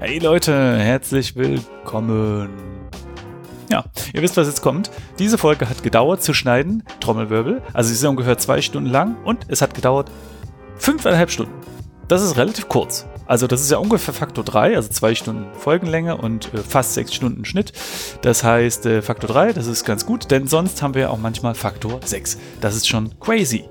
Hey Leute, herzlich willkommen. Ja, ihr wisst, was jetzt kommt. Diese Folge hat gedauert zu schneiden, Trommelwirbel. Also sie ist ungefähr zwei Stunden lang und es hat gedauert fünfeinhalb Stunden. Das ist relativ kurz. Also das ist ja ungefähr Faktor 3, also zwei Stunden Folgenlänge und äh, fast sechs Stunden Schnitt. Das heißt äh, Faktor 3, das ist ganz gut, denn sonst haben wir ja auch manchmal Faktor 6. Das ist schon crazy.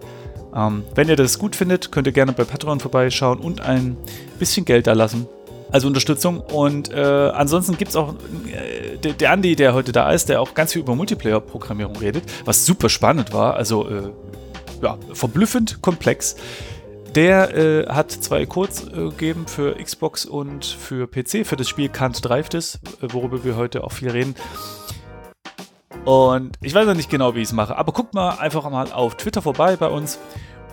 Ähm, wenn ihr das gut findet, könnt ihr gerne bei Patreon vorbeischauen und ein bisschen Geld da lassen. Also Unterstützung. Und äh, ansonsten gibt es auch äh, der, der Andi, der heute da ist, der auch ganz viel über Multiplayer-Programmierung redet, was super spannend war. Also äh, ja, verblüffend komplex. Der äh, hat zwei Codes äh, gegeben für Xbox und für PC, für das Spiel Can't Drive This, äh, worüber wir heute auch viel reden. Und ich weiß noch nicht genau, wie ich es mache, aber guckt mal einfach mal auf Twitter vorbei bei uns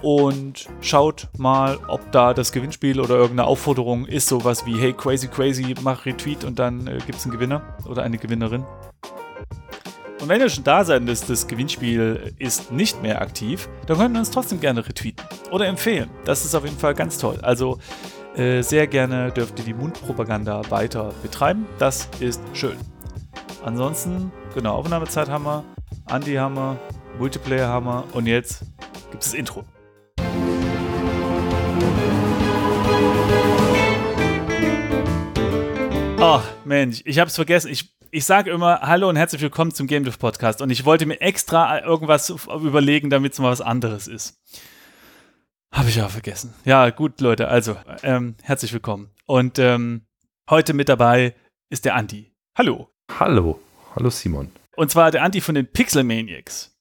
und schaut mal, ob da das Gewinnspiel oder irgendeine Aufforderung ist, sowas wie, hey, crazy, crazy, mach Retweet und dann äh, gibt es einen Gewinner oder eine Gewinnerin. Und wenn ihr schon da seid und das, das Gewinnspiel ist nicht mehr aktiv, dann könnt ihr uns trotzdem gerne retweeten oder empfehlen. Das ist auf jeden Fall ganz toll. Also äh, sehr gerne dürft ihr die Mundpropaganda weiter betreiben. Das ist schön. Ansonsten, genau, Aufnahmezeit haben wir, Andi haben wir, Multiplayer haben wir und jetzt gibt es das Intro. Ach, Mensch, ich hab's vergessen. Ich, ich sage immer Hallo und herzlich willkommen zum Game Dev Podcast und ich wollte mir extra irgendwas überlegen, damit es mal was anderes ist. Habe ich auch vergessen. Ja, gut, Leute, also ähm, herzlich willkommen. Und ähm, heute mit dabei ist der Andi. Hallo. Hallo. Hallo Simon. Und zwar der Andi von den Pixel Maniacs.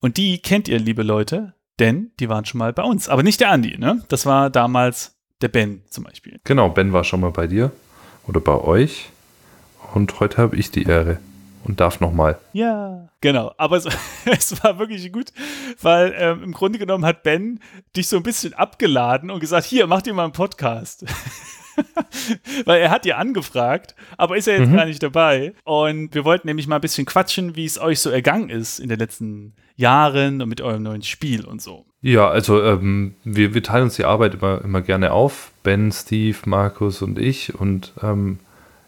Und die kennt ihr, liebe Leute, denn die waren schon mal bei uns. Aber nicht der Andi, ne? Das war damals der Ben zum Beispiel. Genau, Ben war schon mal bei dir oder bei euch. Und heute habe ich die Ehre und darf nochmal. Ja, genau. Aber es, es, war wirklich gut, weil ähm, im Grunde genommen hat Ben dich so ein bisschen abgeladen und gesagt, hier, mach dir mal einen Podcast. Weil er hat ihr angefragt, aber ist er jetzt mhm. gar nicht dabei. Und wir wollten nämlich mal ein bisschen quatschen, wie es euch so ergangen ist in den letzten Jahren und mit eurem neuen Spiel und so. Ja, also ähm, wir, wir, teilen uns die Arbeit immer, immer gerne auf. Ben, Steve, Markus und ich. Und ähm,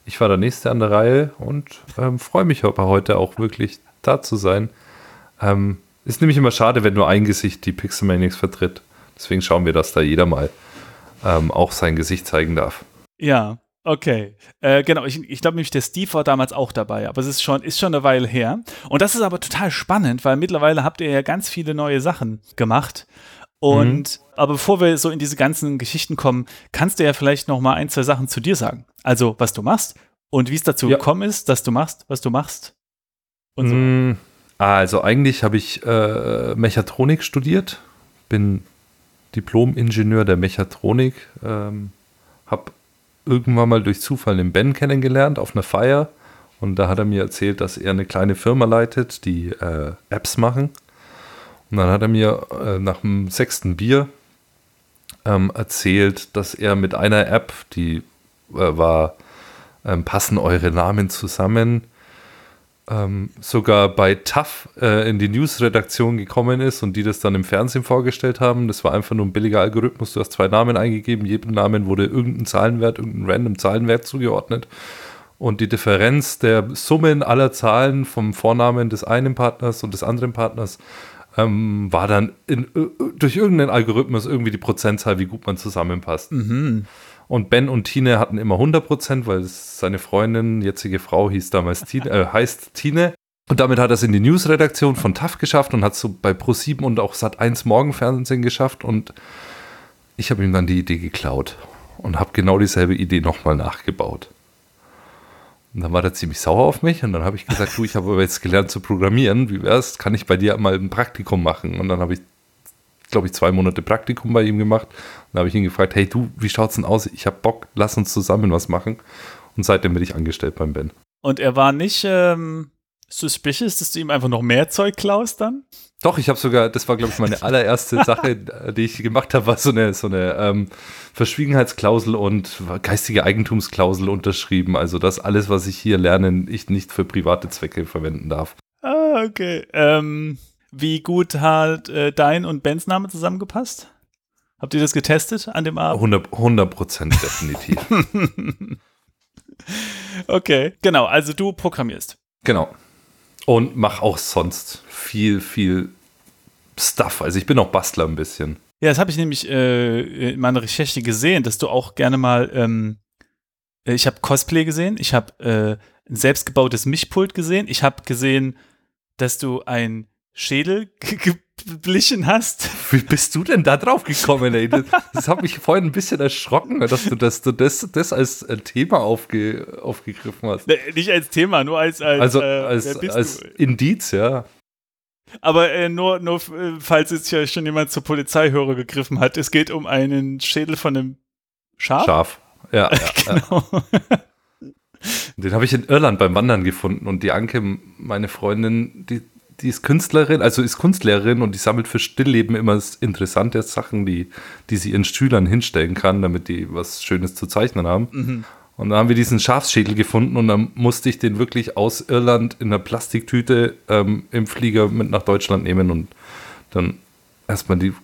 ich war der Nächste an der Reihe und ähm, freue mich aber heute auch wirklich da zu sein. Ähm, ist nämlich immer schade, wenn nur ein Gesicht die Pixelmaniacs vertritt. Deswegen schauen wir, dass da jeder mal ähm, auch sein Gesicht zeigen darf. Ja, okay. Äh, genau, ich, ich glaube nämlich, der Steve war damals auch dabei, aber es ist schon, ist schon eine Weile her. Und das ist aber total spannend, weil mittlerweile habt ihr ja ganz viele neue Sachen gemacht. Und mhm. aber bevor wir so in diese ganzen Geschichten kommen, kannst du ja vielleicht noch mal ein, zwei Sachen zu dir sagen. Also, was du machst und wie es dazu ja. gekommen ist, dass du machst, was du machst. Und so. Mm, also eigentlich habe ich äh, Mechatronik studiert, bin Diplom-Ingenieur der Mechatronik. Ähm, habe irgendwann mal durch Zufall den Ben kennengelernt auf einer Feier. Und da hat er mir erzählt, dass er eine kleine Firma leitet, die äh, Apps machen. Und dann hat er mir äh, nach dem sechsten Bier ähm, erzählt, dass er mit einer App, die äh, war, ähm, passen eure Namen zusammen, ähm, sogar bei TAF äh, in die News-Redaktion gekommen ist und die das dann im Fernsehen vorgestellt haben. Das war einfach nur ein billiger Algorithmus. Du hast zwei Namen eingegeben, jedem Namen wurde irgendein Zahlenwert, irgendein random Zahlenwert zugeordnet. Und die Differenz der Summen aller Zahlen vom Vornamen des einen Partners und des anderen Partners ähm, war dann in, äh, durch irgendeinen Algorithmus irgendwie die Prozentzahl, wie gut man zusammenpasst. Mhm. Und Ben und Tine hatten immer 100 Prozent, weil seine Freundin, jetzige Frau, hieß damals Tine, äh, heißt Tine. Und damit hat er es in die Newsredaktion von TAF geschafft und hat es so bei Pro7 und auch Sat1 Morgenfernsehen geschafft. Und ich habe ihm dann die Idee geklaut und habe genau dieselbe Idee nochmal nachgebaut. Und dann war er ziemlich sauer auf mich und dann habe ich gesagt, du, ich habe aber jetzt gelernt zu programmieren, wie wär's, kann ich bei dir mal ein Praktikum machen? Und dann habe ich glaube ich, zwei Monate Praktikum bei ihm gemacht. Und da habe ich ihn gefragt, hey du, wie schaut's denn aus? Ich habe Bock, lass uns zusammen was machen. Und seitdem bin ich angestellt beim Ben. Und er war nicht ähm, suspicious, dass du ihm einfach noch mehr Zeug klaust dann? Doch, ich habe sogar, das war, glaube ich, meine allererste Sache, die ich gemacht habe, war so eine, so eine ähm, Verschwiegenheitsklausel und geistige Eigentumsklausel unterschrieben. Also, dass alles, was ich hier lerne, ich nicht für private Zwecke verwenden darf. Ah, okay. Ähm, wie gut hat äh, dein und Bens Name zusammengepasst? Habt ihr das getestet an dem Abend? 100 Prozent definitiv. Okay, genau. Also du programmierst. Genau. Und mach auch sonst viel, viel Stuff. Also ich bin auch Bastler ein bisschen. Ja, das habe ich nämlich äh, in meiner Recherche gesehen, dass du auch gerne mal, ähm, ich habe Cosplay gesehen, ich habe äh, ein selbstgebautes Mischpult gesehen, ich habe gesehen, dass du ein Schädel geblichen hast. Wie bist du denn da drauf gekommen, ey? Das, das hat mich vorhin ein bisschen erschrocken, dass du das, du das, das als äh, Thema aufge, aufgegriffen hast. Nee, Nicht als Thema, nur als als, Also äh, als? Indiz, ja. Aber äh, nur, nur äh, falls jetzt ja schon jemand zur Polizeihörer gegriffen hat, es geht um einen Schädel von einem Schaf. Scharf. Ja, ja, ja. Genau. Den habe ich in Irland beim Wandern gefunden und die Anke, meine Freundin, die, die ist Künstlerin, also ist Kunstlehrerin und die sammelt für Stillleben immer interessante Sachen, die, die sie ihren Schülern hinstellen kann, damit die was Schönes zu zeichnen haben. Mhm. Und dann haben wir diesen Schafsschädel gefunden und dann musste ich den wirklich aus Irland in einer Plastiktüte ähm, im Flieger mit nach Deutschland nehmen und dann erstmal die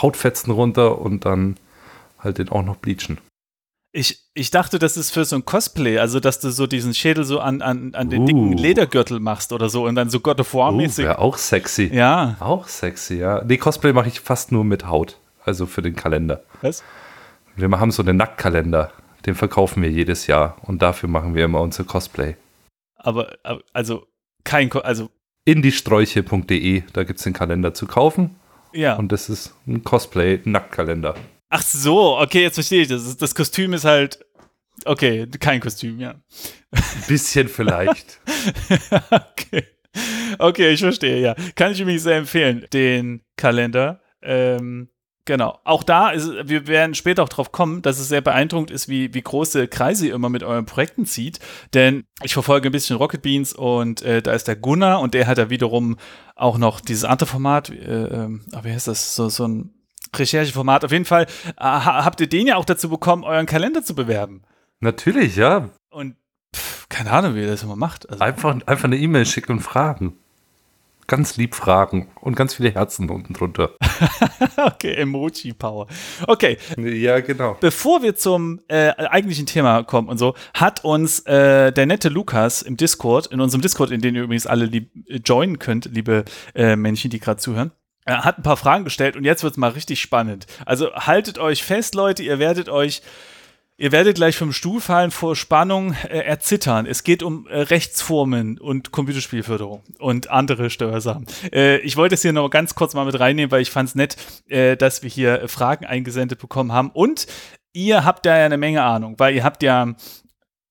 Hautfetzen runter und dann halt den auch noch bleachen. Ich, ich dachte, das ist für so ein Cosplay, also dass du so diesen Schädel so an, an, an den Uh. dicken Ledergürtel machst oder so und dann so God of War-mäßig. wäre auch sexy. ja, Auch sexy, ja. Nee, Cosplay mache ich fast nur mit Haut. Also für den Kalender. was? Wir haben so einen Nacktkalender. Den verkaufen wir jedes Jahr. Und dafür machen wir immer unser Cosplay. Aber, also kein, Ko also Indiesträuche.de, da gibt es den Kalender zu kaufen. ja. Und das ist ein Cosplay-Nacktkalender. Ach so, okay, jetzt verstehe ich das. Das Kostüm ist halt, okay, kein Kostüm, ja. Ein bisschen vielleicht. okay. Okay, ich verstehe, ja. Kann ich übrigens sehr empfehlen, den Kalender. Ähm, genau. Auch da ist, wir werden später auch drauf kommen, dass es sehr beeindruckend ist, wie, wie große Kreise ihr immer mit euren Projekten zieht. Denn ich verfolge ein bisschen Rocket Beans und äh, da ist der Gunnar und der hat da wiederum auch noch dieses andere Format, äh, ah, wie heißt das? So, so ein Rechercheformat. Auf jeden Fall äh, ha- habt ihr den ja auch dazu bekommen, euren Kalender zu bewerben. Natürlich, ja. Und pff, keine Ahnung, wie ihr das immer macht. Also, Einfach, einfach eine E-Mail schicken und fragen. Ganz lieb fragen. Und ganz viele Herzen unten drunter. okay, Emoji-Power. Okay, Ja, genau. bevor wir zum äh, eigentlichen Thema kommen und so, hat uns äh, der nette Lukas im Discord, in unserem Discord, in den ihr übrigens alle lieb, äh, joinen könnt, liebe äh, Menschen, die gerade zuhören, er hat ein paar Fragen gestellt und jetzt wird's mal richtig spannend. Also haltet euch fest, Leute, ihr werdet euch Ihr werdet gleich vom Stuhl fallen vor Spannung äh, erzittern. Es geht um äh, Rechtsformen und Computerspielförderung und andere Steuersachen. Äh, ich wollte es hier noch ganz kurz mal mit reinnehmen, weil ich fand es nett, äh, dass wir hier Fragen eingesendet bekommen haben. Und ihr habt da ja eine Menge Ahnung, weil ihr habt ja,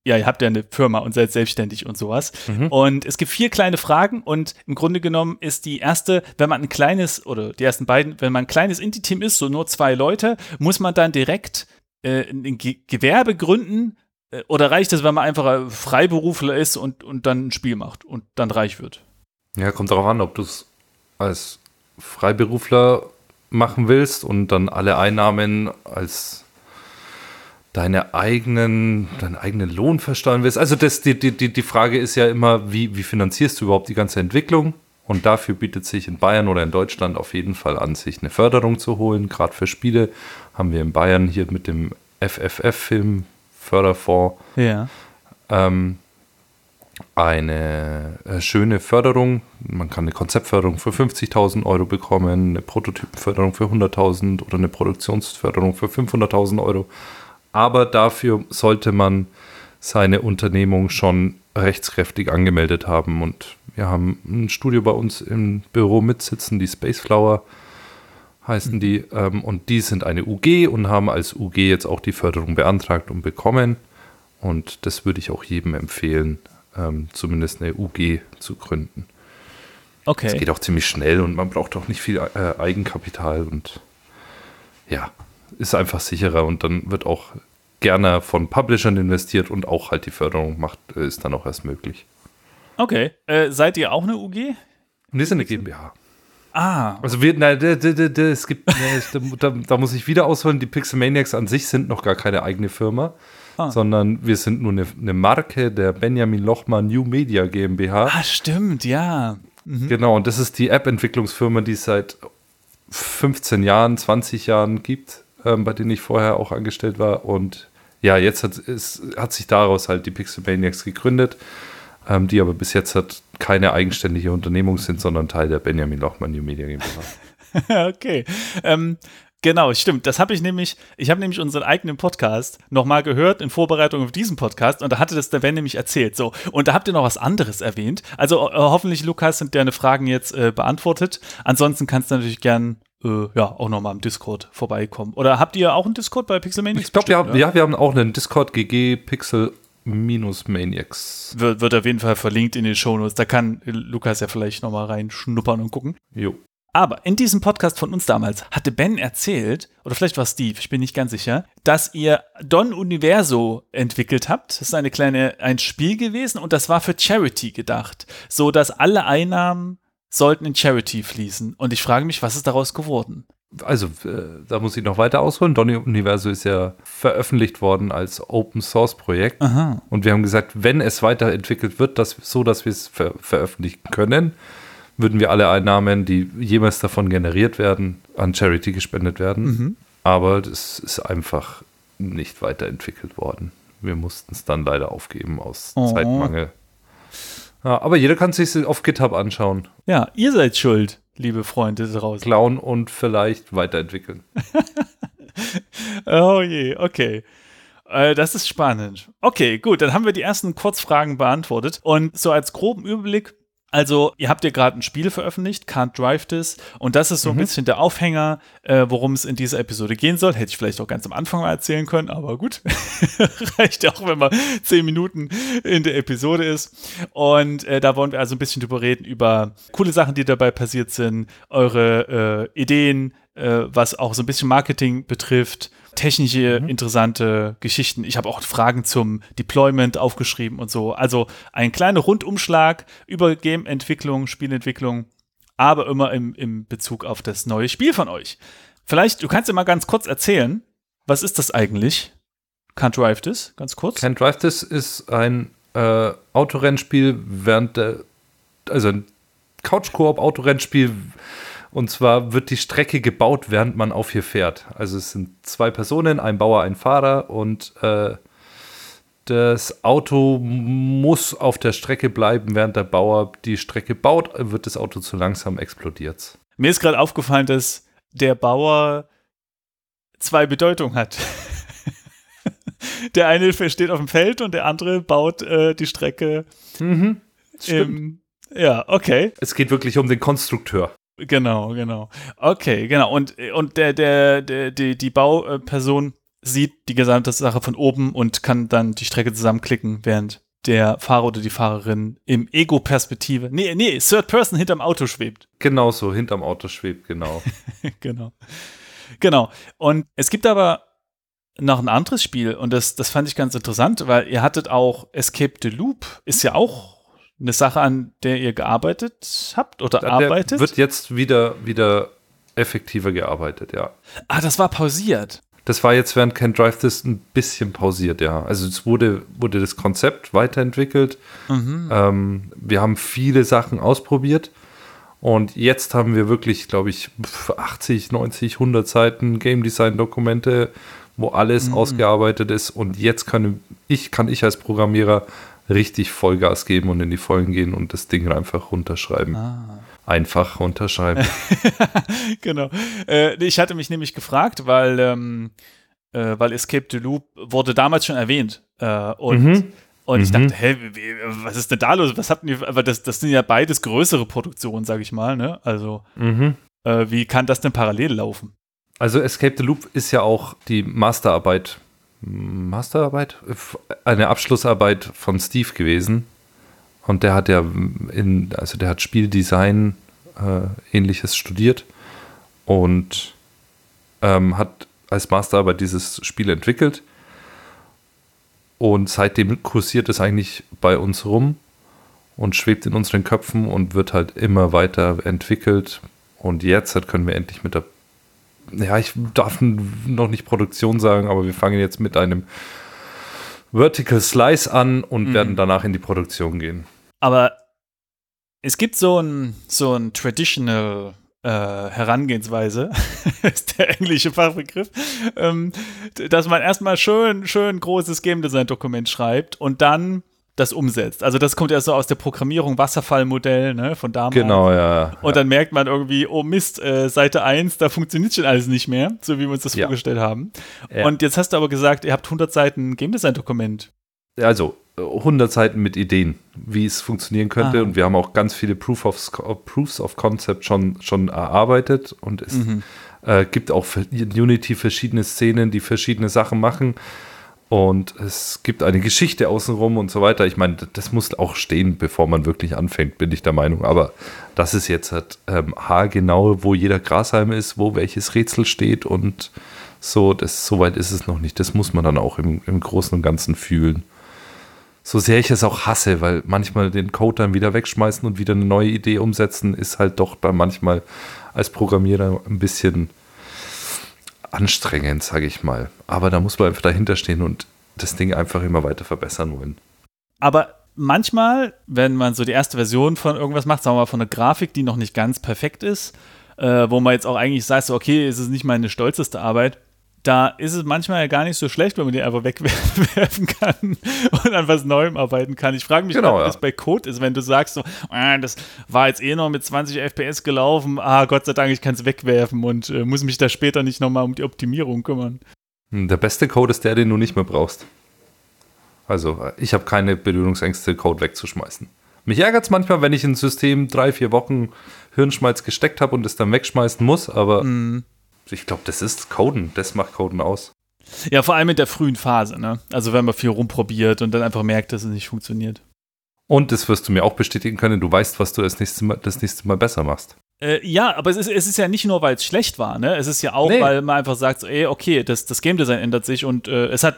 ja, ihr habt ja eine Firma und seid selbstständig und sowas. Und es gibt vier kleine Fragen und im Grunde genommen ist die erste, wenn man ein kleines, oder die ersten beiden, wenn man ein kleines Indie-Team ist, so nur zwei Leute, muss man dann direkt äh, ein Ge Gewerbe gründen äh, oder reicht es, wenn man einfach ein Freiberufler ist und, und dann ein Spiel macht und dann reich wird? Ja, kommt darauf an, ob du es als Freiberufler machen willst und dann alle Einnahmen als deine eigenen, deinen eigenen Lohn versteuern willst. Also das, die, die, die Frage ist ja immer, wie, wie finanzierst du überhaupt die ganze Entwicklung? Und dafür bietet sich in Bayern oder in Deutschland auf jeden Fall an, sich eine Förderung zu holen. Gerade für Spiele haben wir in Bayern hier mit dem FFF-Film Förderfonds Ja. ähm, eine äh, schöne Förderung. Man kann eine Konzeptförderung für 50.000 Euro bekommen, eine Prototypenförderung für 100.000 oder eine Produktionsförderung für 500.000 Euro. Aber dafür sollte man seine Unternehmung schon rechtskräftig angemeldet haben. Und wir haben ein Studio bei uns im Büro mitsitzen, die Spaceflower heißen die. Ähm, und die sind eine UG und haben als UG jetzt auch die Förderung beantragt und bekommen. Und das würde ich auch jedem empfehlen, ähm, zumindest eine UG zu gründen. Es Okay. geht auch ziemlich schnell und man braucht auch nicht viel äh, Eigenkapital und ja, ist einfach sicherer und dann wird auch gerne von Publishern investiert und auch halt die Förderung macht, äh, ist dann auch erst möglich. Okay. Äh, seid ihr auch eine UG? Wir sind eine GmbH. Ah, Also wir, nein, es gibt, nee, da, da, muss ich wieder ausholen, die Pixelmaniacs an sich sind noch gar keine eigene Firma, Ah. sondern wir sind nur eine, eine Marke der Benjamin Lochmann New Media GmbH. ah stimmt, ja. Genau, und das ist die App-Entwicklungsfirma, die es seit 15 Jahren, 20 Jahren gibt, ähm, bei denen ich vorher auch angestellt war. Und ja, jetzt hat, es, hat sich daraus halt die Pixel Maniacs gegründet, ähm, die aber bis jetzt halt keine eigenständige Unternehmung sind, sondern Teil der Benjamin Lochmann New Media GmbH. okay. Ähm, Genau, stimmt. Das habe ich nämlich, ich habe nämlich unseren eigenen Podcast nochmal gehört in Vorbereitung auf diesen Podcast und da hatte das der Ben nämlich erzählt. So, und da habt ihr noch was anderes erwähnt. Also äh, hoffentlich, Lukas, sind deine Fragen jetzt äh, beantwortet. Ansonsten kannst du natürlich gern äh, ja, auch nochmal im Discord vorbeikommen. Oder habt ihr auch einen Discord bei Pixelmaniacs? Ich glaube, wir haben, ja, wir haben auch einen Discord GG Pixel minus Maniacs. Wird, wird auf jeden Fall verlinkt in den Shownotes. Da kann Lukas ja vielleicht nochmal reinschnuppern und gucken. Jo. Aber in diesem Podcast von uns damals hatte Ben erzählt, oder vielleicht war Steve, ich bin nicht ganz sicher, dass ihr Don Universo entwickelt habt. Das ist eine kleine, ein Spiel gewesen und das war für Charity gedacht. So dass alle Einnahmen sollten in Charity fließen. Und ich frage mich, was ist daraus geworden? Also, äh, da muss ich noch weiter ausholen. Don Universo ist ja veröffentlicht worden als Open Source Projekt. Aha. Und wir haben gesagt, wenn es weiterentwickelt wird, dass, so dass wir es ver veröffentlichen können, würden wir alle Einnahmen, die jemals davon generiert werden, an Charity gespendet werden. Mhm. Aber das ist einfach nicht weiterentwickelt worden. Wir mussten es dann leider aufgeben aus Oh. Zeitmangel. Ja, aber jeder kann sich auf GitHub anschauen, Ja, ihr seid schuld, liebe Freunde draußen. klauen und vielleicht weiterentwickeln. Oh je, okay. Äh, Das ist spannend. Okay, gut, dann haben wir die ersten Kurzfragen beantwortet. Und so als groben Überblick, also ihr habt ja gerade ein Spiel veröffentlicht, Can't Drive This, und das ist so ein Mhm. bisschen der Aufhänger, äh, worum es in dieser Episode gehen soll. Hätte ich vielleicht auch ganz am Anfang mal erzählen können, aber gut. Reicht ja auch, wenn man zehn Minuten in der Episode ist. Und äh, da wollen wir also ein bisschen drüber reden, über coole Sachen, die dabei passiert sind, eure äh, Ideen, äh, was auch so ein bisschen Marketing betrifft, technische, interessante Geschichten. Ich habe auch Fragen zum Deployment aufgeschrieben und so. Also ein kleiner Rundumschlag über Game-Entwicklung, Spielentwicklung, aber immer im, im Bezug auf das neue Spiel von euch. Vielleicht, du kannst ja mal ganz kurz erzählen, was ist das eigentlich? Can't Drive This, ganz kurz. Can't Drive This ist ein äh, Autorennspiel während der, also ein Couch-Koop-Autorennspiel. Und zwar wird die Strecke gebaut, während man auf ihr fährt. Also es sind zwei Personen, ein Bauer, ein Fahrer und äh, das Auto muss auf der Strecke bleiben, während der Bauer die Strecke baut, wird das Auto zu langsam explodiert. Mir ist gerade aufgefallen, dass der Bauer zwei Bedeutungen hat. der eine steht auf dem Feld und der andere baut äh, die Strecke Mhm. im. Ja, okay. Es geht wirklich um den Konstrukteur. Genau, genau. Okay, genau. Und, und der, der, der, die, die Bauperson sieht die gesamte Sache von oben und kann dann die Strecke zusammenklicken, während der Fahrer oder die Fahrerin im Ego-Perspektive, nee, nee, Third Person hinterm Auto schwebt. Genauso, hinterm Auto schwebt, genau. genau. Genau. Und es gibt aber noch ein anderes Spiel und das, das fand ich ganz interessant, weil ihr hattet auch Escape the Loop, ist ja auch eine Sache, an der ihr gearbeitet habt oder Der arbeitet. wird jetzt wieder, wieder effektiver gearbeitet, ja. ah, das war pausiert. Das war jetzt während Can Drive This ein bisschen pausiert, ja. Also es wurde, wurde das Konzept weiterentwickelt. Mhm. Ähm, wir haben viele Sachen ausprobiert. Und jetzt haben wir wirklich, glaube ich, 80, 90, 100 Seiten Game Design Dokumente, wo alles Mhm. ausgearbeitet ist. Und jetzt kann ich, kann ich als Programmierer richtig Vollgas geben und in die Vollen gehen und das Ding einfach runterschreiben. Ah. Einfach runterschreiben. genau. Äh, ich hatte mich nämlich gefragt, weil, ähm, äh, weil Escape the Loop wurde damals schon erwähnt. Äh, und Mhm. und ich Mhm. dachte, hä, wie, wie, was ist denn da los? Was habt ihr, aber das, das sind ja beides größere Produktionen, sag ich mal, ne? Also, mhm. äh, wie kann das denn parallel laufen? Also Escape the Loop ist ja auch die Masterarbeit, Masterarbeit? Eine Abschlussarbeit von Steve gewesen. Und der hat ja in, also der hat Spieldesign äh, ähnliches studiert und ähm, hat als Masterarbeit dieses Spiel entwickelt. Und seitdem kursiert es eigentlich bei uns rum und schwebt in unseren Köpfen und wird halt immer weiter entwickelt. Und jetzt können wir endlich mit der ja, ich darf noch nicht Produktion sagen, aber wir fangen jetzt mit einem Vertical Slice an und Mhm. werden danach in die Produktion gehen. Aber es gibt so ein, so ein Traditional äh, Herangehensweise, ist der englische Fachbegriff, ähm, dass man erstmal schön, schön großes Game Design Dokument schreibt und dann das umsetzt. Also das kommt ja so aus der Programmierung Wasserfallmodell, ne, von damals. Genau, ja. Und dann merkt man irgendwie, oh Mist, äh, Seite 1, da funktioniert schon alles nicht mehr, so wie wir uns das Ja. vorgestellt haben. Ja. Und jetzt hast du aber gesagt, ihr habt 100 Seiten Game Design Dokument. Also äh, 100 Seiten mit Ideen, wie es funktionieren könnte. Ah. Und wir haben auch ganz viele Proof of, Proofs of Concept schon, schon erarbeitet. Und es Mhm. äh, gibt auch für in Unity verschiedene Szenen, die verschiedene Sachen machen. Und es gibt eine Geschichte außenrum und so weiter. Ich meine, das muss auch stehen, bevor man wirklich anfängt, bin ich der Meinung. Aber das ist jetzt halt ähm, haargenau, wo jeder Grashalm ist, wo welches Rätsel steht und so. Das, so weit ist es noch nicht. Das muss man dann auch im, im Großen und Ganzen fühlen. So sehr ich es auch hasse, weil manchmal den Code dann wieder wegschmeißen und wieder eine neue Idee umsetzen, ist halt doch dann manchmal als Programmierer ein bisschen anstrengend, sage ich mal. Aber da muss man einfach dahinter stehen und das Ding einfach immer weiter verbessern wollen. Aber manchmal, wenn man so die erste Version von irgendwas macht, sagen wir mal von einer Grafik, die noch nicht ganz perfekt ist, äh, wo man jetzt auch eigentlich sagt, so, okay, es ist nicht meine stolzeste Arbeit, da ist es manchmal ja gar nicht so schlecht, wenn man die einfach wegwerfen kann und an was Neuem arbeiten kann. Ich frage mich, Genau, ob ja. das bei Code ist, wenn du sagst, so, ah, das war jetzt eh noch mit 20 FPS gelaufen, ah, Gott sei Dank, ich kann es wegwerfen und äh, muss mich da später nicht nochmal um die Optimierung kümmern. Hm, Der beste Code ist der, den du nicht mehr brauchst. Also, ich habe keine Berührungsängste, Code wegzuschmeißen. Mich ärgert es manchmal, wenn ich in ein System drei, vier Wochen Hirnschmalz gesteckt habe und es dann wegschmeißen muss, aber Mhm. Ich glaube, das ist Coden. Das macht Coden aus. Ja, vor allem in der frühen Phase, ne? Also wenn man viel rumprobiert und dann einfach merkt, dass es nicht funktioniert. Und das wirst du mir auch bestätigen können. Du weißt, was du das nächste Mal, das nächste Mal besser machst. Äh, ja, aber es ist, es ist ja nicht nur, weil es schlecht war, ne? Es ist ja auch, Nee. weil man einfach sagt, so, ey, okay, das, das Game Design ändert sich und äh, es hat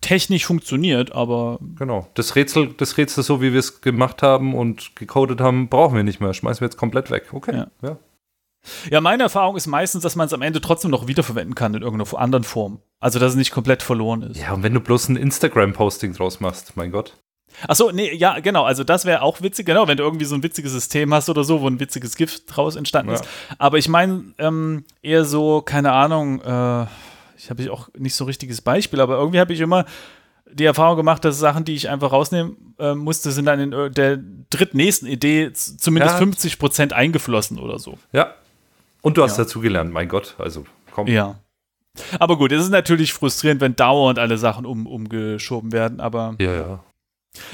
technisch funktioniert, aber Genau. Das Rätsel, das Rätsel, so wie wir es gemacht haben und gecodet haben, brauchen wir nicht mehr. Schmeißen wir jetzt komplett weg. Okay. Ja. ja. Ja, meine Erfahrung ist meistens, dass man es am Ende trotzdem noch wiederverwenden kann in irgendeiner anderen Form. Also, dass es nicht komplett verloren ist. Ja, und wenn du bloß ein Instagram-Posting draus machst, mein Gott. Achso, nee, ja, genau. Also, das wäre auch witzig, genau, wenn du irgendwie so ein witziges System hast oder so, wo ein witziges Gift draus entstanden Ja. ist. Aber ich meine ähm, eher so, keine Ahnung, äh, ich habe auch nicht so ein richtiges Beispiel, aber irgendwie habe ich immer die Erfahrung gemacht, dass Sachen, die ich einfach rausnehmen äh, musste, sind dann in äh, der drittnächsten Idee zumindest Ja. 50 Prozent eingeflossen oder so. Ja. Und du hast Ja. dazugelernt, mein Gott. Also, komm. Ja. Aber gut, es ist natürlich frustrierend, wenn dauernd alle Sachen um, umgeschoben werden, aber Ja, ja.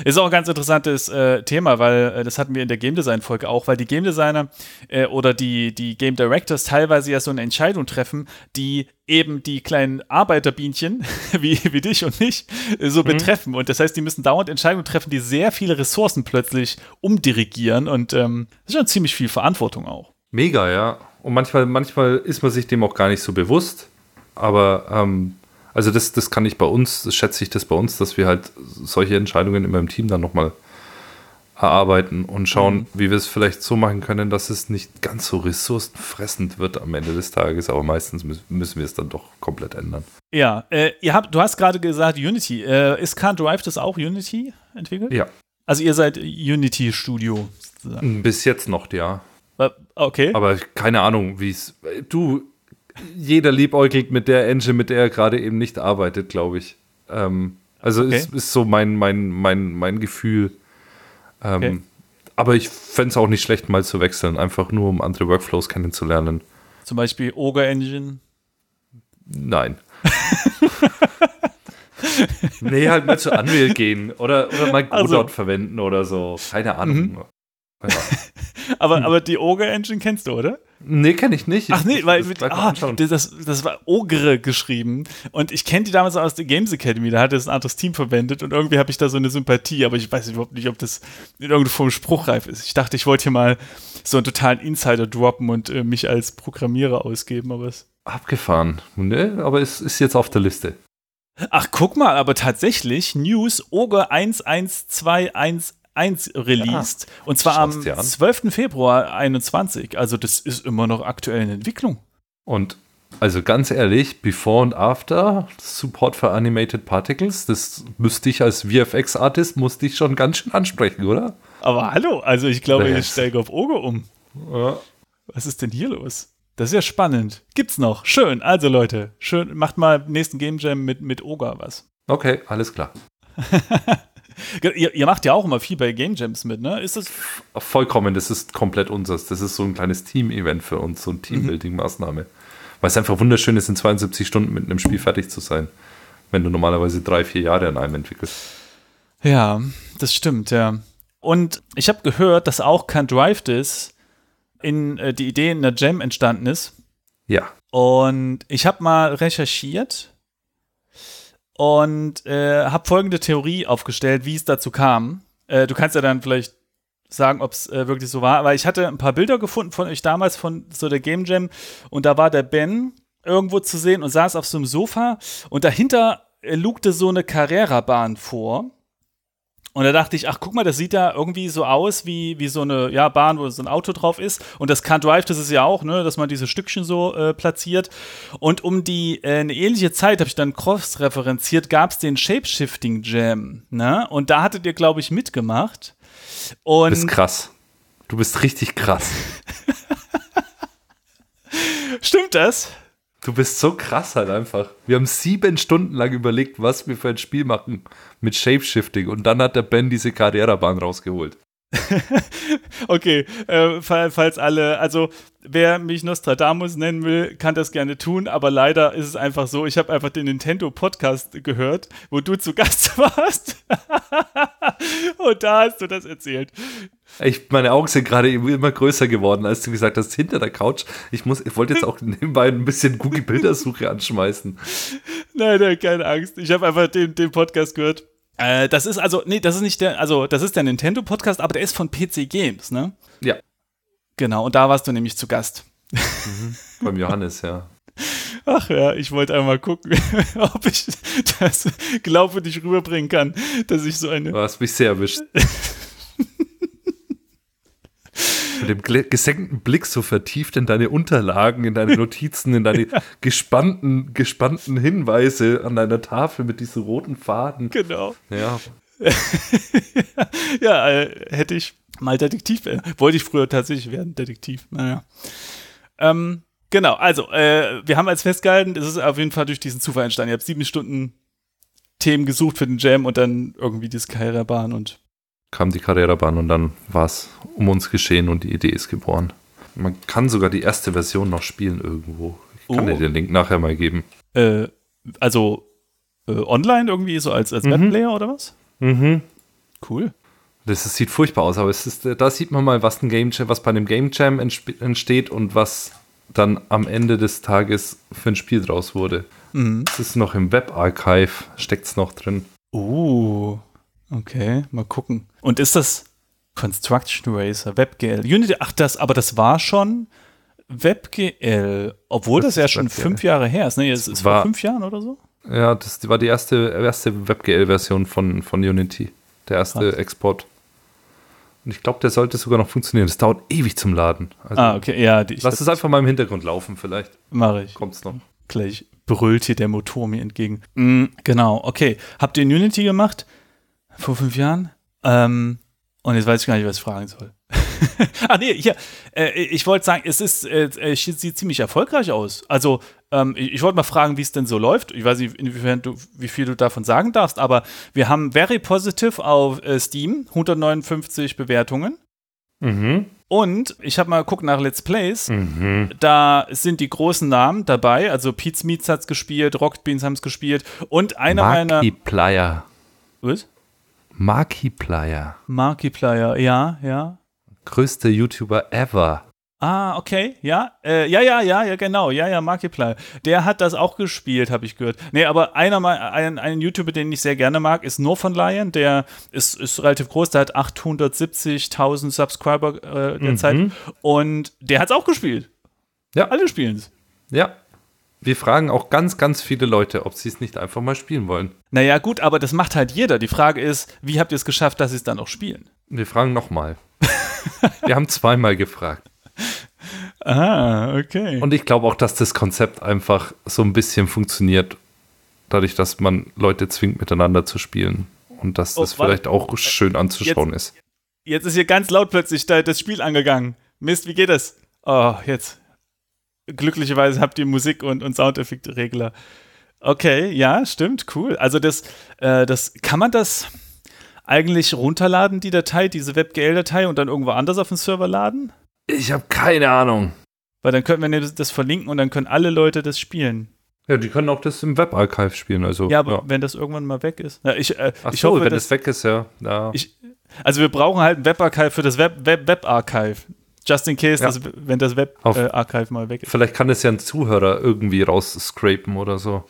Ist auch ein ganz interessantes äh, Thema, weil äh, das hatten wir in der Game Design Folge auch, weil die Game Designer äh, oder die, die Game Directors teilweise ja so eine Entscheidung treffen, die eben die kleinen Arbeiterbienchen, wie, wie dich und mich, äh, so betreffen. Und das heißt, die müssen dauernd Entscheidungen treffen, die sehr viele Ressourcen plötzlich umdirigieren und ähm, das ist schon ziemlich viel Verantwortung auch. Mega, ja. Und manchmal, manchmal ist man sich dem auch gar nicht so bewusst. Aber, ähm, also das, das kann ich bei uns, das schätze ich das bei uns, dass wir halt solche Entscheidungen immer im Team dann nochmal erarbeiten und schauen, wie wir es vielleicht so machen können, dass es nicht ganz so ressourcenfressend wird am Ende des Tages. Aber meistens müssen, müssen wir es dann doch komplett ändern. Ja, äh, ihr habt, du hast gerade gesagt Unity. Äh, ist Can't Drive das auch Unity entwickelt? Ja, Also ihr seid Unity Studio sozusagen. bis jetzt noch, ja. Äh, Okay. Aber keine Ahnung, wie es. Du, jeder liebäugelt mit der Engine, mit der er gerade eben nicht arbeitet, glaube ich. Ähm, also Okay. ist, ist so mein, mein, mein, mein Gefühl. Ähm, Okay. Aber ich fände es auch nicht schlecht, mal zu wechseln, einfach nur um andere Workflows kennenzulernen. Zum Beispiel Ogre Engine. Nein. nee, halt mal zu Unreal gehen oder, oder mal Godot Also. verwenden oder so. Keine Ahnung. Ja. Aber, Hm. aber die Ogre Engine kennst du, oder? Nee, kenne ich nicht. Ach nee, Ich- weil das gleich mal ah, das, das war Ogre geschrieben. Und ich kenne die damals aus der Games Academy, da hat es ein anderes Team verwendet und irgendwie habe ich da so eine Sympathie, aber ich weiß überhaupt nicht, ob das in irgendeiner Form spruchreif ist. Ich dachte, ich wollte hier mal so einen totalen Insider droppen und äh, mich als Programmierer ausgeben, aber es. Abgefahren. Nee, aber es ist jetzt auf der Liste. Ach, guck mal, aber tatsächlich News Ogre 11211 released. und zwar am Schaust dir an. 12. Februar 21. Also das ist immer noch aktuell in Entwicklung. Und also ganz ehrlich, Before und After, Support für Animated Particles, das müsste ich als VFX-Artist, musste ich schon ganz schön ansprechen, oder? Aber hallo, also ich glaube, ich steige auf Ogre um. Ja. Was ist denn hier los? Das ist ja spannend. Gibt's noch. Schön. Also Leute, schön, macht mal nächsten Game Jam mit, mit Oga was. Okay, alles klar. ihr, ihr, macht ja auch immer viel bei Game Jams mit, ne? Ist das? Vollkommen, das ist komplett unseres. Das ist so ein kleines Team-Event für uns, so eine Teambuilding-Maßnahme. Weil es einfach wunderschön ist, in 72 Stunden mit einem Spiel fertig zu sein, wenn du normalerweise drei, vier Jahre an einem entwickelst. Ja, das stimmt, ja. Und ich habe gehört, dass auch Can't Drive This in äh, die Idee in der Jam entstanden ist. Ja. Und ich habe mal recherchiert und äh, habe folgende Theorie aufgestellt, wie es dazu kam. Äh, du kannst ja dann vielleicht sagen, ob es äh, wirklich so war, weil ich hatte ein paar Bilder gefunden von euch damals von so der Game Jam. Und da war der Ben irgendwo zu sehen und saß auf so einem Sofa. Und dahinter äh, lugte so eine Carrera-Bahn vor und da dachte ich, ach guck mal, das sieht da irgendwie so aus wie, wie so eine ja, Bahn, wo so ein Auto drauf ist. Und das Can't Drive, das ist ja auch, ne, dass man diese Stückchen so äh, platziert. Und um die äh, eine ähnliche Zeit, habe ich dann cross-referenziert, gab es den Shapeshifting Jam. Ne? Und da hattet ihr, glaube ich, mitgemacht. Und du bist krass. Du bist richtig krass. Stimmt das? Du bist so krass halt einfach. Wir haben sieben Stunden lang überlegt, was wir für ein Spiel machen mit Shapeshifting und dann hat der Ben diese Carrera-Bahn rausgeholt. okay, äh, falls alle, also wer mich Nostradamus nennen will, kann das gerne tun, aber leider ist es einfach so, ich habe einfach den Nintendo Podcast gehört, wo du zu Gast warst. Und da hast du das erzählt. Ich, meine Augen sind gerade immer größer geworden, als du gesagt hast, hinter der Couch. Ich, muss, ich wollte jetzt auch nebenbei ein bisschen Google-Bildersuche anschmeißen. Nein, nein, keine Angst. Ich habe einfach den, den Podcast gehört. Äh, das ist also, nee, das ist nicht der, also das ist der Nintendo-Podcast, aber der ist von PC Games, ne? Ja. Genau, und da warst du nämlich zu Gast. Mhm, beim Johannes, ja. Ach ja, ich wollte einmal gucken, ob ich das glaubwürdig rüberbringen kann, dass ich so eine. Du hast mich sehr erwischt. Mit dem gesenkten Blick so vertieft in deine Unterlagen, in deine Notizen, in deine ja. gespannten, gespannten Hinweise an deiner Tafel mit diesen roten Faden. Genau. Ja. ja, äh, hätte ich mal Detektiv werden. Wollte ich früher tatsächlich werden, Detektiv. Naja. Ähm, genau, also, äh, wir haben als festgehalten, es ist auf jeden Fall durch diesen Zufall entstanden. Ihr habt sieben Stunden Themen gesucht für den Jam und dann irgendwie die Skyra-Bahn und. Kam die Carrera-Bahn und dann war es um uns geschehen und die Idee ist geboren. Man kann sogar die erste Version noch spielen irgendwo. Ich kann oh. dir den Link nachher mal geben. Äh, also äh, online irgendwie, so als, als mhm. Webplayer oder was? Mhm. Cool. Das, das, sieht furchtbar aus, aber es ist, da sieht man mal, was, ein Game Jam, was bei einem Game Jam entsteht und was dann am Ende des Tages für ein Spiel draus wurde. Mhm. Das ist noch im Webarchive, steckt es noch drin. Uh, okay, mal gucken. Und ist das Construction Racer, WebGL, Unity, ach das, aber das war schon WebGL, obwohl das, das ja schon WebGL. fünf Jahre her ist, ne? Es ist vor fünf Jahren oder so? Ja, das war die erste, erste WebGL-Version von, von Unity. Der erste Krass. Export. Und ich glaube, der sollte sogar noch funktionieren. Das dauert ewig zum Laden. Also, ah, okay, ja. Die, lass es einfach mal im Hintergrund laufen, vielleicht. Mache ich. Kommt's noch. Gleich brüllt hier der Motor mir entgegen. Mhm, genau, okay. Habt ihr in Unity gemacht? Vor fünf Jahren? Ähm, und jetzt weiß ich gar nicht, was ich fragen soll. ah, nee, hier. Äh, ich wollte sagen, es ist, äh, sieht ziemlich erfolgreich aus. Also, ähm, ich, ich wollte mal fragen, wie es denn so läuft. Ich weiß nicht, inwiefern du, wie viel du davon sagen darfst, aber wir haben Very Positive auf äh, Steam, 159 Bewertungen. Mhm. Und ich habe mal geguckt nach Let's Plays. Mhm. Da sind die großen Namen dabei. Also Pete's Meats hat es gespielt, Rocket Beans haben es gespielt. Und einer meiner. Player. Was? Markiplier. Markiplier, ja, ja. Größte YouTuber ever. Ah, okay, ja, äh, ja, ja, ja, ja, genau, ja, ja, Markiplier. Der hat das auch gespielt, habe ich gehört. Nee, aber einer ein, ein YouTuber, den ich sehr gerne mag, ist nur von Lion. Der ist, ist relativ groß, der hat 870.000 Subscriber äh, derzeit. Mhm. Und der hat es auch gespielt. Ja. Alle spielen es. Ja, wir fragen auch ganz, ganz viele Leute, ob sie es nicht einfach mal spielen wollen. Naja, gut, aber das macht halt jeder. Die Frage ist, wie habt ihr es geschafft, dass sie es dann auch spielen? Wir fragen nochmal. wir haben zweimal gefragt. Ah, okay. Und ich glaube auch, dass das Konzept einfach so ein bisschen funktioniert, dadurch, dass man Leute zwingt, miteinander zu spielen. Und dass oh, das vielleicht auch schön anzuschauen jetzt, ist. Jetzt ist hier ganz laut plötzlich das Spiel angegangen. Mist, wie geht das? Oh, jetzt. Glücklicherweise habt ihr Musik und, und Soundeffektregler. Okay, ja, stimmt, cool. Also das, äh, das kann man das eigentlich runterladen, die Datei, diese WebGL-Datei und dann irgendwo anders auf den Server laden? Ich habe keine Ahnung. Weil dann könnten wir das, das verlinken und dann können alle Leute das spielen. Ja, die können auch das im Webarchive spielen. Also, ja, aber ja. wenn das irgendwann mal weg ist. Ja, ich, äh, Ach ich so, hoffe, wenn das weg ist, ja. ja. Ich, also wir brauchen halt ein Webarchive für das Web, Web, Webarchive. Just in case, Ja. dass, wenn das Webarchive mal weg ist. Vielleicht kann es ja ein Zuhörer irgendwie rausscrapen oder so.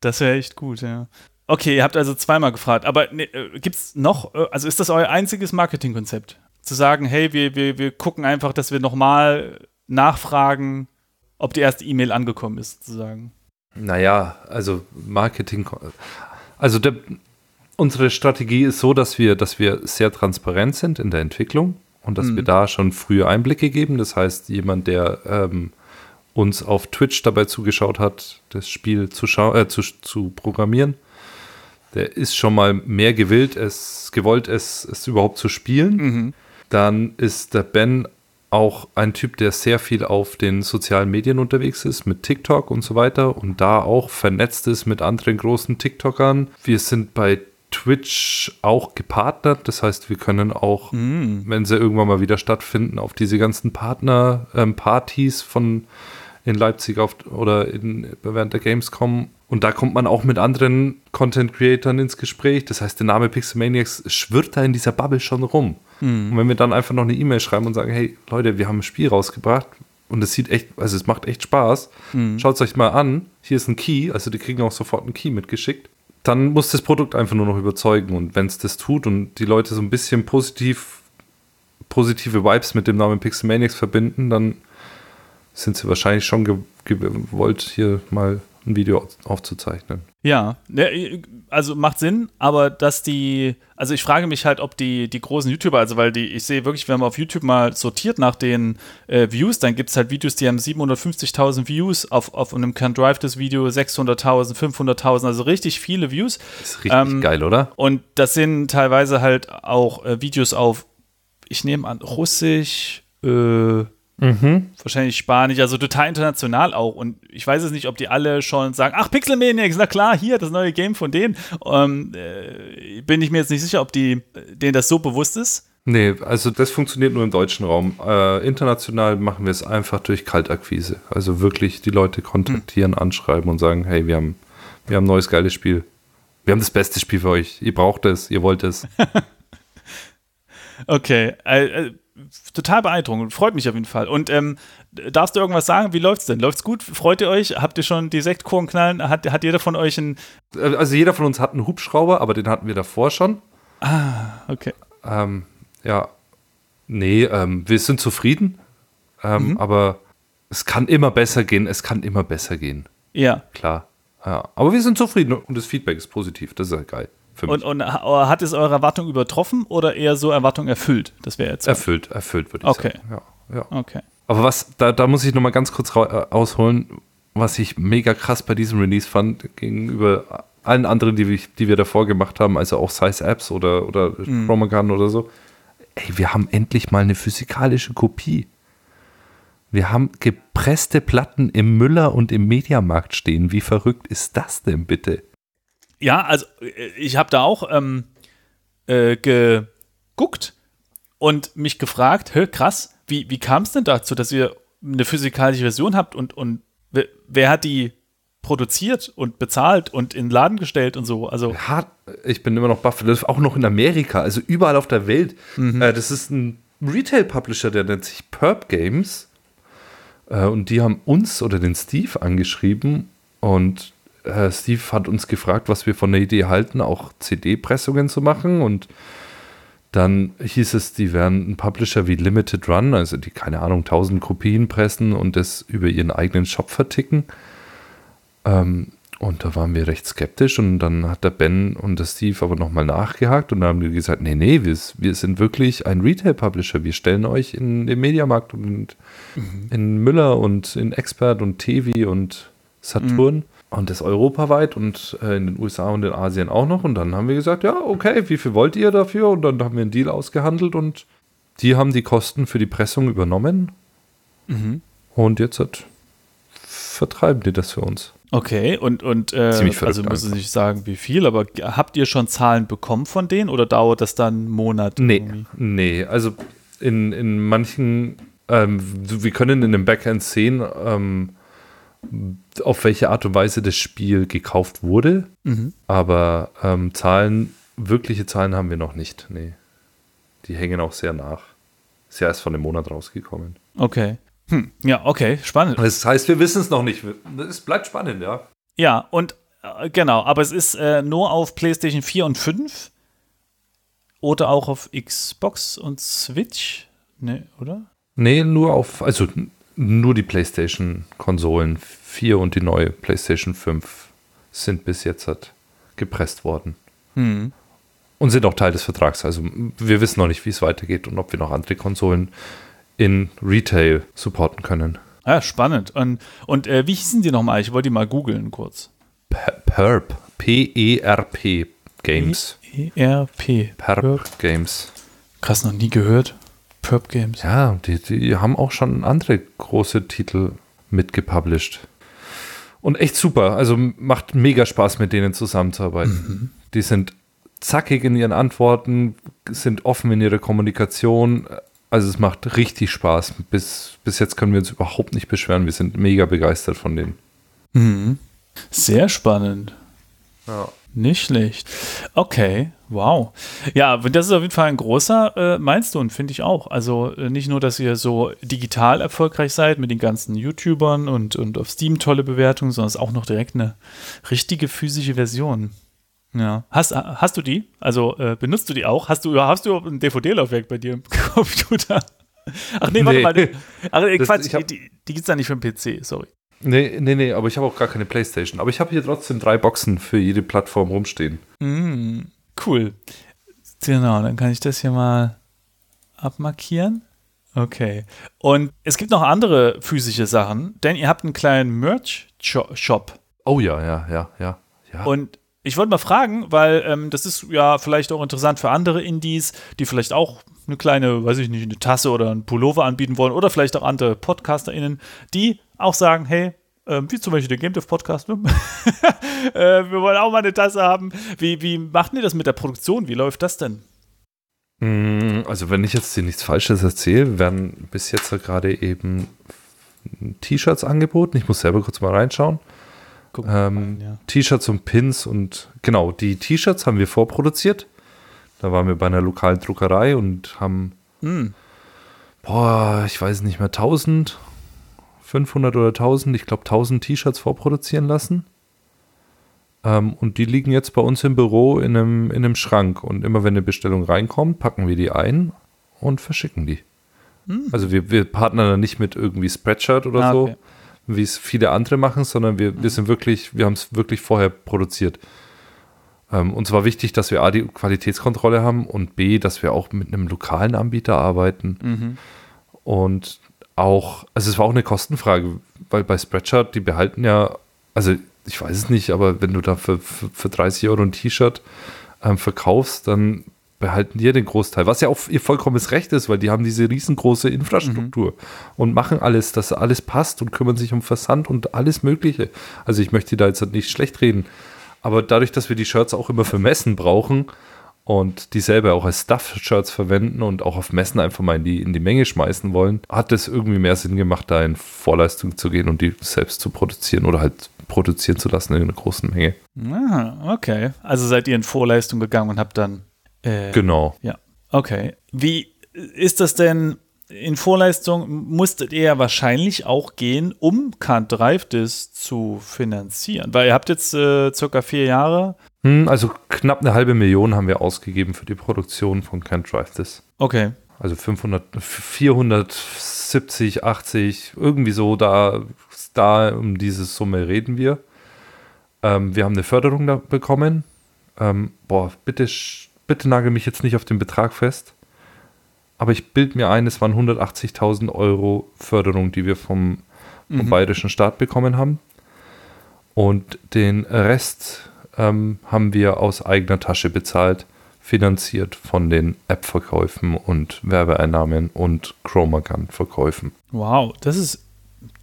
Das wäre echt gut, ja. Okay, ihr habt also zweimal gefragt. Aber ne, äh, gibt's noch, äh, also ist das euer einziges Marketingkonzept? Zu sagen, hey, wir, wir, wir gucken einfach, dass wir nochmal nachfragen, ob die erste E-Mail angekommen ist, sozusagen. Naja, also Marketing. Also der, unsere Strategie ist so, dass wir, dass wir sehr transparent sind in der Entwicklung und dass Mhm. wir da schon frühe Einblicke geben. Das heißt, jemand, der ähm, uns auf Twitch dabei zugeschaut hat, das Spiel zu, äh, zu, zu programmieren, der ist schon mal mehr gewillt, es gewollt, es, es überhaupt zu spielen. Mhm. Dann ist der Ben auch ein Typ, der sehr viel auf den sozialen Medien unterwegs ist, mit TikTok und so weiter und da auch vernetzt ist mit anderen großen TikTokern. Wir sind bei Twitch auch gepartnert, das heißt, wir können auch, Mhm. wenn sie irgendwann mal wieder stattfinden, auf diese ganzen Partner-Partys von in Leipzig auf, oder in, während der Gamescom. Und da kommt man auch mit anderen Content-Creatern ins Gespräch. Das heißt, der Name Pixelmaniacs schwirrt da in dieser Bubble schon rum. Und wenn wir dann einfach noch eine E-Mail schreiben und sagen, hey Leute, wir haben ein Spiel rausgebracht und es sieht echt, also es macht echt Spaß, schaut es euch mal an, hier ist ein Key, also die kriegen auch sofort einen Key mitgeschickt, dann muss das Produkt einfach nur noch überzeugen. Und wenn es das tut und die Leute so ein bisschen positiv, positive Vibes mit dem Namen Pixelmaniacs verbinden, dann sind sie wahrscheinlich schon ge gewollt, hier mal ein Video aufzuzeichnen. Ja, also macht Sinn, aber dass die, also ich frage mich halt, ob die, die großen YouTuber, also weil die, ich sehe wirklich, wenn man auf YouTube mal sortiert nach den äh, Views, dann gibt es halt Videos, die haben 750.000 Views, auf, auf einem Can Drive das Video 600.000, 500.000, also richtig viele Views. ist richtig Ähm, geil, oder? Und das sind teilweise halt auch äh, Videos auf, ich nehme an, Russisch, äh, wahrscheinlich Spanisch, also total international auch. Und ich weiß es nicht, ob die alle schon sagen, ach, Pixelmaniacs, na klar, hier, das neue Game von denen. Ähm, äh, bin ich mir jetzt nicht sicher, ob die, denen das so bewusst ist. Nee, also das funktioniert nur im deutschen Raum. Äh, international machen wir es einfach durch Kaltakquise. Also wirklich die Leute kontaktieren, anschreiben und sagen, hey, wir haben, wir haben ein neues geiles Spiel. Wir haben das beste Spiel für euch. Ihr braucht es, ihr wollt es. Okay, äh, äh, total beeindruckend. Freut mich auf jeden Fall. Und ähm, darfst du irgendwas sagen? Wie läuft's denn? Läuft's gut? Freut ihr euch? Habt ihr schon die Sektkorn knallen? Hat, hat jeder von euch ein. Äh, Also jeder von uns hat einen Hubschrauber, aber den hatten wir davor schon. Okay. Ähm, ja, nee, ähm, wir sind zufrieden, ähm, aber es kann immer besser gehen. Es kann immer besser gehen, Ja. klar. Ja, aber wir sind zufrieden und das Feedback ist positiv. Das ist ja geil. Und, und ha- hat es eure Erwartung übertroffen oder eher so Erwartung erfüllt? Das wäre jetzt. erfüllt, erfüllt, würde ich Okay. sagen. Ja, ja. Okay. Aber was, da, da muss ich noch mal ganz kurz äh, ausholen, was ich mega krass bei diesem Release fand, gegenüber allen anderen, die, wir- die wir davor gemacht haben, also auch Size Apps oder, oder Chromagun oder so. Ey, wir haben endlich mal eine physikalische Kopie. Wir haben gepresste Platten im Müller und im Mediamarkt stehen. Wie verrückt ist das denn bitte? Ja, also äh, ich habe da auch ähm, äh, geguckt und mich gefragt, hä, krass, wie, wie kam es denn dazu, dass ihr eine physikalische Version habt und, und wer, wer hat die produziert und bezahlt und in den Laden gestellt und so? Also, Hart, ich bin immer noch baff. Das ist auch noch in Amerika, also überall auf der Welt. Äh, das ist ein Retail-Publisher, der nennt sich Perp Games. Äh, und die haben uns oder den Steve angeschrieben. Und äh, Steve hat uns gefragt, was wir von der Idee halten, auch CD-Pressungen zu machen. Und dann hieß es, die wären ein Publisher wie Limited Run, also die, keine Ahnung, 1000 Kopien pressen und das über ihren eigenen Shop verticken. Ähm, und da waren wir recht skeptisch und dann hat der Ben und der Steve aber nochmal nachgehakt und dann haben die gesagt, nee, nee, wir, wir sind wirklich ein Retail-Publisher. Wir stellen euch in den Mediamarkt und in Müller und in Expert und Tevi und Saturn und das europaweit und äh, in den USA und in Asien auch noch. Und dann haben wir gesagt, ja, okay, wie viel wollt ihr dafür? Und dann haben wir einen Deal ausgehandelt und die haben die Kosten für die Pressung übernommen Mhm. Und jetzt hat, vertreiben die das für uns. Okay, und, und äh, also müssen Sie nicht sagen, wie viel, aber habt ihr schon Zahlen bekommen von denen oder dauert das dann einen Monat? Nee, irgendwie? nee. Also in, in manchen, ähm, wir können in dem Backend sehen, ähm, auf welche Art und Weise das Spiel gekauft wurde, Mhm. aber ähm, Zahlen, wirkliche Zahlen haben wir noch nicht. Nee. Die hängen auch sehr nach. Ist ja erst von dem Monat rausgekommen. Okay. Hm. Ja, okay, spannend. Das heißt, wir wissen es noch nicht. Es bleibt spannend, ja. Ja, und äh, genau, aber es ist äh, nur auf PlayStation 4 und 5 oder auch auf Xbox und Switch, ne, oder? Nee, nur auf, also nur die PlayStation-Konsolen 4 und die neue PlayStation 5 sind bis jetzt halt gepresst worden. Hm. Und sind auch Teil des Vertrags. Also wir wissen noch nicht, wie es weitergeht und ob wir noch andere Konsolen in Retail supporten können. Ja, spannend. Und, und äh, wie hießen die nochmal? Ich wollte die mal googeln kurz. Perp. P-E-R-P Games. ERP. Perp Games. Krass, noch nie gehört. Perp Games. Ja, die, die haben auch schon andere große Titel mitgepublished. Und echt super. Also macht mega Spaß, mit denen zusammenzuarbeiten. Die sind zackig in ihren Antworten, sind offen in ihrer Kommunikation. Also es macht richtig Spaß. Bis, bis jetzt können wir uns überhaupt nicht beschweren. Wir sind mega begeistert von denen. Mhm. Sehr spannend. Ja. Nicht schlecht. Okay, wow. Ja, das ist auf jeden Fall ein großer äh, Milestone, finde ich auch. Also äh, nicht nur, dass ihr so digital erfolgreich seid mit den ganzen YouTubern und, und auf Steam tolle Bewertungen, sondern es ist auch noch direkt eine richtige physische Version. Ja. Hast, hast du die? Also äh, benutzt du die auch? Hast du, hast du ein DVD-Laufwerk bei dir im Computer? Ach nee, warte Nee. mal. Ach, äh, Das- Quatsch, ich hab- die, die gibt es da nicht für den PC, sorry. Nee, nee, nee, aber ich habe auch gar keine Playstation. Aber ich habe hier trotzdem drei Boxen für jede Plattform rumstehen. Mm, cool. Genau, dann kann ich das hier mal abmarkieren. Okay. Und es gibt noch andere physische Sachen, denn ihr habt einen kleinen Merch-Shop. Oh ja, ja, ja, ja. ja. Und ich wollte mal fragen, weil ähm, das ist ja vielleicht auch interessant für andere Indies, die vielleicht auch eine kleine, weiß ich nicht, eine Tasse oder einen Pullover anbieten wollen oder vielleicht auch andere PodcasterInnen, die auch sagen, hey, ähm, wie zum Beispiel der Game Dev Podcast, ne? äh, wir wollen auch mal eine Tasse haben. Wie, wie macht ihr das mit der Produktion? Wie läuft das denn? Mm, Also wenn ich jetzt dir nichts Falsches erzähle, werden bis jetzt gerade eben T-Shirts angeboten. Ich muss selber kurz mal reinschauen. Ähm, ja. T-Shirts und Pins und genau, die T-Shirts haben wir vorproduziert. Da waren wir bei einer lokalen Druckerei und haben, Hm. boah, ich weiß nicht mehr, 1000, 500 oder 1000, ich glaube 1000 T-Shirts vorproduzieren lassen. Ähm, und die liegen jetzt bei uns im Büro in einem, in einem Schrank. Und immer wenn eine Bestellung reinkommt, packen wir die ein und verschicken die. Also wir, wir partnern da nicht mit irgendwie Spreadshirt oder Ah, so, okay. wie es viele andere machen, sondern wir, wir sind wirklich, wir haben es wirklich vorher produziert. Ähm, uns war wichtig, dass wir A, die Qualitätskontrolle haben und B, dass wir auch mit einem lokalen Anbieter arbeiten. Mhm. Und auch, also es war auch eine Kostenfrage, weil bei Spreadshirt, die behalten ja, also ich weiß es nicht, aber wenn du da für, für, für 30 Euro ein T-Shirt ähm, verkaufst, dann behalten die ja den Großteil, was ja auch ihr vollkommenes Recht ist, weil die haben diese riesengroße Infrastruktur und machen alles, dass alles passt und kümmern sich um Versand und alles Mögliche. Also ich möchte da jetzt nicht schlecht reden, aber dadurch, dass wir die Shirts auch immer für Messen brauchen und dieselbe auch als Stuff-Shirts verwenden und auch auf Messen einfach mal in die, in die Menge schmeißen wollen, hat es irgendwie mehr Sinn gemacht, da in Vorleistung zu gehen und die selbst zu produzieren oder halt produzieren zu lassen in einer großen Menge. Ah, okay. Also seid ihr in Vorleistung gegangen und habt dann. Äh, Genau. Ja, okay. Wie ist das denn in Vorleistung? Musstet ihr ja wahrscheinlich auch gehen, um Can't Drive This zu finanzieren? Weil ihr habt jetzt äh, circa vier Jahre. Hm, also knapp eine halbe Million haben wir ausgegeben für die Produktion von Can't Drive This. Okay. Also 500, 470, 80, irgendwie so, da, da um diese Summe reden wir. Ähm, wir haben eine Förderung bekommen. Ähm, boah, bitte, bitte nagel mich jetzt nicht auf den Betrag fest. Aber ich bild mir ein, es waren 180.000 Euro Förderung, die wir vom, vom Mhm. bayerischen Staat bekommen haben. Und den Rest ähm, haben wir aus eigener Tasche bezahlt finanziert von den App-Verkäufen und Werbeeinnahmen und Chromagun-Verkäufen. Wow, das ist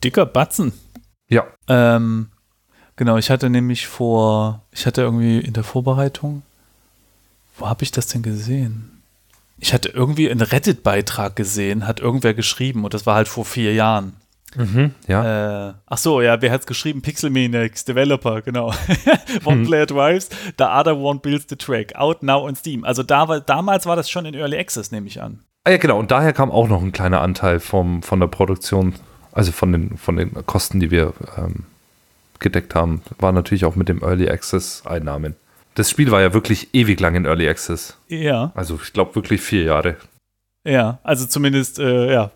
dicker Batzen. Ja. Ähm, genau, ich hatte nämlich vor, ich hatte irgendwie in der Vorbereitung, wo habe ich das denn gesehen? Ich hatte irgendwie einen Reddit-Beitrag gesehen, hat irgendwer geschrieben und das war halt vor vier Jahren. Mhm, ja. Äh, ach so, ja, wer hat's geschrieben? Pixelmaniacs, Developer, genau. one player drives, the other one builds the track. Out now on Steam. Also da war, damals war das schon in Early Access, nehme ich an. Ah ja, genau. Und daher kam auch noch ein kleiner Anteil vom, von der Produktion, also von den, von den Kosten, die wir ähm, gedeckt haben, war natürlich auch mit dem Early Access Einnahmen. Das Spiel war ja wirklich ewig lang in Early Access. Ja. Also ich glaube wirklich vier Jahre. Ja, also zumindest, äh, ja.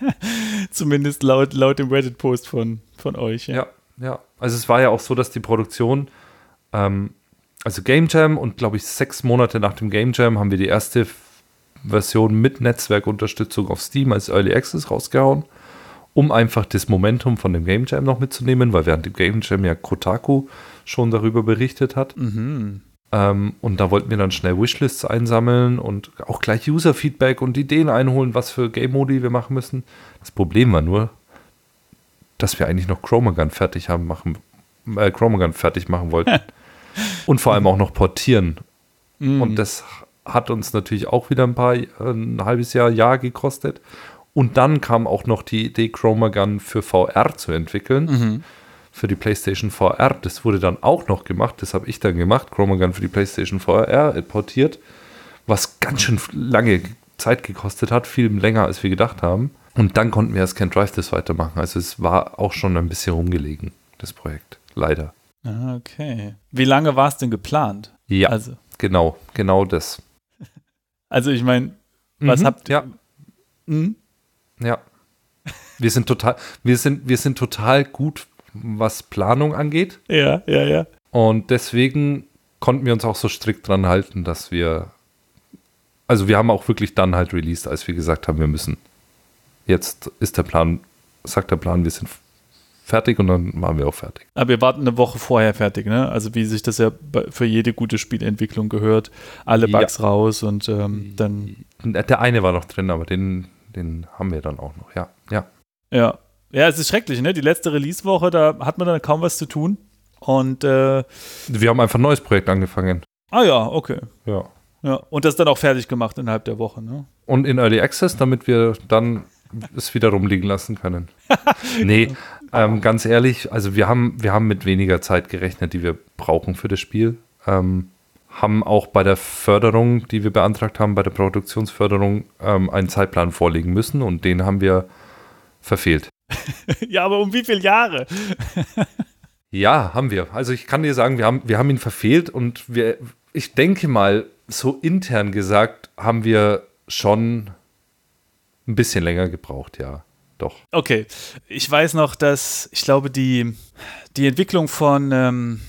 zumindest laut, laut dem Reddit-Post von, von euch. Ja. ja, ja. Also es war ja auch so, dass die Produktion, ähm, also Game Jam und glaube ich sechs Monate nach dem Game Jam haben wir die erste Version mit Netzwerkunterstützung auf Steam als Early Access rausgehauen, um einfach das Momentum von dem Game Jam noch mitzunehmen, weil während dem Game Jam ja Kotaku schon darüber berichtet hat. Mhm. Ähm, und da wollten wir dann schnell Wishlists einsammeln und auch gleich User-Feedback und Ideen einholen, was für Game-Modi wir machen müssen. Das Problem war nur, dass wir eigentlich noch Chromagun fertig haben machen, äh, Chromagun fertig machen wollten. und vor allem auch noch portieren. Mhm. Und das hat uns natürlich auch wieder ein paar, ein halbes Jahr, Jahr gekostet. Und dann kam auch noch die Idee, Chromagun für VR zu entwickeln. Mhm. Für die PlayStation VR. Das wurde dann auch noch gemacht. Das habe ich dann gemacht. Chromagun für die PlayStation VR portiert. Was ganz schön lange Zeit gekostet hat. Viel länger, als wir gedacht haben. Und dann konnten wir als Can't Drive das weitermachen. Also es war auch schon ein bisschen rumgelegen, das Projekt. Leider. Ah, Okay. Wie lange war es denn geplant? Ja, Also, genau. Genau das. also ich meine, was Mhm, habt Ja, Hm? Ja. Wir sind total, wir sind, wir sind total gut, was Planung angeht. Ja, ja, ja. Und deswegen konnten wir uns auch so strikt dran halten, dass wir, also wir haben auch wirklich dann halt released, als wir gesagt haben, wir müssen. Jetzt ist der Plan, sagt der Plan, wir sind fertig und dann waren wir auch fertig. Aber wir warten eine Woche vorher fertig, ne? Also wie sich das ja für jede gute Spielentwicklung gehört. Alle Ja. Bugs raus und ähm, dann, Der eine war noch drin, aber den, den haben wir dann auch noch. Ja, ja. ja. Ja, es ist schrecklich, ne? Die letzte Release-Woche, da hat man dann kaum was zu tun. Und, äh, Wir haben einfach ein neues Projekt angefangen. ah ja, okay. Ja. Ja, und das dann auch fertig gemacht innerhalb der Woche, ne? und in Early Access, damit wir dann es wieder rumliegen lassen können. nee, ähm, ganz ehrlich, also wir haben, wir haben mit weniger Zeit gerechnet, die wir brauchen für das Spiel. Ähm, haben auch bei der Förderung, die wir beantragt haben, bei der Produktionsförderung, ähm, einen Zeitplan vorlegen müssen und den haben wir verfehlt. ja, aber um wie viele Jahre? Ja, haben wir. Also ich kann dir sagen, wir haben, wir haben ihn verfehlt und wir, ich denke mal, so intern gesagt, haben wir schon ein bisschen länger gebraucht, ja. Doch. Okay, ich weiß noch, dass ich glaube, die, die Entwicklung von ähm,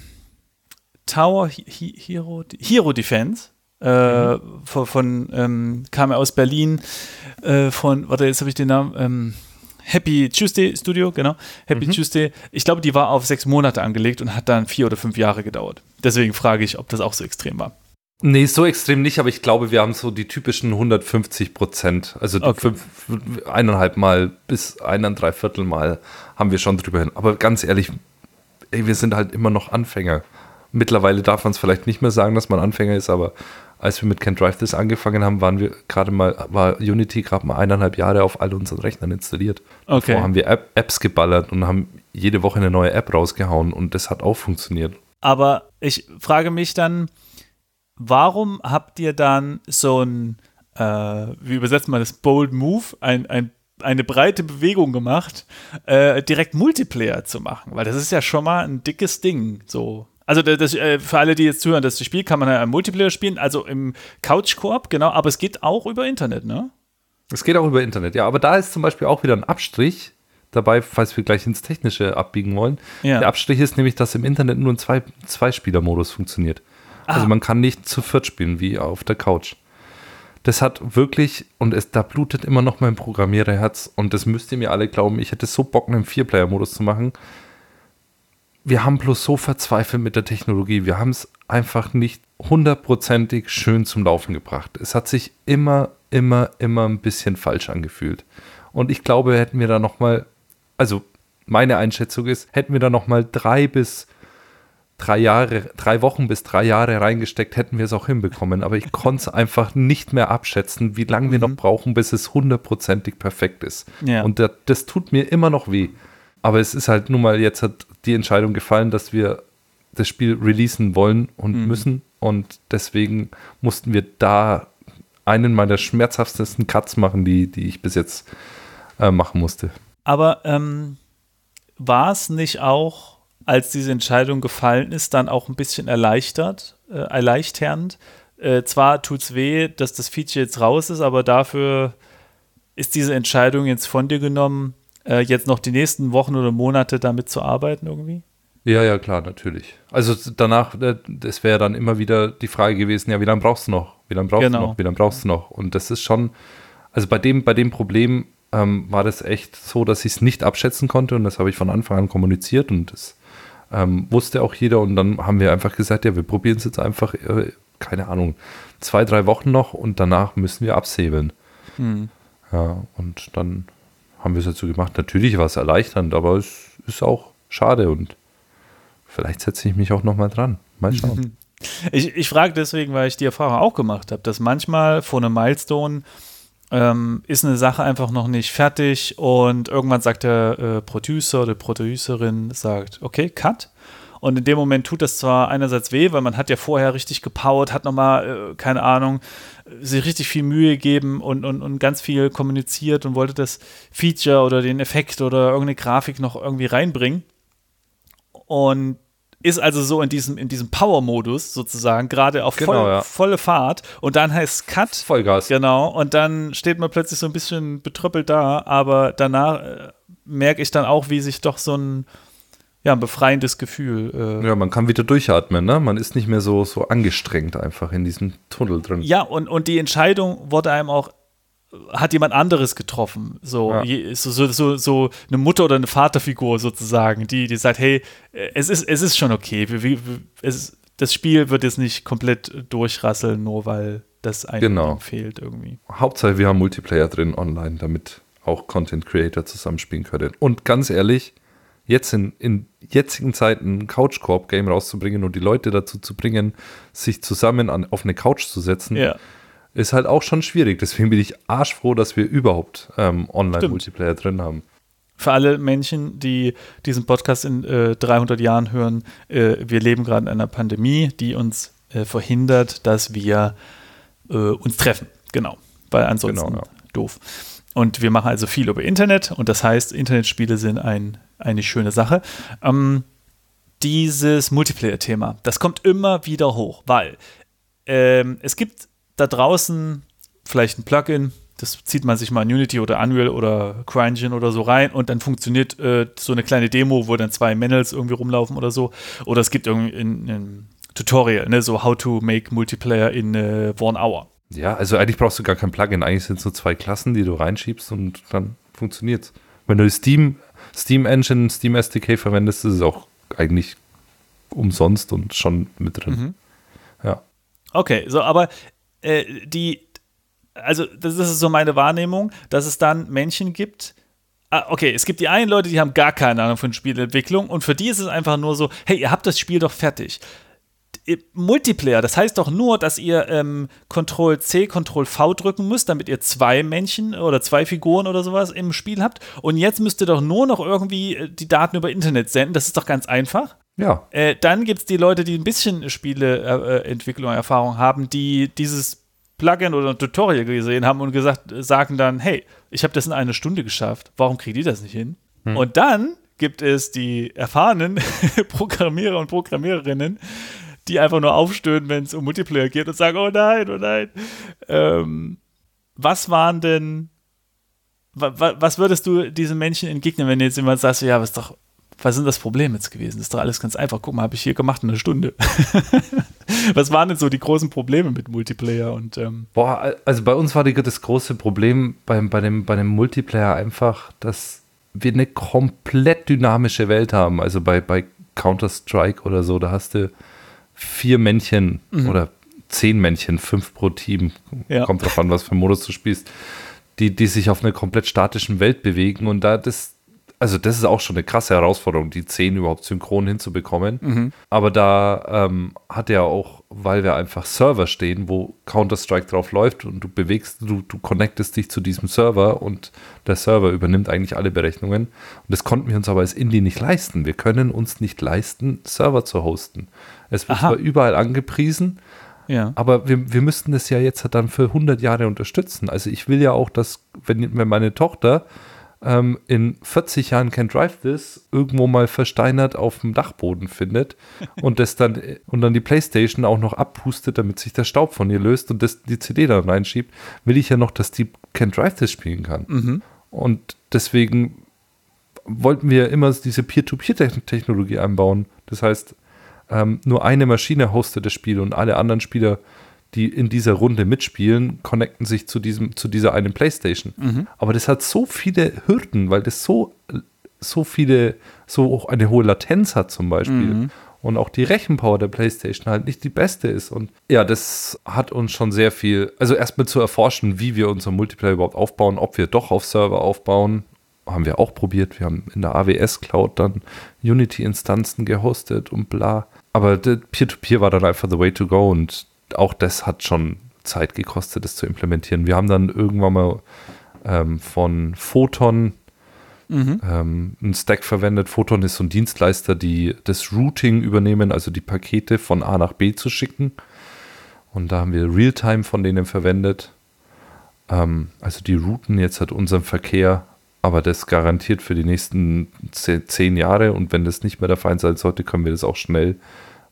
Tower Hi- Hero, Hero Defense äh, von, von ähm, kam er aus Berlin äh, von, warte, jetzt habe ich den Namen, ähm, Happy Tuesday Studio, genau, Happy Tuesday. Ich glaube, die war auf sechs Monate angelegt und hat dann vier oder fünf Jahre gedauert. Deswegen frage ich, ob das auch so extrem war. Nee, so extrem nicht, aber ich glaube, wir haben so die typischen 150 Prozent. Also Okay. fünf, eineinhalb Mal bis eineinhalb Viertel Mal haben wir schon drüber hin. Aber ganz ehrlich, ey, wir sind halt immer noch Anfänger. Mittlerweile darf man es vielleicht nicht mehr sagen, dass man Anfänger ist, aber als wir mit Can't Drive This angefangen haben, waren wir gerade mal, war Unity gerade mal eineinhalb Jahre auf all unseren Rechnern installiert. Okay. Davor haben wir App, Apps geballert und haben jede Woche eine neue App rausgehauen und das hat auch funktioniert. Aber ich frage mich dann, warum habt ihr dann so ein, äh, wie übersetzt man das, Bold Move, ein, ein, eine breite Bewegung gemacht, äh, direkt Multiplayer zu machen? Weil das ist ja schon mal ein dickes Ding. So. Also das, das, äh, für alle, die jetzt zuhören, das Spiel kann man ja im Multiplayer spielen, also im Couch-Koop, genau, aber es geht auch über Internet, ne? Es geht auch über Internet, ja. Aber da ist zum Beispiel auch wieder ein Abstrich dabei, falls wir gleich ins Technische abbiegen wollen. Ja. Der Abstrich ist nämlich, dass im Internet nur ein Zwei- Zwei-Spieler-Modus funktioniert. Also Ah. man kann nicht zu viert spielen, wie auf der Couch. Das hat wirklich, und es, da blutet immer noch mein Programmiererherz, und das müsst ihr mir alle glauben, ich hätte so Bock, einen Vier-Player-Modus zu machen. Wir haben bloß so verzweifelt mit der Technologie. Wir haben es einfach nicht hundertprozentig schön zum Laufen gebracht. Es hat sich immer, immer, immer ein bisschen falsch angefühlt. Und ich glaube, hätten wir da noch mal, also meine Einschätzung ist, hätten wir da noch mal drei bis drei Jahre, drei Wochen bis drei Jahre reingesteckt, hätten wir es auch hinbekommen. Aber ich konnte es einfach nicht mehr abschätzen, wie lange wir noch Mhm. brauchen, bis es hundertprozentig perfekt ist. Ja. Und das, das tut mir immer noch weh. Aber es ist halt nun mal, jetzt hat die Entscheidung gefallen, dass wir das Spiel releasen wollen und Mhm. müssen. Und deswegen mussten wir da einen meiner schmerzhaftesten Cuts machen, die, die ich bis jetzt äh, machen musste. Aber ähm, war es nicht auch, als diese Entscheidung gefallen ist, dann auch ein bisschen erleichtert, äh, erleichternd? Äh, zwar tut es weh, dass das Feature jetzt raus ist, aber dafür ist diese Entscheidung jetzt von dir genommen, äh, jetzt noch die nächsten Wochen oder Monate damit zu arbeiten irgendwie? Ja, ja, klar, natürlich. Also danach, äh, das wäre dann immer wieder die Frage gewesen, ja, wie lange brauchst du noch? Wie lange brauchst Genau. du noch? Wie lange brauchst du noch? Und das ist schon, also bei dem, bei dem Problem ähm, war das echt so, dass ich es nicht abschätzen konnte und das habe ich von Anfang an kommuniziert und das ähm, wusste auch jeder und dann haben wir einfach gesagt, ja, wir probieren es jetzt einfach, äh, keine Ahnung, zwei, drei Wochen noch und danach müssen wir absäbeln. Hm. Ja, und dann haben wir es so gemacht. Natürlich war es erleichternd, aber es ist auch schade und vielleicht setze ich mich auch nochmal dran. Mal schauen. Ich, ich frage deswegen, weil ich die Erfahrung auch gemacht habe, dass manchmal vor einem Milestone ähm, ist eine Sache einfach noch nicht fertig und irgendwann sagt der äh, Producer oder Producerin, sagt, okay, cut. Und in dem Moment tut das zwar einerseits weh, weil man hat ja vorher richtig gepowert, hat nochmal, äh, keine Ahnung, sich richtig viel Mühe gegeben und, und, und ganz viel kommuniziert und wollte das Feature oder den Effekt oder irgendeine Grafik noch irgendwie reinbringen. Und ist also so in diesem, in diesem Power-Modus sozusagen, gerade auf Genau, voll, ja. volle Fahrt. Und dann heißt Cut. Vollgas. Genau. Und dann steht man plötzlich so ein bisschen betröppelt da. Aber danach äh, merke ich dann auch, wie sich doch so ein, ja, ein befreiendes Gefühl. Äh, Ja, man kann wieder durchatmen, ne? Man ist nicht mehr so, so angestrengt einfach in diesem Tunnel drin. Ja, und, und die Entscheidung wurde einem auch, hat jemand anderes getroffen. So, Ja. so, so, so, so eine Mutter oder eine Vaterfigur sozusagen, die, die sagt, hey, äh, es ist, es ist schon okay. Wir, wir, es das Spiel wird jetzt nicht komplett durchrasseln, nur weil das einem Genau. fehlt irgendwie. Hauptsache, wir haben Multiplayer drin online, damit auch Content Creator zusammenspielen können. Und ganz ehrlich, jetzt in, in jetzigen Zeiten ein Couch-Korb-Game rauszubringen und die Leute dazu zu bringen, sich zusammen an, auf eine Couch zu setzen, Ja. ist halt auch schon schwierig. Deswegen bin ich arschfroh, dass wir überhaupt ähm. Online-Multiplayer drin haben. Für alle Menschen, die diesen Podcast in äh, 300 Jahren hören, äh, wir leben gerade in einer Pandemie, die uns äh, verhindert, dass wir äh, uns treffen. Genau. Weil ansonsten Genau, ja. doof. Und wir machen also viel über Internet und das heißt, Internetspiele sind ein, eine schöne Sache. Ähm, dieses Multiplayer-Thema, das kommt immer wieder hoch, weil ähm, es gibt da draußen vielleicht ein Plugin, das zieht man sich mal in Unity oder Unreal oder CryEngine oder so rein und dann funktioniert äh, so eine kleine Demo, wo dann zwei Manuals irgendwie rumlaufen oder so. Oder es gibt irgendwie ein, Tutorial, ne, so How to make Multiplayer in äh, one hour. Ja, also eigentlich brauchst du gar kein Plugin. Eigentlich sind es so zwei Klassen, die du reinschiebst und dann funktioniert's. Wenn du Steam, Steam Engine, Steam SDK verwendest, ist es auch eigentlich umsonst und schon mit drin. Mhm. Ja. Okay, so, aber äh, die, also das ist so meine Wahrnehmung, dass es dann Menschen gibt, ah, okay, es gibt die einen Leute, die haben gar keine Ahnung von Spielentwicklung und für die ist es einfach nur so, hey, ihr habt das Spiel doch fertig. Multiplayer, das heißt doch nur, dass ihr ähm, Ctrl C, Ctrl V drücken müsst, damit ihr zwei Menschen oder zwei Figuren oder sowas im Spiel habt. Und jetzt müsst ihr doch nur noch irgendwie äh, die Daten über Internet senden. Das ist doch ganz einfach. Ja, Äh, dann gibt es die Leute, die ein bisschen Spieleentwicklung Erfahrung haben, die dieses Plugin oder ein Tutorial gesehen haben und gesagt, sagen dann, hey, ich habe das in einer Stunde geschafft, warum kriegt ihr das nicht hin? Und dann gibt es die erfahrenen Programmierer und Programmiererinnen, die einfach nur aufstöhnen, wenn es um Multiplayer geht und sagen, oh nein, oh nein. Ähm, was waren denn, wa, wa, was würdest du diesen Menschen entgegnen, wenn jetzt jemand sagt, ja, was ist doch, was sind das Problem jetzt gewesen? Das ist doch alles ganz einfach. Guck mal, habe ich hier gemacht in einer Stunde. was waren denn so die großen Probleme mit Multiplayer und ähm, Boah, also bei uns war die, das große Problem beim, bei, dem, bei dem Multiplayer einfach, dass wir eine komplett dynamische Welt haben. Also bei, bei Counter-Strike oder so, da hast du vier Männchen mhm. oder zehn Männchen, fünf pro Team, ja. kommt drauf an, was für Modus du spielst, die, die sich auf einer komplett statischen Welt bewegen und da das, also das ist auch schon eine krasse Herausforderung, die zehn überhaupt synchron hinzubekommen. Mhm. Aber da ähm, hat er auch, weil wir einfach Server stehen, wo Counter-Strike drauf läuft und du bewegst, du, du connectest dich zu diesem Server und der Server übernimmt eigentlich alle Berechnungen. Und das konnten wir uns aber als Indie nicht leisten. Wir können uns nicht leisten, Server zu hosten. Es wird Aha. zwar überall angepriesen, ja. Aber wir, wir müssten es ja jetzt dann für 100 Jahre unterstützen. Also ich will ja auch, dass, wenn, wenn meine Tochter ähm, in 40 Jahren Can Drive This irgendwo mal versteinert auf dem Dachboden findet und das dann und dann die Playstation auch noch abpustet, damit sich der Staub von ihr löst und das die CD dann reinschiebt, will ich ja noch, dass die Can Drive This spielen kann. Mhm. Und deswegen wollten wir immer diese Peer-to-Peer-Technologie einbauen. Das heißt, ähm, nur eine Maschine hostet das Spiel und alle anderen Spieler, die in dieser Runde mitspielen, connecten sich zu, diesem, zu dieser einen Playstation. Mhm. Aber das hat so viele Hürden, weil das so, so viele, so eine hohe Latenz hat zum Beispiel. Mhm. Und auch die Rechenpower der PlayStation halt nicht die beste ist. Und ja, das hat uns schon sehr viel, also erstmal zu erforschen, wie wir unser Multiplayer überhaupt aufbauen, ob wir doch auf Server aufbauen haben wir auch probiert. Wir haben in der AWS Cloud dann Unity-Instanzen gehostet und bla. Aber Peer-to-Peer -Peer war dann einfach the way to go und auch das hat schon Zeit gekostet, das zu implementieren. Wir haben dann irgendwann mal ähm, von Photon mhm. ähm, einen Stack verwendet. Photon ist so ein Dienstleister, die das Routing übernehmen, also die Pakete von A nach B zu schicken. Und da haben wir Realtime von denen verwendet. Ähm, also die routen jetzt halt unseren Verkehr aber das garantiert für die nächsten zehn Jahre und wenn das nicht mehr der Fall sein sollte, können wir das auch schnell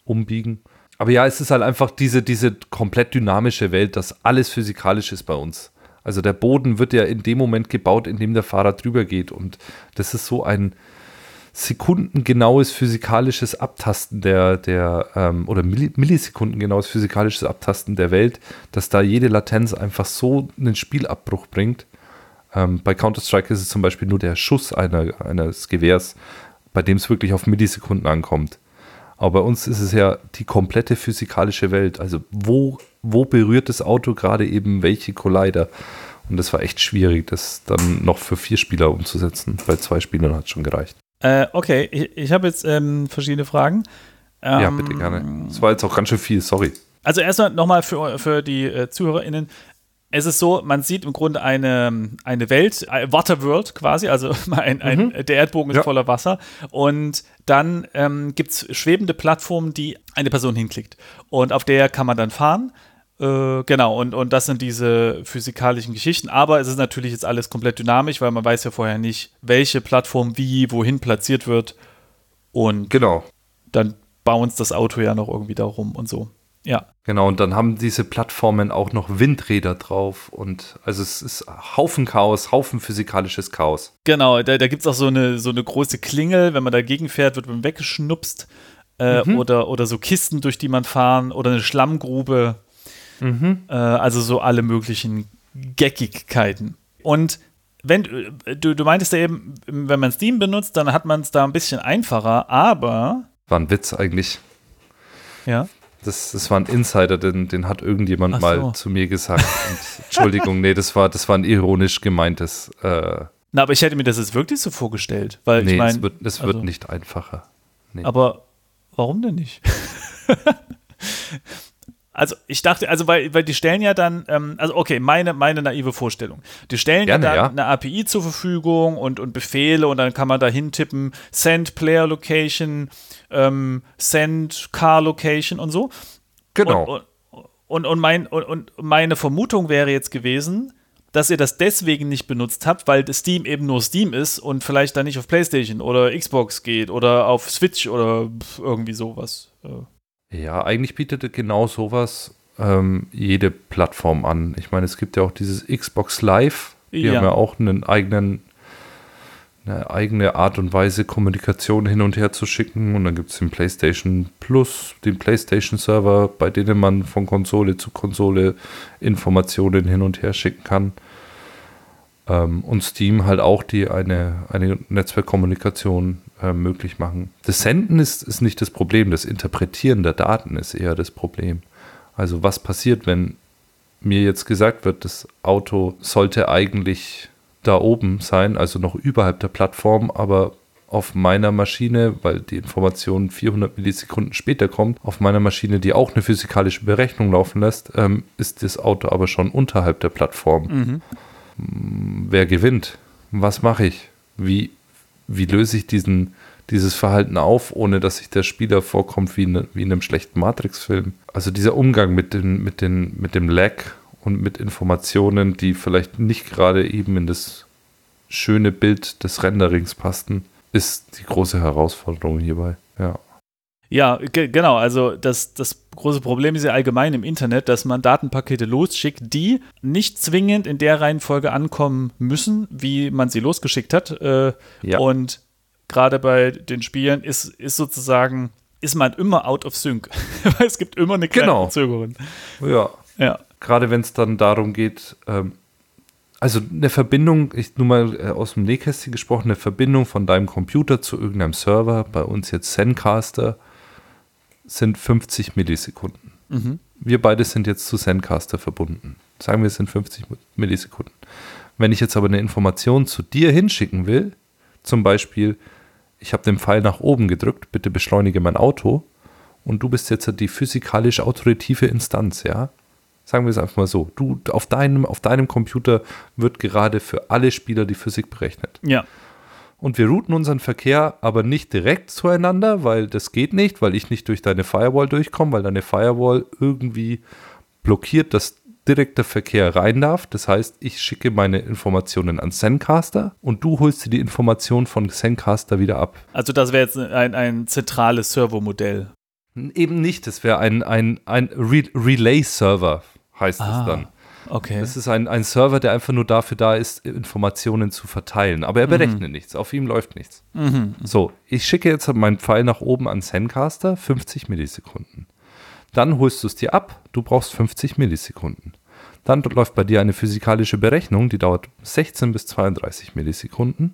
umbiegen. Aber ja, es ist halt einfach diese, diese komplett dynamische Welt, dass alles physikalisch ist bei uns. Also der Boden wird ja in dem Moment gebaut, in dem der Fahrer drüber geht und das ist so ein sekundengenaues physikalisches Abtasten der, der ähm, oder millisekundengenaues physikalisches Abtasten der Welt, dass da jede Latenz einfach so einen Spielabbruch bringt ähm, bei Counter-Strike ist es zum Beispiel nur der Schuss einer, eines Gewehrs, bei dem es wirklich auf Millisekunden ankommt. Aber bei uns ist es ja die komplette physikalische Welt. Also wo, wo berührt das Auto gerade eben welche Collider? Und das war echt schwierig, das dann noch für vier Spieler umzusetzen. Bei zwei Spielern hat es schon gereicht. Äh, okay, ich, ich habe jetzt ähm, verschiedene Fragen. Ähm, ja, bitte gerne. Das war jetzt auch ganz schön viel, sorry. Also erstmal nochmal für, für die äh, ZuhörerInnen es ist so, man sieht im Grunde eine, eine Welt, äh, Waterworld quasi, also ein, ein, mhm. der Erdbogen ist ja. voller Wasser und dann ähm, gibt es schwebende Plattformen, die eine Person hinklickt und auf der kann man dann fahren. Äh, genau, und, und das sind diese physikalischen Geschichten, aber es ist natürlich jetzt alles komplett dynamisch, weil man weiß ja vorher nicht, welche Plattform wie, wohin platziert wird und genau. dann bounce das Auto ja noch irgendwie da rum und so. Ja. Genau, und dann haben diese Plattformen auch noch Windräder drauf und also es ist Haufen Chaos, Haufen physikalisches Chaos. Genau, da, da gibt es auch so eine, so eine große Klingel, wenn man dagegen fährt, wird man weggeschnupst äh, mhm. oder, oder so Kisten, durch die man fahren oder eine Schlammgrube. Mhm. Äh, also so alle möglichen Geckigkeiten. Und wenn du, du meintest ja eben, wenn man Steam benutzt, dann hat man es da ein bisschen einfacher, aber. War ein Witz eigentlich. Ja. Das, das war ein Insider, den, den hat irgendjemand so. mal zu mir gesagt. Und, Entschuldigung, nee, das war, das war ein ironisch gemeintes. Äh, Na, aber ich hätte mir das jetzt wirklich so vorgestellt. Weil nee, ich mein, es wird, es also, wird nicht einfacher. Nee. Aber warum denn nicht? Also ich dachte, also weil, weil die stellen ja dann, ähm, also okay, meine, meine naive Vorstellung. Die stellen Gerne, ja dann ja. eine API zur Verfügung und, und Befehle und dann kann man da hintippen, Send Player Location, ähm, Send Car Location und so. Genau. Und, und, und, mein, und, und meine Vermutung wäre jetzt gewesen, dass ihr das deswegen nicht benutzt habt, weil Steam eben nur Steam ist und vielleicht dann nicht auf PlayStation oder Xbox geht oder auf Switch oder irgendwie sowas. Ja, eigentlich bietet genau sowas ähm, jede Plattform an. Ich meine, es gibt ja auch dieses Xbox Live. Die ja. haben ja auch einen eigenen, eine eigene Art und Weise, Kommunikation hin und her zu schicken. Und dann gibt es den PlayStation Plus, den PlayStation Server, bei denen man von Konsole zu Konsole Informationen hin und her schicken kann. Ähm, und Steam halt auch, die eine, eine Netzwerkkommunikation äh, möglich machen. Das Senden ist, ist nicht das Problem, das Interpretieren der Daten ist eher das Problem. Also was passiert, wenn mir jetzt gesagt wird, das Auto sollte eigentlich da oben sein, also noch überhalb der Plattform, aber auf meiner Maschine, weil die Information 400 Millisekunden später kommt, auf meiner Maschine, die auch eine physikalische Berechnung laufen lässt, ähm, ist das Auto aber schon unterhalb der Plattform. Mhm. Wer gewinnt? Was mache ich? Wie, wie löse ich diesen, dieses Verhalten auf, ohne dass sich der Spieler vorkommt wie, ne, wie in einem schlechten Matrix-Film? Also dieser Umgang mit, den, mit, den, mit dem Lag und mit Informationen, die vielleicht nicht gerade eben in das schöne Bild des Renderings passten, ist die große Herausforderung hierbei. Ja. Ja, genau. Also das, das große Problem ist ja allgemein im Internet, dass man Datenpakete losschickt, die nicht zwingend in der Reihenfolge ankommen müssen, wie man sie losgeschickt hat. Äh, ja. Und gerade bei den Spielen ist, ist sozusagen, ist man immer out of sync. Weil es gibt immer eine kleine genau. Verzögerung. Ja. ja. Gerade wenn es dann darum geht, ähm, also eine Verbindung, ich nur mal äh, aus dem Nähkästchen gesprochen, eine Verbindung von deinem Computer zu irgendeinem Server, bei uns jetzt Zencaster, sind 50 Millisekunden. Mhm. Wir beide sind jetzt zu Zencaster verbunden. Sagen wir, es sind 50 Millisekunden. Wenn ich jetzt aber eine Information zu dir hinschicken will, zum Beispiel, ich habe den Pfeil nach oben gedrückt, bitte beschleunige mein Auto, und du bist jetzt die physikalisch autoritive Instanz, ja? Sagen wir es einfach mal so. Du, auf deinem, auf deinem Computer wird gerade für alle Spieler die Physik berechnet. Ja und wir routen unseren Verkehr aber nicht direkt zueinander, weil das geht nicht, weil ich nicht durch deine Firewall durchkomme, weil deine Firewall irgendwie blockiert, dass direkter Verkehr rein darf. Das heißt, ich schicke meine Informationen an Zencaster und du holst dir die Information von Zencaster wieder ab. Also das wäre jetzt ein, ein zentrales Servermodell. Eben nicht, das wäre ein, ein, ein Re Relay-Server, heißt ah. es dann. Okay. Das ist ein, ein Server, der einfach nur dafür da ist, Informationen zu verteilen. Aber er berechnet mhm. nichts. Auf ihm läuft nichts. Mhm. So, ich schicke jetzt meinen Pfeil nach oben an Zencaster, 50 Millisekunden. Dann holst du es dir ab, du brauchst 50 Millisekunden. Dann läuft bei dir eine physikalische Berechnung, die dauert 16 bis 32 Millisekunden.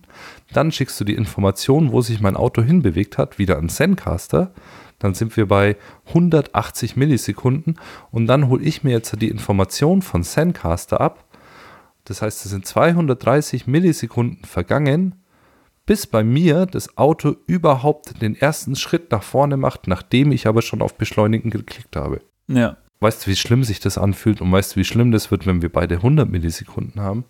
Dann schickst du die Information, wo sich mein Auto hinbewegt hat, wieder an Zencaster dann sind wir bei 180 Millisekunden und dann hole ich mir jetzt die Information von Zencaster ab. Das heißt, es sind 230 Millisekunden vergangen, bis bei mir das Auto überhaupt den ersten Schritt nach vorne macht, nachdem ich aber schon auf Beschleunigen geklickt habe. Ja. Weißt du, wie schlimm sich das anfühlt und weißt du, wie schlimm das wird, wenn wir beide 100 Millisekunden haben?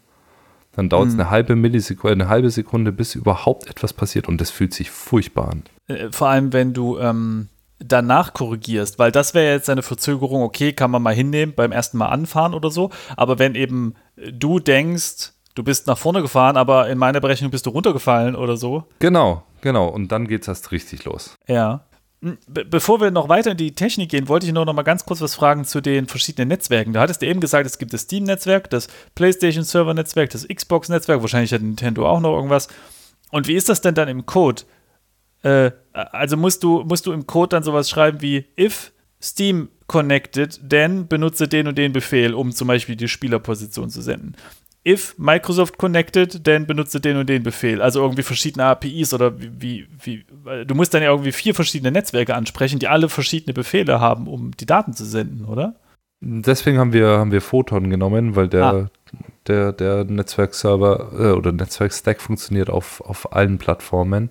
Dann dauert es mhm. eine halbe Millisekunde, eine halbe Sekunde, bis überhaupt etwas passiert und das fühlt sich furchtbar an. Äh, vor allem, wenn du ähm, danach korrigierst, weil das wäre jetzt eine Verzögerung, okay, kann man mal hinnehmen, beim ersten Mal anfahren oder so, aber wenn eben du denkst, du bist nach vorne gefahren, aber in meiner Berechnung bist du runtergefallen oder so. Genau, genau, und dann geht es erst richtig los. Ja. Hm, be bevor wir noch weiter in die Technik gehen, wollte ich nur noch mal ganz kurz was fragen zu den verschiedenen Netzwerken. Du hattest ja eben gesagt, es gibt das Steam-Netzwerk, das PlayStation-Server-Netzwerk, das Xbox-Netzwerk, wahrscheinlich hat Nintendo auch noch irgendwas. Und wie ist das denn dann im Code? Äh, also musst du, musst du im Code dann sowas schreiben wie if Steam connected, then benutze den und den Befehl, um zum Beispiel die Spielerposition zu senden. If Microsoft connected, then benutze den und den Befehl. Also irgendwie verschiedene APIs oder wie, wie, du musst dann ja irgendwie vier verschiedene Netzwerke ansprechen, die alle verschiedene Befehle haben, um die Daten zu senden, oder? Deswegen haben wir, haben wir Photon genommen, weil der, ah. der, der Netzwerkserver äh, oder Netzwerkstack funktioniert auf, auf allen Plattformen.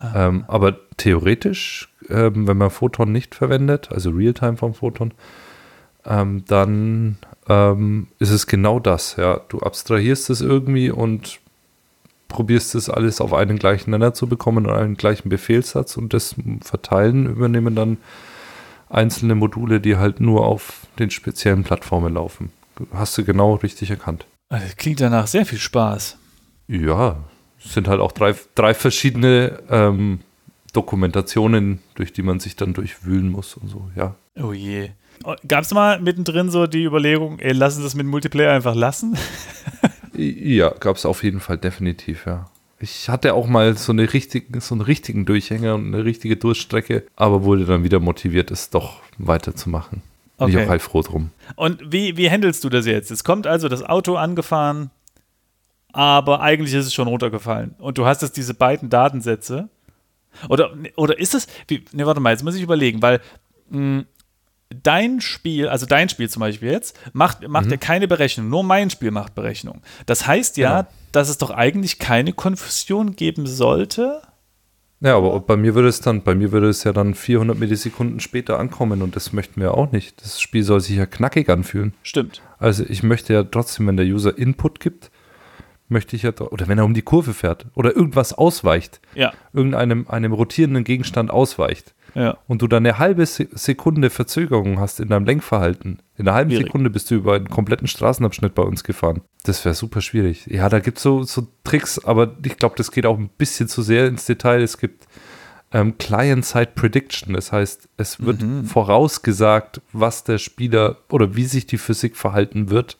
Ähm, aber theoretisch, ähm, wenn man Photon nicht verwendet, also Realtime vom Photon, ähm, dann ähm, ist es genau das. Ja, du abstrahierst es irgendwie und probierst es alles auf einen gleichen Nenner zu bekommen und einen gleichen Befehlssatz und das Verteilen übernehmen dann einzelne Module, die halt nur auf den speziellen Plattformen laufen. Hast du genau richtig erkannt. Das klingt danach sehr viel Spaß. Ja, sind halt auch drei, drei verschiedene ähm, Dokumentationen, durch die man sich dann durchwühlen muss und so, ja. Oh je. Oh, Gab es mal mittendrin so die Überlegung, ey, lassen das mit Multiplayer einfach lassen? ja, gab es auf jeden Fall definitiv, ja. Ich hatte auch mal so, eine richtigen, so einen richtigen Durchhänger und eine richtige Durchstrecke, aber wurde dann wieder motiviert, es doch weiterzumachen. Okay. Bin ich auch heilfroh drum. Und wie, wie handelst du das jetzt? Es kommt also das Auto angefahren, aber eigentlich ist es schon runtergefallen. Und du hast jetzt diese beiden Datensätze Oder, oder ist es, wie, ne, warte mal, jetzt muss ich überlegen, weil mh, dein Spiel, also dein Spiel zum Beispiel jetzt, macht, macht Mhm. ja keine Berechnung, nur mein Spiel macht Berechnung. Das heißt ja, Genau. dass es doch eigentlich keine Konfusion geben sollte. Ja, aber bei mir würde es dann, bei mir würde es ja dann 400 Millisekunden später ankommen und das möchten wir auch nicht. Das Spiel soll sich ja knackig anfühlen. Stimmt. Also ich möchte ja trotzdem, wenn der User Input gibt, möchte ich ja, oder wenn er um die Kurve fährt oder irgendwas ausweicht, Ja, irgendeinem einem rotierenden Gegenstand ausweicht ja. und du dann eine halbe Se- Sekunde Verzögerung hast in deinem Lenkverhalten. In einer halben Schwierig. Sekunde bist du über einen kompletten Straßenabschnitt bei uns gefahren. Das wäre super schwierig. Ja, da gibt es so, so Tricks, aber ich glaube, das geht auch ein bisschen zu sehr ins Detail. Es gibt ähm, Client-Side Prediction. Das heißt, es wird Mhm. vorausgesagt, was der Spieler oder wie sich die Physik verhalten wird.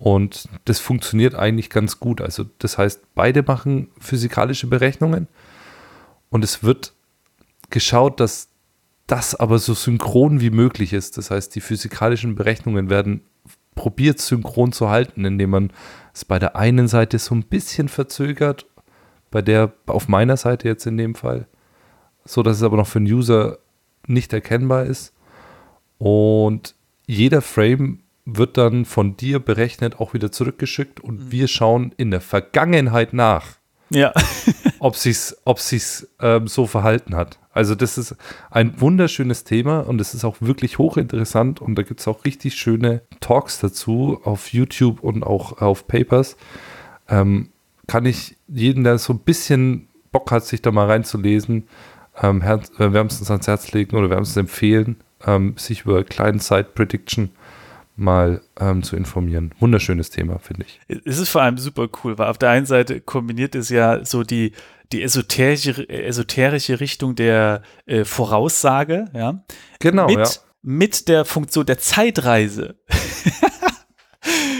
Und das funktioniert eigentlich ganz gut. Also, das heißt, beide machen physikalische Berechnungen und es wird geschaut, dass das aber so synchron wie möglich ist. Das heißt, die physikalischen Berechnungen werden probiert synchron zu halten, indem man es bei der einen Seite so ein bisschen verzögert, bei der auf meiner Seite jetzt in dem Fall, so dass es aber noch für den User nicht erkennbar ist. Und jeder Frame wird dann von dir berechnet auch wieder zurückgeschickt und wir schauen in der Vergangenheit nach Ja. ob sich's, ob sich's ähm, so verhalten hat. Also das ist ein wunderschönes Thema und es ist auch wirklich hochinteressant und da gibt es auch richtig schöne Talks dazu auf YouTube und auch auf Papers. Ähm, kann ich jeden, der so ein bisschen Bock hat, sich da mal reinzulesen, ähm, äh, wärmstens ans Herz legen oder wärmstens empfehlen, ähm, sich über Client-Side Prediction mal ähm, zu informieren. Wunderschönes Thema, finde ich. Es ist vor allem super cool, weil auf der einen Seite kombiniert es ja so die, die esoterische, esoterische Richtung der äh, Voraussage, ja, Genau, mit, ja. mit der Funktion der Zeitreise.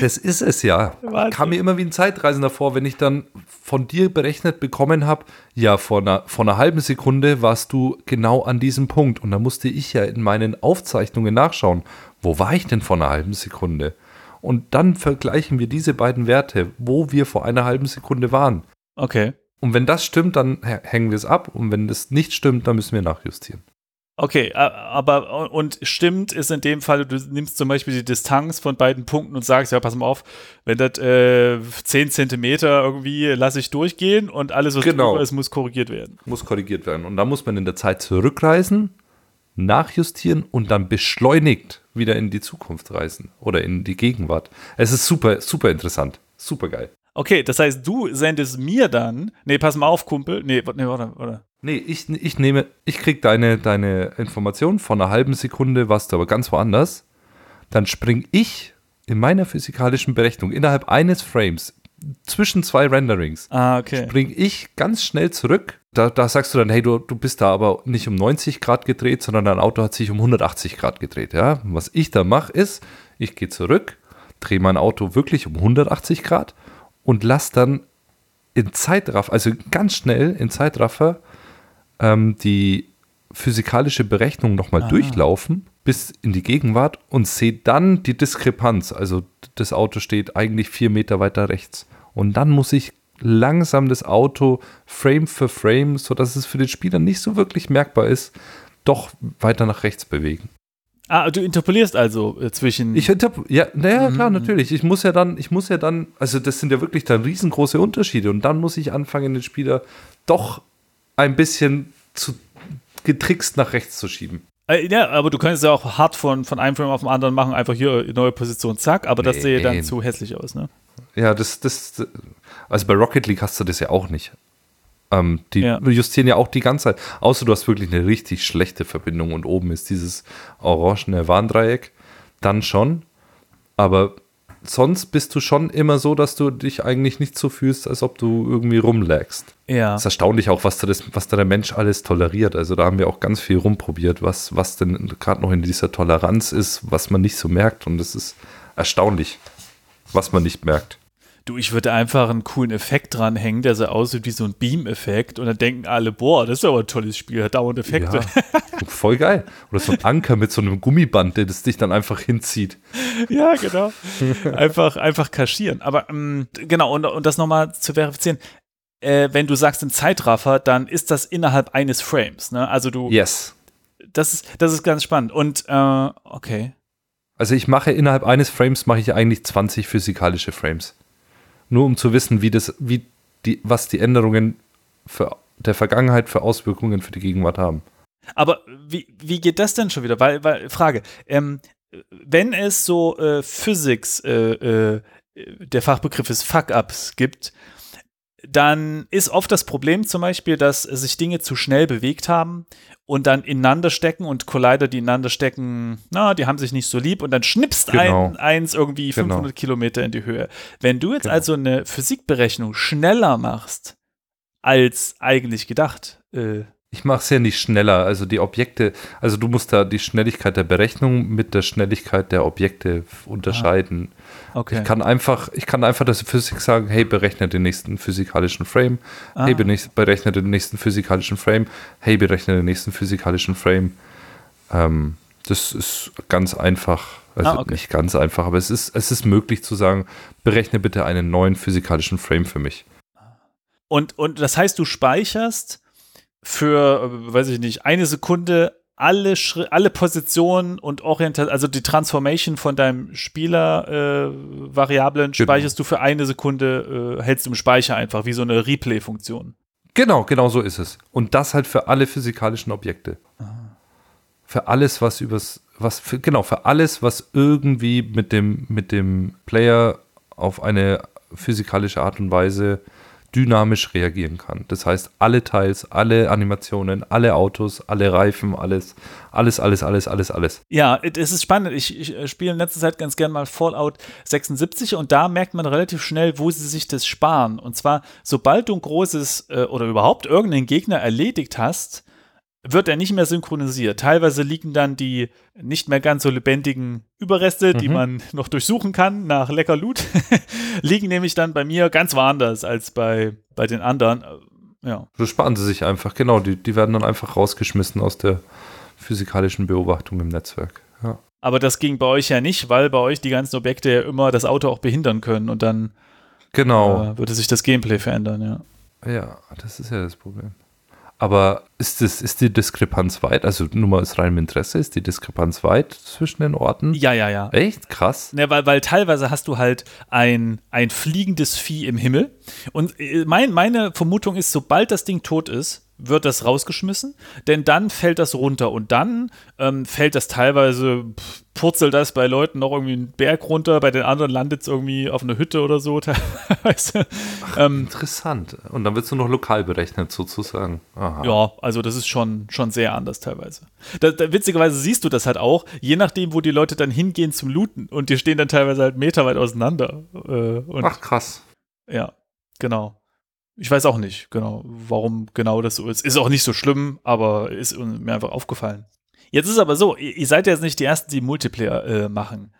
Das ist es ja. Wahnsinn. Kam mir immer wie ein Zeitreisender vor, wenn ich dann von dir berechnet bekommen habe, ja, vor einer, vor einer halben Sekunde warst du genau an diesem Punkt. Und da musste ich ja in meinen Aufzeichnungen nachschauen, wo war ich denn vor einer halben Sekunde? Und dann vergleichen wir diese beiden Werte, wo wir vor einer halben Sekunde waren. Okay. Und wenn das stimmt, dann hä- hängen wir es ab. Und wenn das nicht stimmt, dann müssen wir nachjustieren. Okay, aber und stimmt ist in dem Fall, du nimmst zum Beispiel die Distanz von beiden Punkten und sagst, ja, pass mal auf, wenn das äh, 10 Zentimeter irgendwie lasse ich durchgehen und alles, was Genau. drüber ist, muss korrigiert werden. Muss korrigiert werden. Und da muss man in der Zeit zurückreisen, nachjustieren und dann beschleunigt wieder in die Zukunft reisen oder in die Gegenwart. Es ist super, super interessant. Super geil. Okay, das heißt, du sendest mir dann, nee, pass mal auf, Kumpel, nee, warte, nee, warte, warte. Nee, ich, ich nehme, ich krieg deine, deine Information von einer halben Sekunde, warst du aber ganz woanders. Dann spring ich in meiner physikalischen Berechnung innerhalb eines Frames zwischen zwei Renderings Ah, okay. spring ich ganz schnell zurück. Da, da sagst du dann, hey, du, du bist da aber nicht um 90 Grad gedreht, sondern dein Auto hat sich um 180 Grad gedreht. Ja? Was ich da mache, ist, ich gehe zurück, drehe mein Auto wirklich um 180 Grad und lass dann in Zeitraffer, also ganz schnell in Zeitraffer, ähm, die physikalische Berechnung nochmal Ah. durchlaufen bis in die Gegenwart und sehe dann die Diskrepanz. Also das Auto steht eigentlich vier Meter weiter rechts. Und dann muss ich langsam das Auto Frame für Frame, sodass es für den Spieler nicht so wirklich merkbar ist, doch weiter nach rechts bewegen. Ah, du interpolierst also äh, zwischen. Ich interp ja, naja, klar, Mhm. natürlich. Ich muss ja dann, ich muss ja dann, also das sind ja wirklich dann riesengroße Unterschiede und dann muss ich anfangen, den Spieler doch ein bisschen zu getrickst nach rechts zu schieben. Äh, ja, aber du könntest ja auch hart von, von einem Frame auf den anderen machen, einfach hier neue Position, zack, aber das Nee. sähe dann zu hässlich aus, ne? Ja, das, das, also bei Rocket League hast du das ja auch nicht. Ähm, die Ja. justieren ja auch die ganze Zeit. Außer du hast wirklich eine richtig schlechte Verbindung und oben ist dieses orangene Warndreieck. Dann schon. Aber sonst bist du schon immer so, dass du dich eigentlich nicht so fühlst, als ob du irgendwie rumlagst. Ja. Es ist erstaunlich auch, was da, das, was da der Mensch alles toleriert. Also da haben wir auch ganz viel rumprobiert, was, was denn gerade noch in dieser Toleranz ist, was man nicht so merkt. Und es ist erstaunlich, was man nicht merkt. Du, ich würde einfach einen coolen Effekt dranhängen, der so aussieht wie so ein Beam-Effekt und dann denken alle, boah, das ist aber ein tolles Spiel, hat dauernd Effekte. Ja, voll geil. Oder so ein Anker mit so einem Gummiband, der das dich dann einfach hinzieht. Ja, genau. einfach, einfach kaschieren. Aber ähm, genau, und, und das nochmal zu verifizieren. äh, wenn du sagst im Zeitraffer, dann ist das innerhalb eines Frames. Ne? Also du. Yes. Das ist, das ist ganz spannend. Und äh, okay. Also ich mache innerhalb eines Frames mache ich eigentlich 20 physikalische Frames. Nur um zu wissen, wie das, wie die, was die Änderungen für der Vergangenheit für Auswirkungen für die Gegenwart haben. Aber wie, wie geht das denn schon wieder? Weil, weil Frage, ähm, wenn es so äh, Physics, äh, äh, der Fachbegriff ist Fuck-Ups gibt, dann ist oft das Problem zum Beispiel, dass sich Dinge zu schnell bewegt haben und dann ineinander stecken und Collider, die ineinander stecken, na, die haben sich nicht so lieb und dann schnippst Genau. ein, eins irgendwie Genau. 500 Kilometer in die Höhe. Wenn du jetzt Genau. also eine Physikberechnung schneller machst als eigentlich gedacht, äh, Ich mache es ja nicht schneller. Also die Objekte, also du musst da die Schnelligkeit der Berechnung mit der Schnelligkeit der Objekte f- unterscheiden. Okay. Ich kann einfach, ich kann einfach der Physik sagen, hey, berechne den nächsten physikalischen Frame. Hey, Ah. bene- berechne den nächsten physikalischen Frame. Hey, berechne den nächsten physikalischen Frame. Ähm, das ist ganz einfach. Also Ah, okay. nicht ganz einfach, aber es ist, es ist möglich zu sagen, berechne bitte einen neuen physikalischen Frame für mich. Und, und das heißt, du speicherst für, äh, weiß ich nicht, eine Sekunde alle, Schri alle Positionen und Orientation, also die Transformation von deinem Spieler-Variablen Genau. speicherst du für eine Sekunde, äh, hältst du im Speicher einfach, wie so eine Replay-Funktion. Genau, genau so ist es. Und das halt für alle physikalischen Objekte. Für alles, was übers, was für, genau, für alles, was irgendwie mit dem, mit dem Player auf eine physikalische Art und Weise dynamisch reagieren kann. Das heißt, alle Teils, alle Animationen, alle Autos, alle Reifen, alles, alles, alles, alles, alles, alles. Ja, es ist spannend. Ich, ich äh, spiele in letzter Zeit ganz gern mal Fallout 76 und da merkt man relativ schnell, wo sie sich das sparen. Und zwar, sobald du ein großes äh, oder überhaupt irgendeinen Gegner erledigt hast, wird er nicht mehr synchronisiert. Teilweise liegen dann die nicht mehr ganz so lebendigen Überreste, die Mhm. man noch durchsuchen kann nach lecker Loot, liegen nämlich dann bei mir ganz woanders als bei, bei den anderen. Äh, Ja. So sparen sie sich einfach, genau, die, die werden dann einfach rausgeschmissen aus der physikalischen Beobachtung im Netzwerk. Ja. Aber das ging bei euch ja nicht, weil bei euch die ganzen Objekte ja immer das Auto auch behindern können und dann Genau. äh, würde sich das Gameplay verändern, ja. Ja, das ist ja das Problem. Aber ist, das, ist die Diskrepanz weit? Also nur mal aus reinem Interesse, ist die Diskrepanz weit zwischen den Orten? Ja, ja, ja. Echt? Krass. Ne, weil, weil teilweise hast du halt ein, ein fliegendes Vieh im Himmel. Und äh, mein, meine Vermutung ist, sobald das Ding tot ist, wird das rausgeschmissen, denn dann fällt das runter und dann ähm, fällt das teilweise, purzelt das bei Leuten noch irgendwie einen Berg runter, bei den anderen landet es irgendwie auf einer Hütte oder so teilweise. ähm, Interessant. Und dann wird es nur noch lokal berechnet, sozusagen. Aha. Ja, also das ist schon, schon sehr anders teilweise. Da, da, witzigerweise siehst du das halt auch, je nachdem, wo die Leute dann hingehen zum Looten und die stehen dann teilweise halt meterweit auseinander. Äh, und Ach, krass. ja, genau. Ich weiß auch nicht, genau, warum genau das so ist. Ist auch nicht so schlimm, aber ist mir einfach aufgefallen. Jetzt ist aber so, ihr seid ja jetzt nicht die Ersten, die Multiplayer äh, machen.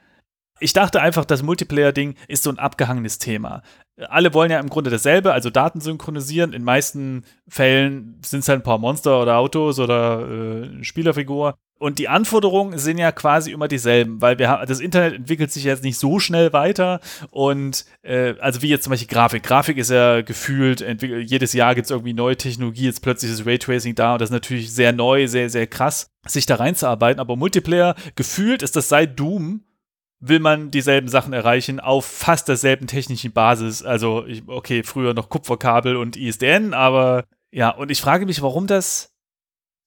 Ich dachte einfach, das Multiplayer-Ding ist so ein abgehangenes Thema. Alle wollen ja im Grunde dasselbe, also Daten synchronisieren. In meisten Fällen sind es halt ein paar Monster oder Autos oder äh, Spielerfigur. Und die Anforderungen sind ja quasi immer dieselben, weil wir haben, das Internet entwickelt sich jetzt nicht so schnell weiter und äh, also wie jetzt zum Beispiel Grafik. Grafik ist ja gefühlt, jedes Jahr gibt es irgendwie neue Technologie, jetzt plötzlich ist Raytracing da und das ist natürlich sehr neu, sehr, sehr krass, sich da reinzuarbeiten. Aber Multiplayer, gefühlt ist das seit Doom will man dieselben Sachen erreichen auf fast derselben technischen Basis. Also, ich, okay, früher noch Kupferkabel und ISDN, aber ja, und ich frage mich, warum das,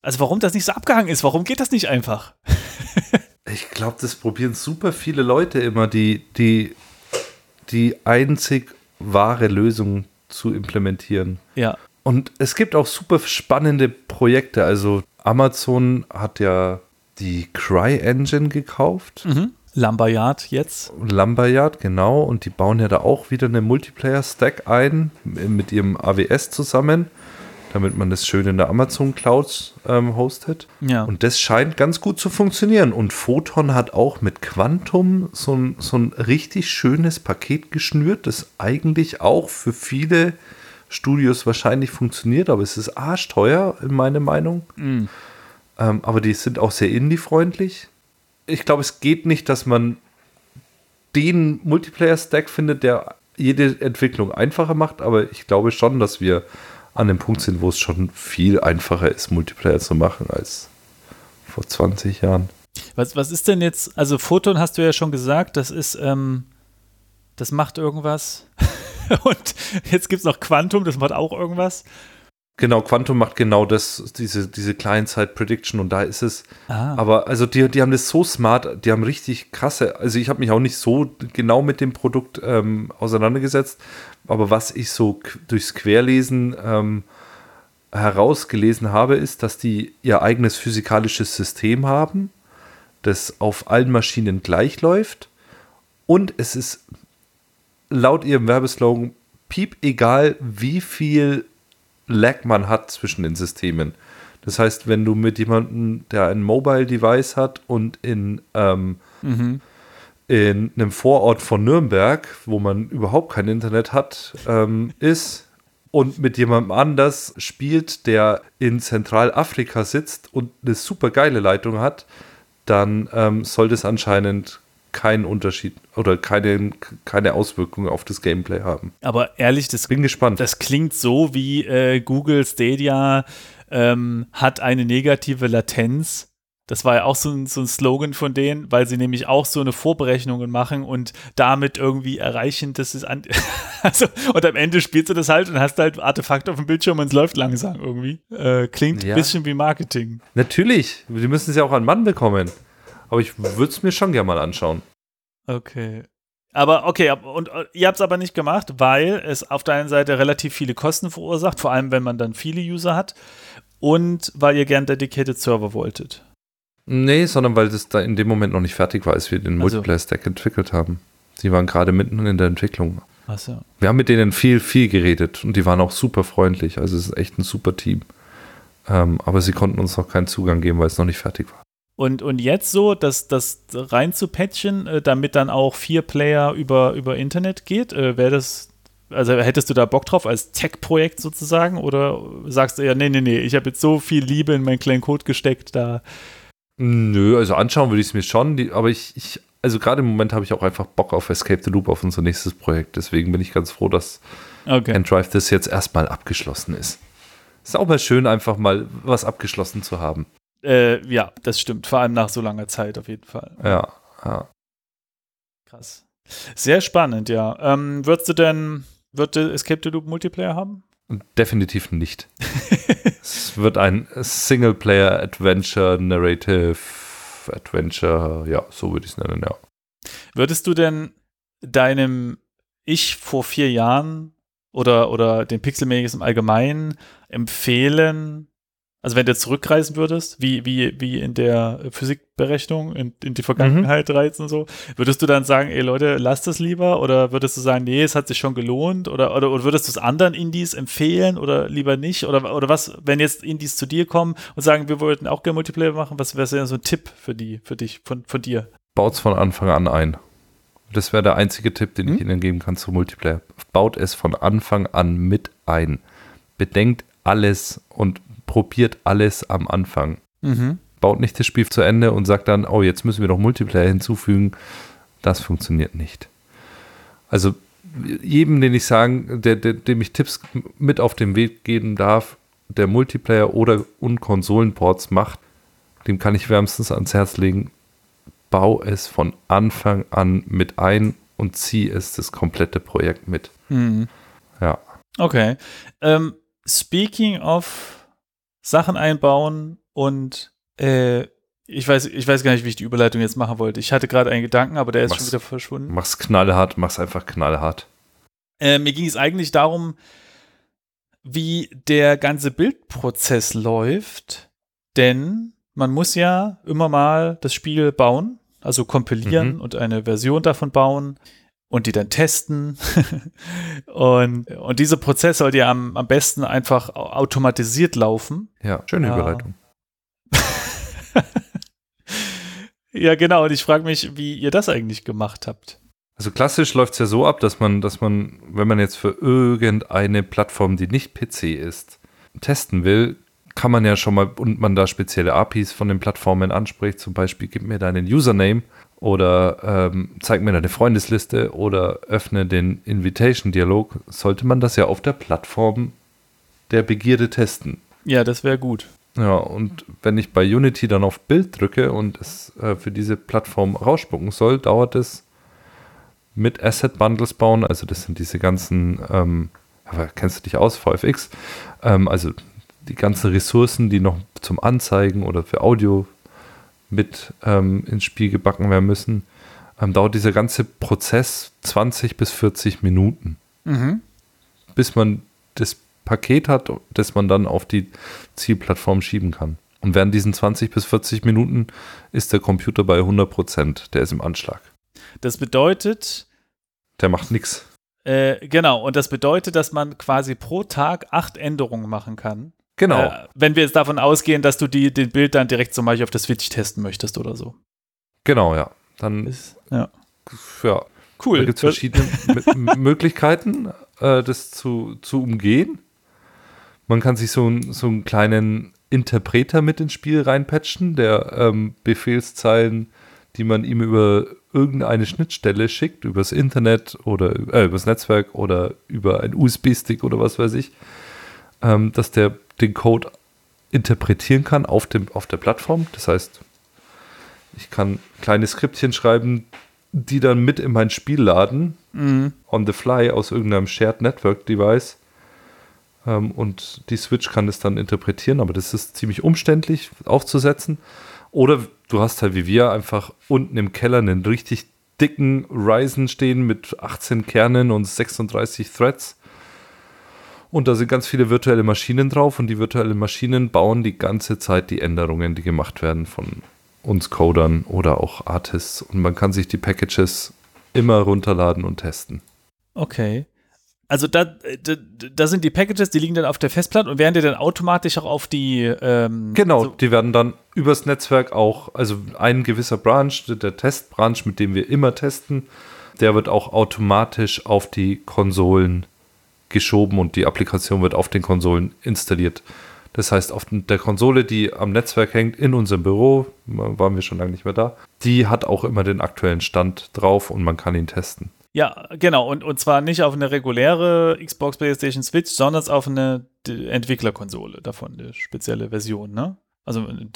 also warum das nicht so abgehangen ist. Warum geht das nicht einfach? Ich glaube, das probieren super viele Leute immer, die, die, die einzig wahre Lösung zu implementieren. Ja. Und es gibt auch super spannende Projekte. Also Amazon hat ja die Cry-Engine gekauft. Mhm. Lumberyard jetzt. Lumberyard, genau. Und die bauen ja da auch wieder eine Multiplayer-Stack ein mit ihrem AWS zusammen, damit man das schön in der Amazon Cloud ähm, hostet. Ja. Und das scheint ganz gut zu funktionieren. Und Photon hat auch mit Quantum so ein, so ein richtig schönes Paket geschnürt, das eigentlich auch für viele Studios wahrscheinlich funktioniert, aber es ist arschteuer, in meiner Meinung. Mhm. Ähm, aber die sind auch sehr indie-freundlich. Ich glaube, es geht nicht, dass man den Multiplayer-Stack findet, der jede Entwicklung einfacher macht, aber ich glaube schon, dass wir an dem Punkt sind, wo es schon viel einfacher ist, Multiplayer zu machen als vor 20 Jahren. Was, was ist denn jetzt, also Photon hast du ja schon gesagt, das ist, ähm, das macht irgendwas. Und jetzt gibt es noch Quantum, das macht auch irgendwas. Genau, Quantum macht genau das, diese, diese Client-Side-Prediction und da ist es. Ah. Aber also die, die haben das so smart, die haben richtig krasse, also ich habe mich auch nicht so genau mit dem Produkt ähm, auseinandergesetzt, aber was ich so durchs Querlesen ähm, herausgelesen habe, ist, dass die ihr eigenes physikalisches System haben, das auf allen Maschinen gleich läuft und es ist laut ihrem Werbeslogan piep egal, wie viel Lag man hat zwischen den Systemen. Das heißt, wenn du mit jemandem, der ein Mobile-Device hat und in, ähm, mhm. in einem Vorort von Nürnberg, wo man überhaupt kein Internet hat, ähm, ist und mit jemandem anders spielt, der in Zentralafrika sitzt und eine super geile Leitung hat, dann ähm, soll das anscheinend keinen Unterschied oder keine, keine Auswirkungen auf das Gameplay haben. Aber ehrlich, das, Bin gespannt. das klingt so wie äh, Google Stadia ähm, hat eine negative Latenz. Das war ja auch so ein, so ein Slogan von denen, weil sie nämlich auch so eine Vorberechnungen machen und damit irgendwie erreichen, dass es an. also, und am Ende spielst du das halt und hast halt Artefakte auf dem Bildschirm und es läuft langsam irgendwie. Äh, klingt ja. ein bisschen wie Marketing. Natürlich, die müssen es ja auch an Mann bekommen. Aber ich würde es mir schon gerne mal anschauen. Okay. Aber okay, und äh, ihr habt es aber nicht gemacht, weil es auf der einen Seite relativ viele Kosten verursacht, vor allem wenn man dann viele User hat, und weil ihr gern Dedicated Server wolltet. Nee, sondern weil das da in dem Moment noch nicht fertig war, als wir den also. Multiplayer-Stack entwickelt haben. Sie waren gerade mitten in der Entwicklung. Ach so. Wir haben mit denen viel, viel geredet und die waren auch super freundlich. Also es ist echt ein super Team. Ähm, aber sie konnten uns noch keinen Zugang geben, weil es noch nicht fertig war. Und, und jetzt so, das, das rein zu patchen, äh, damit dann auch vier Player über, über Internet geht, äh, wäre das, also hättest du da Bock drauf als Tech-Projekt sozusagen? Oder sagst du ja, nee, nee, nee, ich habe jetzt so viel Liebe in meinen kleinen Code gesteckt, da. Nö, also anschauen würde ich es mir schon, die, aber ich, ich also gerade im Moment habe ich auch einfach Bock auf Escape the Loop, auf unser nächstes Projekt. Deswegen bin ich ganz froh, dass okay. Endrive das jetzt erstmal abgeschlossen ist. Ist auch mal schön, einfach mal was abgeschlossen zu haben. Äh, ja, das stimmt. Vor allem nach so langer Zeit auf jeden Fall. Ja, ja. Krass. Sehr spannend, ja. Ähm, würdest du denn, wird Escape the Loop Multiplayer haben? Definitiv nicht. es wird ein Singleplayer Adventure Narrative Adventure, ja, so würde ich es nennen, ja. Würdest du denn deinem Ich vor vier Jahren oder, oder den Pixelmakers im Allgemeinen empfehlen, also wenn du zurückreisen würdest, wie, wie, wie in der Physikberechnung, in, in die Vergangenheit mhm. reizen und so, würdest du dann sagen, ey Leute, lasst das lieber? Oder würdest du sagen, nee, es hat sich schon gelohnt? Oder, oder, oder würdest du es anderen Indies empfehlen oder lieber nicht? Oder, oder was, wenn jetzt Indies zu dir kommen und sagen, wir wollten auch gerne Multiplayer machen, was wäre denn so ein Tipp für die, für dich, von, von dir? Baut es von Anfang an ein. Das wäre der einzige Tipp, den mhm. ich Ihnen geben kann zu Multiplayer. Baut es von Anfang an mit ein. Bedenkt alles und probiert alles am Anfang. Mhm. Baut nicht das Spiel zu Ende und sagt dann, oh, jetzt müssen wir noch Multiplayer hinzufügen. Das funktioniert nicht. Also jedem, den ich sagen, der, der, dem ich Tipps mit auf den Weg geben darf, der Multiplayer oder und Konsolenports macht, dem kann ich wärmstens ans Herz legen, bau es von Anfang an mit ein und zieh es das komplette Projekt mit. Mhm. Ja. Okay. Ähm, speaking of Sachen einbauen und äh, ich weiß, ich weiß gar nicht, wie ich die Überleitung jetzt machen wollte. Ich hatte gerade einen Gedanken, aber der ist mach's, schon wieder verschwunden. Mach's knallhart, mach's einfach knallhart. Äh, mir ging es eigentlich darum, wie der ganze Bildprozess läuft, denn man muss ja immer mal das Spiel bauen, also kompilieren mhm. und eine Version davon bauen und die dann testen. und, und dieser Prozess sollte ja am, am besten einfach automatisiert laufen. Ja, schöne ja. Überleitung. ja, genau. Und ich frage mich, wie ihr das eigentlich gemacht habt. Also klassisch läuft es ja so ab, dass man, dass man, wenn man jetzt für irgendeine Plattform, die nicht PC ist, testen will, kann man ja schon mal, und man da spezielle APIs von den Plattformen anspricht, zum Beispiel gib mir deinen Username oder ähm, zeig mir deine Freundesliste oder öffne den Invitation-Dialog, sollte man das ja auf der Plattform der Begierde testen. Ja, das wäre gut. Ja, und wenn ich bei Unity dann auf Bild drücke und es äh, für diese Plattform rausspucken soll, dauert es mit Asset Bundles bauen, also das sind diese ganzen, ähm, kennst du dich aus, VFX, ähm, also die ganzen Ressourcen, die noch zum Anzeigen oder für Audio mit ähm, ins Spiel gebacken werden müssen, ähm, dauert dieser ganze Prozess 20 bis 40 Minuten, Mhm. bis man das Paket hat, das man dann auf die Zielplattform schieben kann. Und während diesen 20 bis 40 Minuten ist der Computer bei 100 Prozent, der ist im Anschlag. Das bedeutet, Der macht nichts. äh, genau, und das bedeutet, dass man quasi pro Tag acht Änderungen machen kann. Genau, Äh, wenn wir jetzt davon ausgehen, dass du die, den Bild dann direkt zum Beispiel auf der Switch testen möchtest oder so. genau, ja. Dann, Ist, ja. ja, Cool. da gibt es verschiedene Möglichkeiten, äh, das zu, zu umgehen. Man kann sich so, einen- so einen kleinen Interpreter mit ins Spiel reinpatchen, der ähm, Befehlszeilen, die man ihm über irgendeine Schnittstelle schickt, übers Internet oder äh, übers Netzwerk oder über einen USB-Stick oder was weiß ich, ähm, dass der den Code interpretieren kann auf, dem, auf der Plattform. Das heißt, ich kann kleine Skriptchen schreiben, die dann mit in mein Spiel laden, Mhm. on the fly aus irgendeinem Shared Network Device. Ähm, und die Switch kann das dann interpretieren, aber das ist ziemlich umständlich aufzusetzen. Oder du hast halt wie wir einfach unten im Keller einen richtig dicken Ryzen stehen mit 18 Kernen und 36 Threads. Und da sind ganz viele virtuelle Maschinen drauf und die virtuellen Maschinen bauen die ganze Zeit die Änderungen, die gemacht werden von uns Codern oder auch Artists. Und man kann sich die Packages immer runterladen und testen. Okay. Also da, da, da sind die Packages, die liegen dann auf der Festplatte und werden dir dann automatisch auch auf die ähm, Genau, so, die werden dann übers Netzwerk auch, also ein gewisser Branch, der Testbranch, mit dem wir immer testen, der wird auch automatisch auf die Konsolen geschoben und die Applikation wird auf den Konsolen installiert. Das heißt, auf der Konsole, die am Netzwerk hängt, in unserem Büro, waren wir schon lange nicht mehr da, die hat auch immer den aktuellen Stand drauf und man kann ihn testen. Ja, genau. Und, und zwar nicht auf eine reguläre Xbox, PlayStation, Switch, sondern auf eine Entwicklerkonsole davon, eine spezielle Version, ne? Also ein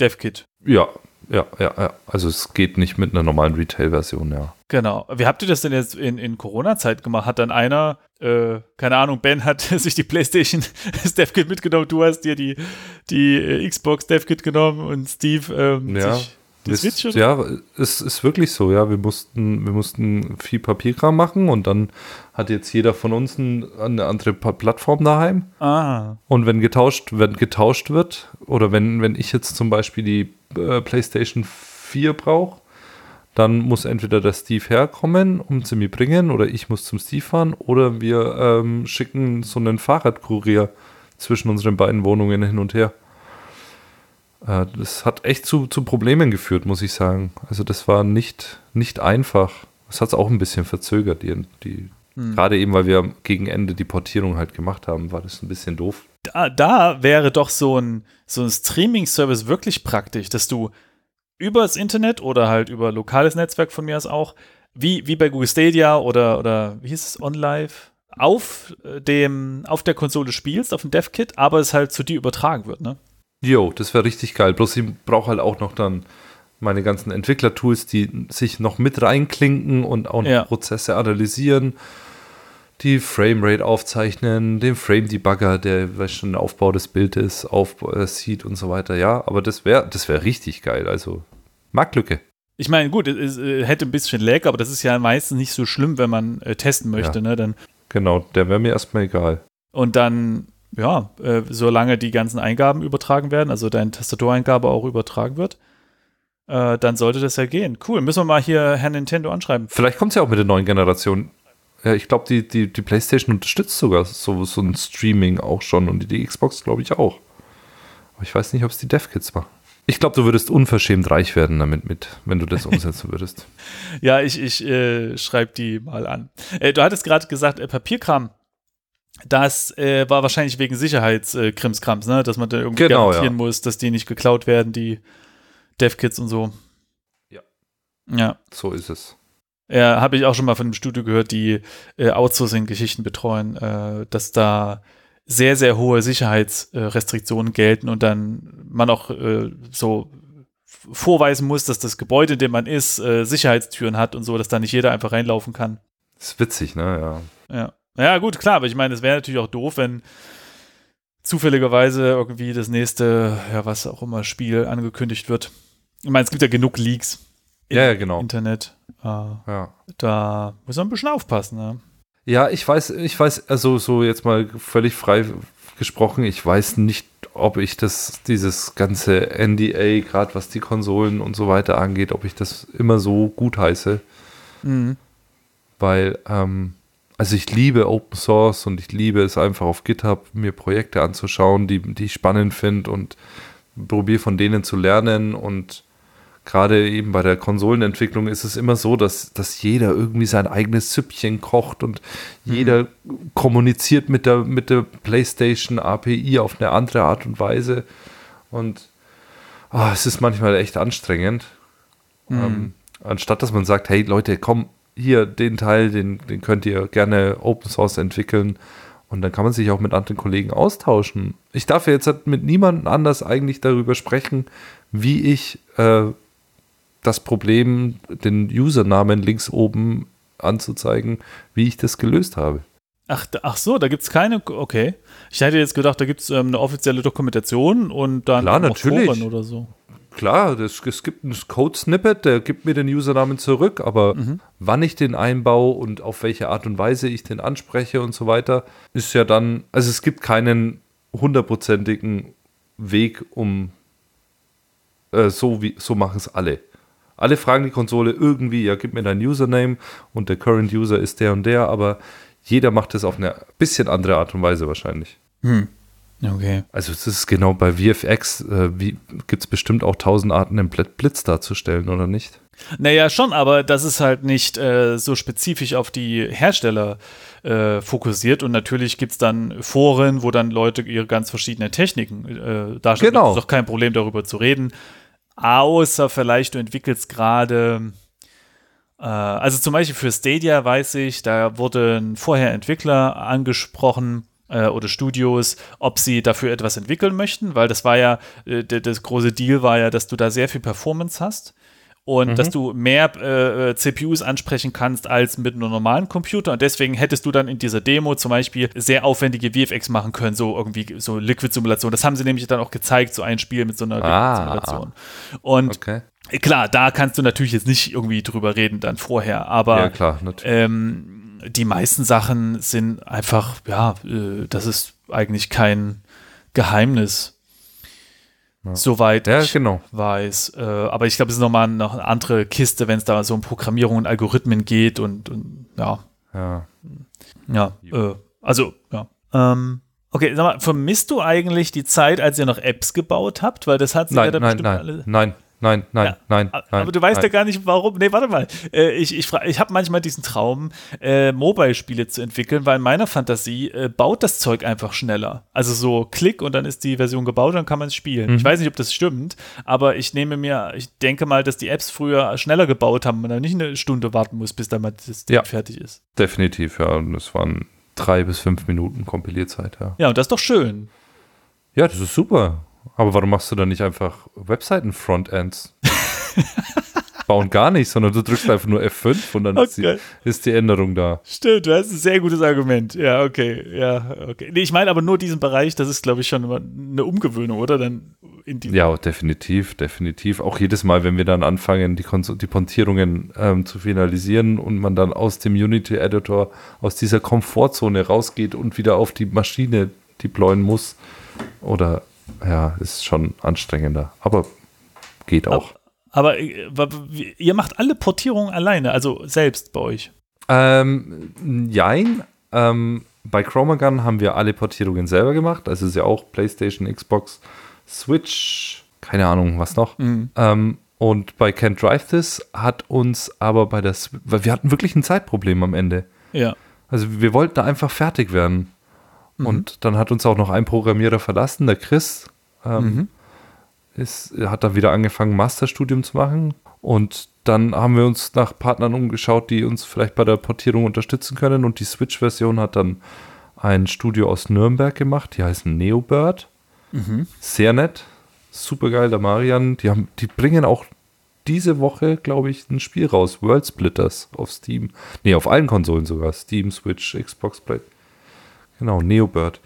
DevKit. Ja, ja, ja, ja. Also es geht nicht mit einer normalen Retail-Version, ja. Genau. Wie habt ihr das denn jetzt in, in Corona-Zeit gemacht? Hat dann einer, äh, keine Ahnung, Ben hat sich die PlayStation DevKit mitgenommen, du hast dir die, die äh, Xbox DevKit genommen und Steve ähm, Ja. sich die Das- Switch oder? Ja, es ist wirklich so, ja. Wir mussten, wir mussten viel Papierkram machen und dann hat jetzt jeder von uns ein, eine andere Plattform daheim. Ah. Und wenn getauscht, wenn getauscht wird, oder wenn, wenn ich jetzt zum Beispiel die äh, PlayStation 4 brauche, dann muss entweder der Steve herkommen, um sie mir bringen, oder ich muss zum Steve fahren, oder wir ähm, schicken so einen Fahrradkurier zwischen unseren beiden Wohnungen hin und her. Äh, das hat echt zu, zu Problemen geführt, muss ich sagen. Also das war nicht, nicht einfach. Das hat es auch ein bisschen verzögert, die, die Hm. Gerade eben, weil wir gegen Ende die Portierung halt gemacht haben, war das ein bisschen doof. da, da wäre doch so ein, so ein Streaming-Service wirklich praktisch, dass du übers Internet oder halt über lokales Netzwerk von mir aus auch, wie, wie bei Google Stadia oder, oder wie hieß es, OnLive, auf äh, dem, auf der Konsole spielst, auf dem DevKit, aber es halt zu dir übertragen wird, ne? Jo, das wäre richtig geil. Bloß ich brauche halt auch noch dann meine ganzen Entwicklertools, die sich noch mit reinklinken und auch Ja. Prozesse analysieren, die Framerate aufzeichnen, den Frame-Debugger, der was schon der Aufbau des Bildes auf, äh, sieht und so weiter. Ja, aber das wäre das wär richtig geil. Also, Marktlücke. Ich meine, gut, es äh, hätte ein bisschen Lag, aber das ist ja meistens nicht so schlimm, wenn man äh, testen möchte, Ja. ne? Dann, Genau, der wäre mir erstmal egal. und dann, ja, äh, solange die ganzen Eingaben übertragen werden, also deine Tastatureingabe auch übertragen wird, äh, dann sollte das ja gehen. Cool, müssen wir mal hier Herrn Nintendo anschreiben. Vielleicht kommt es ja auch mit der neuen Generation. Ja, ich glaube, die, die, die PlayStation unterstützt sogar so, so ein Streaming auch schon und die Xbox, glaube ich, auch. Aber ich weiß nicht, ob es die DevKits machen. Ich glaube, du würdest unverschämt reich werden damit, mit, wenn du das umsetzen würdest. Ja, ich, ich äh, schreibe die mal an. Äh, du hattest gerade gesagt, äh, Papierkram. Das äh, war wahrscheinlich wegen Sicherheitskrimskrams, ne? dass man da irgendwie Genau, garantieren ja. muss, dass die nicht geklaut werden, die Dev-Kits und so. Ja. Ja. So ist es. Ja, habe ich auch schon mal von einem Studio gehört, die äh, Outsourcing-Geschichten betreuen, äh, dass da sehr, sehr hohe Sicherheitsrestriktionen gelten und dann man auch äh, so vorweisen muss, dass das Gebäude, in dem man ist, äh, Sicherheitstüren hat und so, dass da nicht jeder einfach reinlaufen kann. Ist witzig, ne? Ja. Ja. Ja, gut, klar, aber ich meine, es wäre natürlich auch doof, wenn zufälligerweise irgendwie das nächste, ja, was auch immer, Spiel angekündigt wird. Ich meine, es gibt ja genug Leaks im Ja, ja, genau. Internet. Äh, Ja. da muss man ein bisschen aufpassen, ne? Ja, ich weiß, ich weiß, also so jetzt mal völlig frei gesprochen, ich weiß nicht, ob ich das, dieses ganze NDA, gerade was die Konsolen und so weiter angeht, ob ich das immer so gut heiße, Mhm. weil, ähm, also ich liebe Open Source und ich liebe es einfach auf GitHub, mir Projekte anzuschauen, die, die ich spannend finde und probiere von denen zu lernen und gerade eben bei der Konsolenentwicklung ist es immer so, dass, dass jeder irgendwie sein eigenes Süppchen kocht und jeder kommuniziert mit der, mit der PlayStation API auf eine andere Art und Weise. Und ah, es ist manchmal echt anstrengend. Ähm, anstatt dass man sagt, hey Leute, komm, hier den Teil, den, den könnt ihr gerne Open Source entwickeln. Und dann kann man sich auch mit anderen Kollegen austauschen. Ich darf ja jetzt halt mit niemandem anders eigentlich darüber sprechen, wie ich äh, das Problem, den Usernamen links oben anzuzeigen, wie ich das gelöst habe. Ach, ach so, da gibt es keine, okay. Ich hätte jetzt gedacht, da gibt es ähm, eine offizielle Dokumentation und dann Klar, natürlich. Foren oder so. Klar, das, es gibt ein Code-Snippet, der gibt mir den Usernamen zurück, aber wann ich den einbaue und auf welche Art und Weise ich den anspreche und so weiter, ist ja dann, also es gibt keinen hundertprozentigen Weg, um äh, so wie, so machen es alle. Alle fragen die Konsole irgendwie, ja, gib mir dein Username und der Current User ist der und der, aber jeder macht es auf eine bisschen andere Art und Weise wahrscheinlich. Hm. Okay. Also es ist genau bei VFX, äh, wie gibt es bestimmt auch tausend Arten, einen Bl- Blitz darzustellen, oder nicht? Naja, schon, aber das ist halt nicht äh, so spezifisch auf die Hersteller äh, fokussiert und natürlich gibt es dann Foren, wo dann Leute ihre ganz verschiedenen Techniken äh, darstellen. Genau. Das ist doch kein Problem, darüber zu reden. Außer vielleicht du entwickelst gerade, äh, also zum Beispiel für Stadia weiß ich, da wurden vorher Entwickler angesprochen äh, oder Studios, ob sie dafür etwas entwickeln möchten, weil das war ja, äh, das große Deal war ja, dass du da sehr viel Performance hast und dass du mehr äh, äh, CPUs ansprechen kannst als mit einem normalen Computer. Und deswegen hättest du dann in dieser Demo zum Beispiel sehr aufwendige VFX machen können, so irgendwie so Liquid-Simulation. Das haben sie nämlich dann auch gezeigt, so ein Spiel mit so einer Ah. Liquid-Simulation. Und Okay. klar, da kannst du natürlich jetzt nicht irgendwie drüber reden dann vorher, aber ja, klar, ähm, die meisten Sachen sind einfach, ja, äh, das ist eigentlich kein Geheimnis. Soweit ja, ich genau. weiß. Äh, aber ich glaube, es ist nochmal noch eine andere Kiste, wenn es da so um Programmierung und Algorithmen geht und, und ja, Ja. ja, äh, also, ja. Ähm, okay, sag mal, vermisst du eigentlich die Zeit, als ihr noch Apps gebaut habt? Weil das hat sich ja Nein, da nein, bestimmt nein, alle. nein, nein, nein, Ja, nein, nein. Aber du weißt nein. ja gar nicht, warum. Nee, warte mal. Äh, ich ich, ich habe manchmal diesen Traum, äh, Mobile-Spiele zu entwickeln, weil in meiner Fantasie äh, baut das Zeug einfach schneller. Also so Klick und dann ist die Version gebaut und dann kann man es spielen. Mhm. Ich weiß nicht, ob das stimmt, aber ich nehme mir, ich denke mal, dass die Apps früher schneller gebaut haben und dann nicht eine Stunde warten muss, bis dann mal das Ding Ja. fertig ist. Definitiv, ja. Und es waren drei bis fünf Minuten Kompilierzeit, ja. Ja, und das ist doch schön. Ja, das ist super. Aber warum machst du dann nicht einfach Webseiten-Frontends? Bauen gar nicht, sondern du drückst einfach nur F5 und dann ist, Okay. die, ist die Änderung da. Stimmt, das ist ein sehr gutes Argument. Ja, okay. Ja, okay. Nee, ich meine aber nur diesen Bereich, das ist, glaube ich, schon eine Umgewöhnung, oder? Dann in die. Ja, definitiv, definitiv. Auch jedes Mal, wenn wir dann anfangen, die, Kons- die Pontierungen ähm, zu finalisieren und man dann aus dem Unity-Editor, aus dieser Komfortzone rausgeht und wieder auf die Maschine deployen muss. Oder, ja, ist schon anstrengender. Aber geht auch. Aber äh, wa- wie- ihr macht alle Portierungen alleine, also selbst bei euch. Ähm, jein. Ähm, bei Chromagun haben wir alle Portierungen selber gemacht. Also ist ja auch PlayStation, Xbox, Switch, keine Ahnung, was noch. Ähm, und bei Can't Drive This hat uns aber bei das, weil wir hatten wirklich ein Zeitproblem am Ende. Ja. Also wir wollten da einfach fertig werden. Mhm. Und dann hat uns auch noch ein Programmierer verlassen, der Chris. Ähm, mhm. ist, hat dann wieder angefangen, Masterstudium zu machen. Und dann haben wir uns nach Partnern umgeschaut, die uns vielleicht bei der Portierung unterstützen können. Und die Switch-Version hat dann ein Studio aus Nürnberg gemacht, die heißen Neobird. Mhm. Sehr nett, super geil, der Marian. Die, haben, die bringen auch diese Woche, glaube ich, ein Spiel raus. World Splitters auf Steam. Ne, auf allen Konsolen sogar. Steam, Switch, Xbox Play. Genau, Neobird.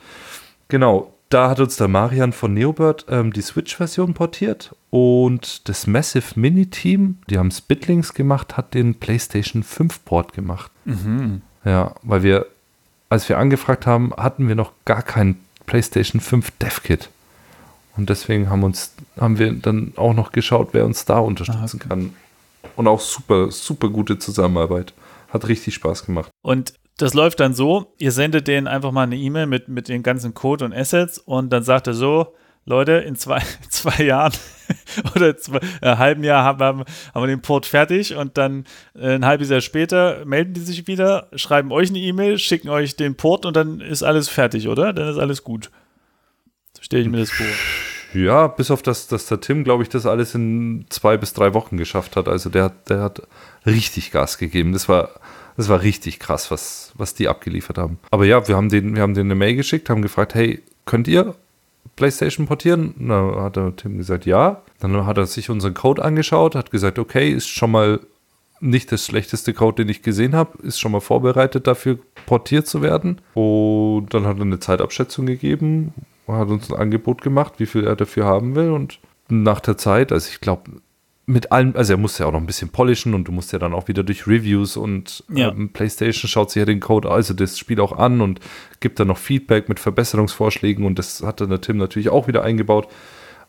Genau, da hat uns der Marian von Neobird ähm, die Switch-Version portiert und das Massive Mini-Team, die haben Spitlings gemacht, hat den PlayStation 5-Port gemacht. Mhm. Ja, weil wir, als wir angefragt haben, hatten wir noch gar kein PlayStation 5 Dev-Kit. Und deswegen haben, uns, haben wir dann auch noch geschaut, wer uns da unterstützen ah, okay. kann. Und auch super, super gute Zusammenarbeit. Hat richtig Spaß gemacht. Und das läuft dann so, ihr sendet denen einfach mal eine E-Mail mit, mit den ganzen Code und Assets und dann sagt er so, Leute, in zwei, zwei Jahren oder zwei, äh, halben Jahr haben, haben, wir den Port fertig und dann äh, ein halbes Jahr später melden die sich wieder, schreiben euch eine E-Mail, schicken euch den Port und dann ist alles fertig, oder? Dann ist alles gut. So stelle ich mir das vor. Ja, bis auf das, dass der Tim, glaube ich, das alles in zwei bis drei Wochen geschafft hat. Also der, der hat richtig Gas gegeben. Das war, das war richtig krass, was, was die abgeliefert haben. Aber ja, wir haben denen, wir haben denen eine Mail geschickt, haben gefragt, hey, könnt ihr PlayStation portieren? Na, hat der Tim gesagt, ja. Dann hat er sich unseren Code angeschaut, hat gesagt, okay, ist schon mal nicht das schlechteste Code, den ich gesehen habe, ist schon mal vorbereitet dafür, portiert zu werden. Und dann hat er eine Zeitabschätzung gegeben, hat uns ein Angebot gemacht, wie viel er dafür haben will. Und nach der Zeit, also ich glaube, mit allem, also er musste ja auch noch ein bisschen polischen und du musst ja dann auch wieder durch Reviews und ja. ähm, PlayStation schaut sich ja den Code, also das Spiel auch an und gibt dann noch Feedback mit Verbesserungsvorschlägen und das hat dann der Tim natürlich auch wieder eingebaut.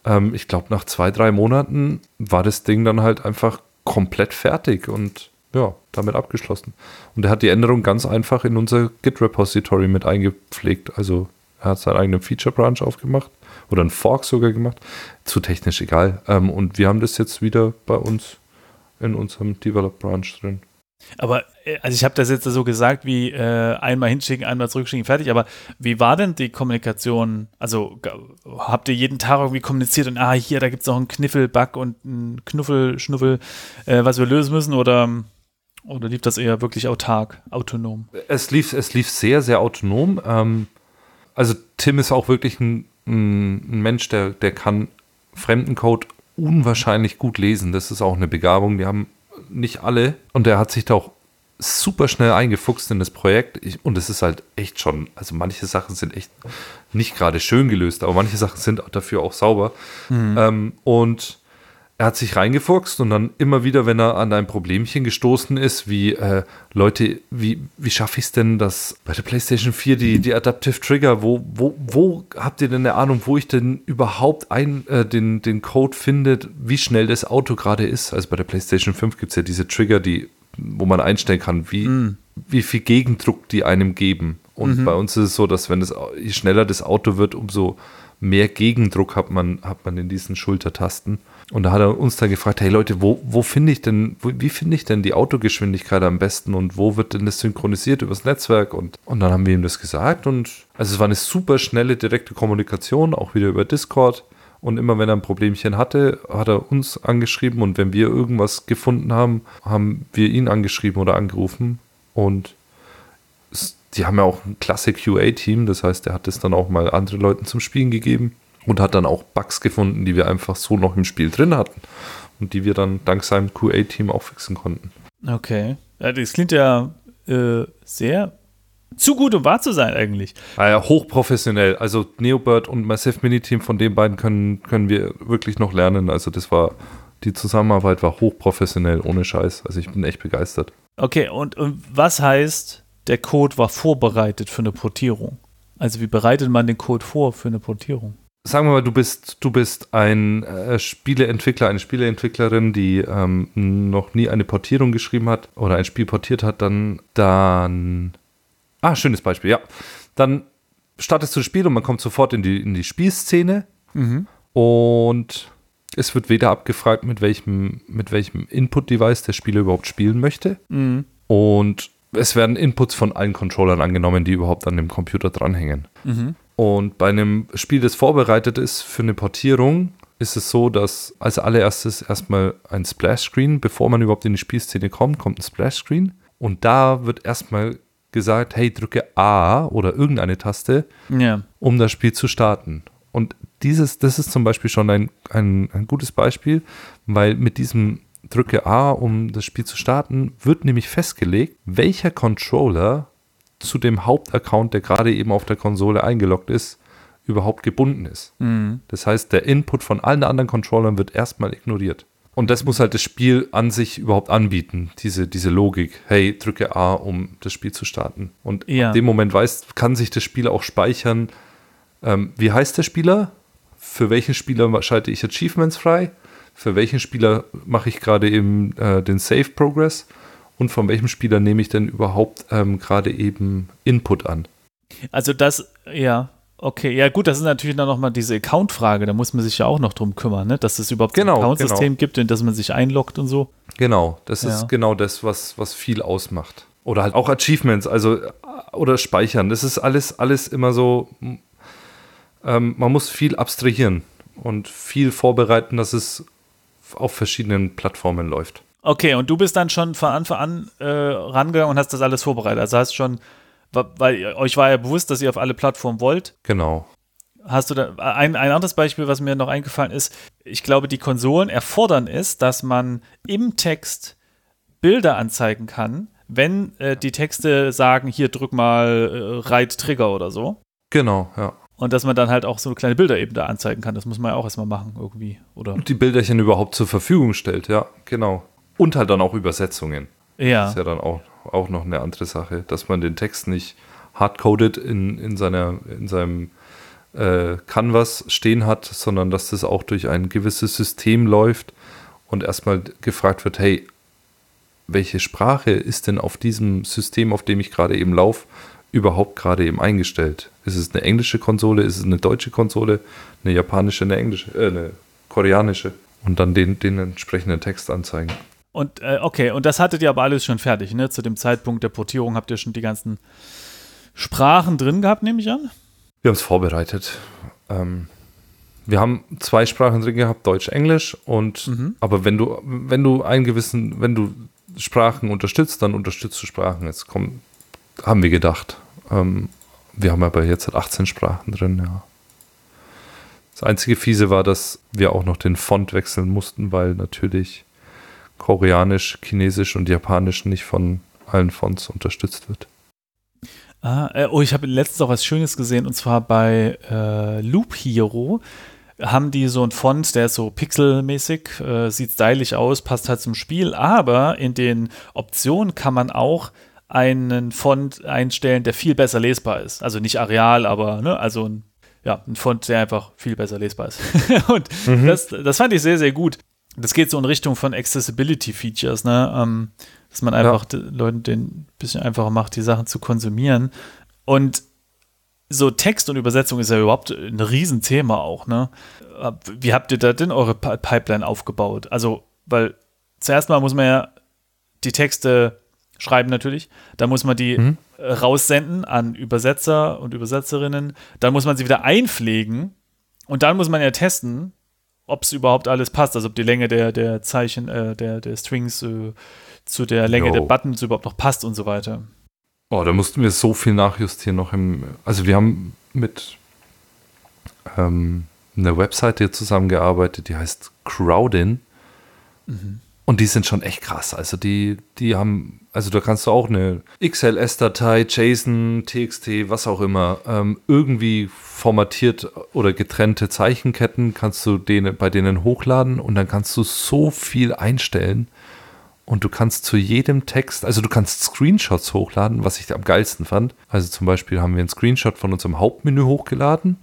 Ähm, ich glaube, nach zwei, drei Monaten war das Ding dann halt einfach komplett fertig und ja, damit abgeschlossen. Und er hat die Änderung ganz einfach in unser Git-Repository mit eingepflegt. Also er hat seinen eigenen Feature-Branch aufgemacht oder einen Fork sogar gemacht. Zu technisch egal. Ähm, und wir haben das jetzt wieder bei uns in unserem Develop-Branch drin. Aber, äh, also ich habe das jetzt so gesagt, wie äh, einmal hinschicken, einmal zurückschicken, fertig. Aber wie war denn die Kommunikation? Also habt ihr jeden Tag irgendwie kommuniziert und ah, hier, da gibt es noch einen Kniffel-Bug und einen Knuffel, Schnuffel, äh, was wir lösen müssen? Oder, oder lief das eher wirklich autark, autonom? Es lief, es lief sehr, sehr autonom. Ähm, also Tim ist auch wirklich ein, ein Mensch, der, der kann Fremdencode unwahrscheinlich gut lesen. Das ist auch eine Begabung, die haben nicht alle. Und er hat sich da auch super schnell eingefuchst in das Projekt. Ich, und es ist halt echt schon, also manche Sachen sind echt nicht gerade schön gelöst, aber manche Sachen sind dafür auch sauber. Mhm. Ähm, und er hat sich reingefuchst und dann immer wieder, wenn er an ein Problemchen gestoßen ist, wie äh, Leute, wie, wie schaffe ich es denn, dass bei der PlayStation 4 die, die Adaptive Trigger, wo, wo, wo habt ihr denn eine Ahnung, wo ich denn überhaupt ein, äh, den, den Code finde, wie schnell das Auto gerade ist? Also bei der PlayStation 5 gibt es ja diese Trigger, die, wo man einstellen kann, wie, mm. wie viel Gegendruck die einem geben. Und mhm. bei uns ist es so, dass wenn das, je schneller das Auto wird, umso mehr Gegendruck hat man, hat man in diesen Schultertasten. Und da hat er uns dann gefragt, hey Leute, wo, wo finde ich denn, wo, wie finde ich denn die Autogeschwindigkeit am besten und wo wird denn das synchronisiert übers Netzwerk? Und, und dann haben wir ihm das gesagt und also es war eine super schnelle, direkte Kommunikation, auch wieder über Discord. Und immer wenn er ein Problemchen hatte, hat er uns angeschrieben und wenn wir irgendwas gefunden haben, haben wir ihn angeschrieben oder angerufen. Und die haben ja auch ein klasse QA-Team, das heißt, er hat es dann auch mal anderen Leuten zum Spielen gegeben und hat dann auch Bugs gefunden, die wir einfach so noch im Spiel drin hatten und die wir dann dank seinem QA-Team auch fixen konnten. Okay. Das klingt ja äh, sehr zu gut, um wahr zu sein eigentlich. Ah ja, hochprofessionell. Also Neobird und Massive Mini-Team, von den beiden können, können wir wirklich noch lernen. Also das war, die Zusammenarbeit war hochprofessionell, ohne Scheiß. Also ich bin echt begeistert. Okay, und, und was heißt, der Code war vorbereitet für eine Portierung? Also wie bereitet man den Code vor für eine Portierung? Sagen wir mal, du bist, du bist ein äh, Spieleentwickler, eine Spieleentwicklerin, die ähm, noch nie eine Portierung geschrieben hat oder ein Spiel portiert hat, dann, dann, ah, schönes Beispiel, ja. Dann startest du das Spiel und man kommt sofort in die, in die Spielszene mhm. und es wird weder abgefragt, mit welchem, mit welchem Input-Device der Spieler überhaupt spielen möchte. Mhm. Und es werden Inputs von allen Controllern angenommen, die überhaupt an dem Computer dranhängen. Mhm. Und bei einem Spiel, das vorbereitet ist für eine Portierung, ist es so, dass als allererstes erstmal ein Splash-Screen, bevor man überhaupt in die Spielszene kommt, kommt ein Splash-Screen. Und da wird erstmal gesagt, hey, drücke A oder irgendeine Taste, Ja. um das Spiel zu starten. Und dieses, das ist zum Beispiel schon ein, ein, ein gutes Beispiel, weil mit diesem drücke A, um das Spiel zu starten, wird nämlich festgelegt, welcher Controller zu dem Hauptaccount, der gerade eben auf der Konsole eingeloggt ist, überhaupt gebunden ist. Mhm. Das heißt, der Input von allen anderen Controllern wird erstmal ignoriert. Und das muss halt das Spiel an sich überhaupt anbieten, diese, diese Logik. Hey, drücke A, um das Spiel zu starten. Und Ja. ab dem Moment weiß, kann sich das Spiel auch speichern. Ähm, wie heißt der Spieler? Für welchen Spieler schalte ich Achievements frei? Für welchen Spieler mache ich gerade eben äh, den Save Progress? Und von welchem Spieler nehme ich denn überhaupt ähm, gerade eben Input an? Also das, ja, okay. Ja gut, das ist natürlich dann nochmal diese Account-Frage. Da muss man sich ja auch noch drum kümmern, ne? dass es überhaupt Genau, ein Account-System genau. gibt und dass man sich einloggt und so. Genau, das Ja. ist genau das, was, was viel ausmacht. Oder halt auch Achievements, also äh, oder Speichern. Das ist alles, alles immer so. Ähm, man muss viel abstrahieren und viel vorbereiten, dass es auf verschiedenen Plattformen läuft. Okay, und du bist dann schon von Anfang an äh, rangegangen und hast das alles vorbereitet. Also hast schon, weil euch war ja bewusst, dass ihr auf alle Plattformen wollt. Genau. Hast du da ein, ein anderes Beispiel, was mir noch eingefallen ist? Ich glaube, die Konsolen erfordern es, dass man im Text Bilder anzeigen kann, wenn äh, die Texte sagen, hier drück mal äh, Reit Trigger oder so. Genau, ja. Und dass man dann halt auch so kleine Bilder eben da anzeigen kann. Das muss man ja auch erstmal machen irgendwie, oder? Und die Bilderchen überhaupt zur Verfügung stellt, ja, genau. Und halt dann auch Übersetzungen. Ja. Das ist ja dann auch, auch noch eine andere Sache, dass man den Text nicht hardcoded in, in, seiner, in seinem äh, Canvas stehen hat, sondern dass das auch durch ein gewisses System läuft und erstmal gefragt wird, hey, welche Sprache ist denn auf diesem System, auf dem ich gerade eben laufe, überhaupt gerade eben eingestellt? Ist es eine englische Konsole, ist es eine deutsche Konsole, eine japanische, eine englische, äh, eine koreanische? Und dann den, den entsprechenden Text anzeigen. Und äh, okay, und das hattet ihr aber alles schon fertig, ne? Zu dem Zeitpunkt der Portierung habt ihr schon die ganzen Sprachen drin gehabt, nehme ich an? Wir haben es vorbereitet. Ähm, wir haben zwei Sprachen drin gehabt, Deutsch, Englisch. Und Mhm. aber wenn du, wenn du einen gewissen, wenn du Sprachen unterstützt, dann unterstützt du Sprachen. Jetzt kommen, haben wir gedacht. Ähm, wir haben aber jetzt halt 18 Sprachen drin, ja. Das einzige Fiese war, dass wir auch noch den Font wechseln mussten, weil natürlich Koreanisch, Chinesisch und Japanisch nicht von allen Fonts unterstützt wird. Ah, äh, oh, ich habe letztens auch was Schönes gesehen und zwar bei äh, Loop Hero haben die so einen Font, der ist so pixelmäßig, äh, sieht stylisch aus, passt halt zum Spiel, aber in den Optionen kann man auch einen Font einstellen, der viel besser lesbar ist. Also nicht Areal, aber ne, also ein, ja, ein Font, der einfach viel besser lesbar ist. und das, das fand ich sehr, sehr gut. Das geht so in Richtung von Accessibility Features, ne? Ähm, dass man einfach den Leuten den ein bisschen einfacher macht, die Sachen zu konsumieren. Und so Text und Übersetzung ist ja überhaupt ein Riesenthema auch, ne? Wie habt ihr da denn eure Pi- Pipeline aufgebaut? Also, weil zuerst mal muss man ja die Texte schreiben natürlich, dann muss man die Mhm. äh, raussenden an Übersetzer und Übersetzerinnen, dann muss man sie wieder einpflegen und dann muss man ja testen, ob es überhaupt alles passt, also ob die Länge der, der Zeichen, äh, der, der Strings äh, zu der Länge Jo. der Buttons überhaupt noch passt und so weiter. Oh, da mussten wir so viel nachjustieren noch im. Also wir haben mit ähm, einer Webseite zusammengearbeitet, die heißt Crowdin. Und die sind schon echt krass. Also die, die haben, also da kannst du auch eine XLS-Datei, JSON, TXT, was auch immer, ähm, irgendwie formatiert oder getrennte Zeichenketten kannst du denen, bei denen hochladen und dann kannst du so viel einstellen. Und du kannst zu jedem Text, also du kannst Screenshots hochladen, was ich am geilsten fand. Also zum Beispiel haben wir einen Screenshot von unserem Hauptmenü hochgeladen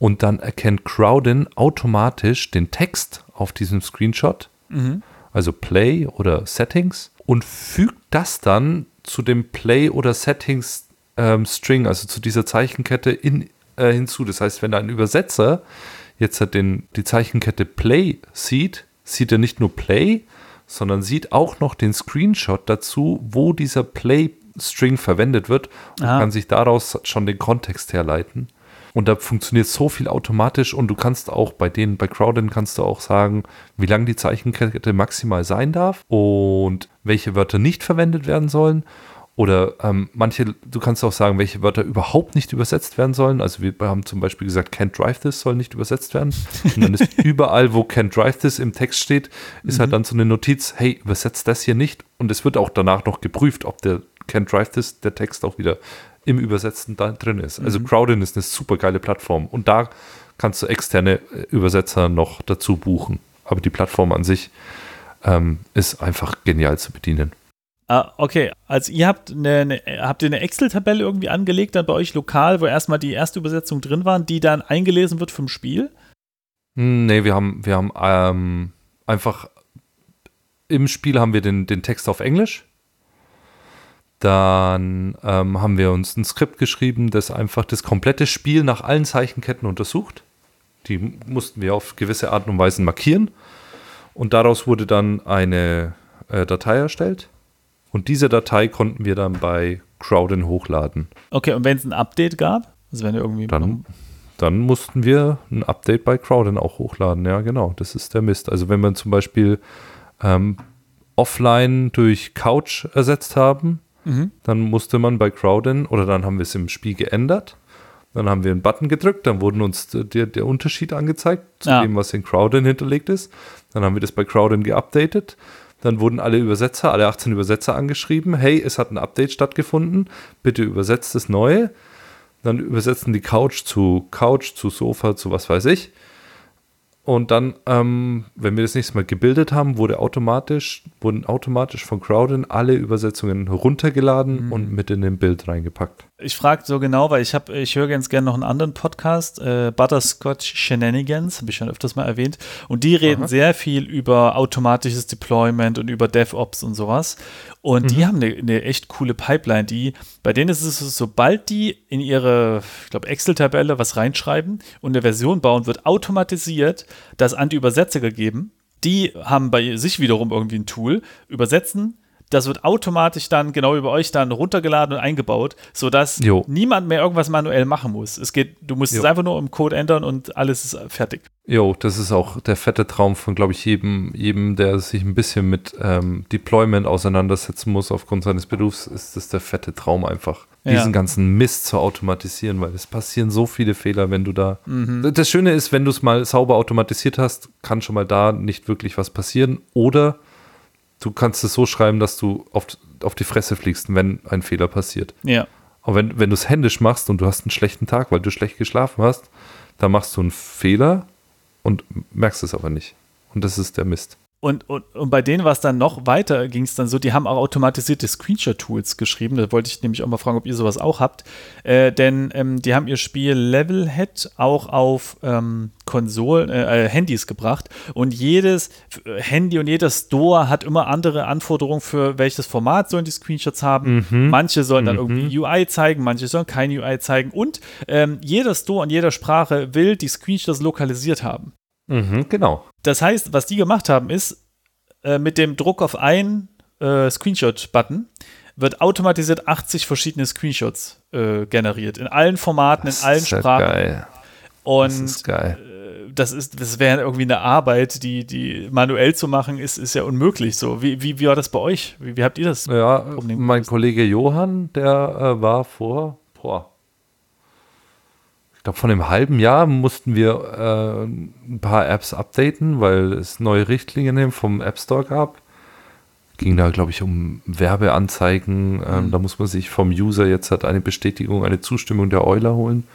und dann erkennt Crowdin automatisch den Text auf diesem Screenshot, also Play oder Settings, und fügt das dann zu dem Play oder Settings ähm, String, also zu dieser Zeichenkette in, äh, hinzu. Das heißt, wenn ein Übersetzer jetzt halt den, die Zeichenkette Play sieht, sieht er nicht nur Play, sondern sieht auch noch den Screenshot dazu, wo dieser Play-String verwendet wird und Ah. kann sich daraus schon den Kontext herleiten. Und da funktioniert so viel automatisch und du kannst auch bei denen, bei Crowdin kannst du auch sagen, wie lang die Zeichenkette maximal sein darf und welche Wörter nicht verwendet werden sollen. Oder ähm, manche, du kannst auch sagen, welche Wörter überhaupt nicht übersetzt werden sollen. Also wir haben zum Beispiel gesagt, can't drive this soll nicht übersetzt werden. Und dann ist überall, wo can't drive this im Text steht, ist halt dann so eine Notiz, hey, übersetzt das hier nicht. Und es wird auch danach noch geprüft, ob der can't drive this, der Text auch wieder im Übersetzten da drin ist. Also Crowdin ist eine super geile Plattform. Und da kannst du externe äh, Übersetzer noch dazu buchen. Aber die Plattform an sich ähm, ist einfach genial zu bedienen. Ah, okay, also ihr habt eine, eine, habt ihr eine Excel-Tabelle irgendwie angelegt, dann bei euch lokal, wo erstmal die erste Übersetzung drin waren, die dann eingelesen wird vom Spiel? Hm, Nee, wir haben, wir haben ähm, einfach im Spiel haben wir den, den Text auf Englisch. Dann ähm, haben wir uns ein Skript geschrieben, das einfach das komplette Spiel nach allen Zeichenketten untersucht. Die mussten wir auf gewisse Art und Weise markieren. Und daraus wurde dann eine äh, Datei erstellt. Und diese Datei konnten wir dann bei Crowdin hochladen. Okay, und wenn es ein Update gab, also wenn irgendwie Dann, dann mussten wir ein Update bei Crowdin auch hochladen. Ja, genau. Das ist der Mist. Also wenn wir zum Beispiel ähm, offline durch Couch ersetzt haben, Mhm. dann musste man bei Crowdin oder dann haben wir es im Spiel geändert. Dann haben wir einen Button gedrückt, dann wurden uns der, der Unterschied angezeigt zu Ja. dem, was in Crowdin hinterlegt ist. Dann haben wir das bei Crowdin geupdatet. Dann wurden alle Übersetzer, alle 18 Übersetzer angeschrieben. Hey, es hat ein Update stattgefunden. Bitte übersetzt das Neue. Dann übersetzen die Couch zu Couch, zu Sofa, zu was weiß ich. Und dann, ähm, wenn wir das nächste Mal gebildet haben, wurde automatisch, wurden automatisch von Crowdin alle Übersetzungen runtergeladen und mit in den Bild reingepackt. Ich frage so genau, weil ich habe, ich höre ganz gerne noch einen anderen Podcast, äh, Butterscotch Shenanigans, habe ich schon öfters mal erwähnt. Und die reden Aha. sehr viel über automatisches Deployment und über DevOps und sowas. Und die haben eine, eine echt coole Pipeline, die, bei denen ist es so, sobald die in ihre, ich glaube, Excel-Tabelle was reinschreiben und eine Version bauen, wird automatisiert das an die Übersetzer gegeben. Die haben bei sich wiederum irgendwie ein Tool, übersetzen. Das wird automatisch dann genau über euch dann runtergeladen und eingebaut, sodass Jo. niemand mehr irgendwas manuell machen muss. Es geht, du musst es Jo. einfach nur im Code ändern und alles ist fertig. Jo, das ist auch der fette Traum von, glaube ich, jedem, jedem, der sich ein bisschen mit ähm, Deployment auseinandersetzen muss aufgrund seines Berufs, ist das der fette Traum einfach, Ja. diesen ganzen Mist zu automatisieren, weil es passieren so viele Fehler, wenn du da. Das Schöne ist, wenn du es mal sauber automatisiert hast, kann schon mal da nicht wirklich was passieren. Oder du kannst es so schreiben, dass du auf, auf die Fresse fliegst, wenn ein Fehler passiert. Ja. Aber wenn, wenn du es händisch machst und du hast einen schlechten Tag, weil du schlecht geschlafen hast, dann machst du einen Fehler und merkst es aber nicht. Und das ist der Mist. Und, und, und bei denen war es dann noch weiter, ging es dann so, die haben auch automatisierte Screenshot-Tools geschrieben. Da wollte ich nämlich auch mal fragen, ob ihr sowas auch habt. Äh, denn ähm, die haben ihr Spiel Levelhead auch auf ähm, Konsolen, äh, äh, Handys gebracht. Und jedes äh, Handy und jeder Store hat immer andere Anforderungen für welches Format sollen die Screenshots haben. Manche sollen dann irgendwie UI zeigen, manche sollen kein UI zeigen. Und ähm, jeder Store und jeder Sprache will die Screenshots lokalisiert haben. Mhm, genau. Das heißt, was die gemacht haben, ist, äh, mit dem Druck auf einen äh, Screenshot-Button wird automatisiert 80 verschiedene Screenshots äh, generiert. In allen Formaten, in allen ist Sprachen. geil. Und Das ist geil. das ist, das wäre irgendwie eine Arbeit, die, die manuell zu machen, ist, ist ja unmöglich. So, wie, wie, wie war das bei euch? Wie, wie habt ihr das? Ja, Problem mein? Kollege Johann, der äh, war vor, boah, glaube, von einem halben Jahr mussten wir äh, ein paar Apps updaten, weil es neue Richtlinien vom App Store gab. Ging da, glaube ich, um Werbeanzeigen. Ähm, Da muss man sich vom User jetzt halt eine Bestätigung, eine Zustimmung der Euler holen.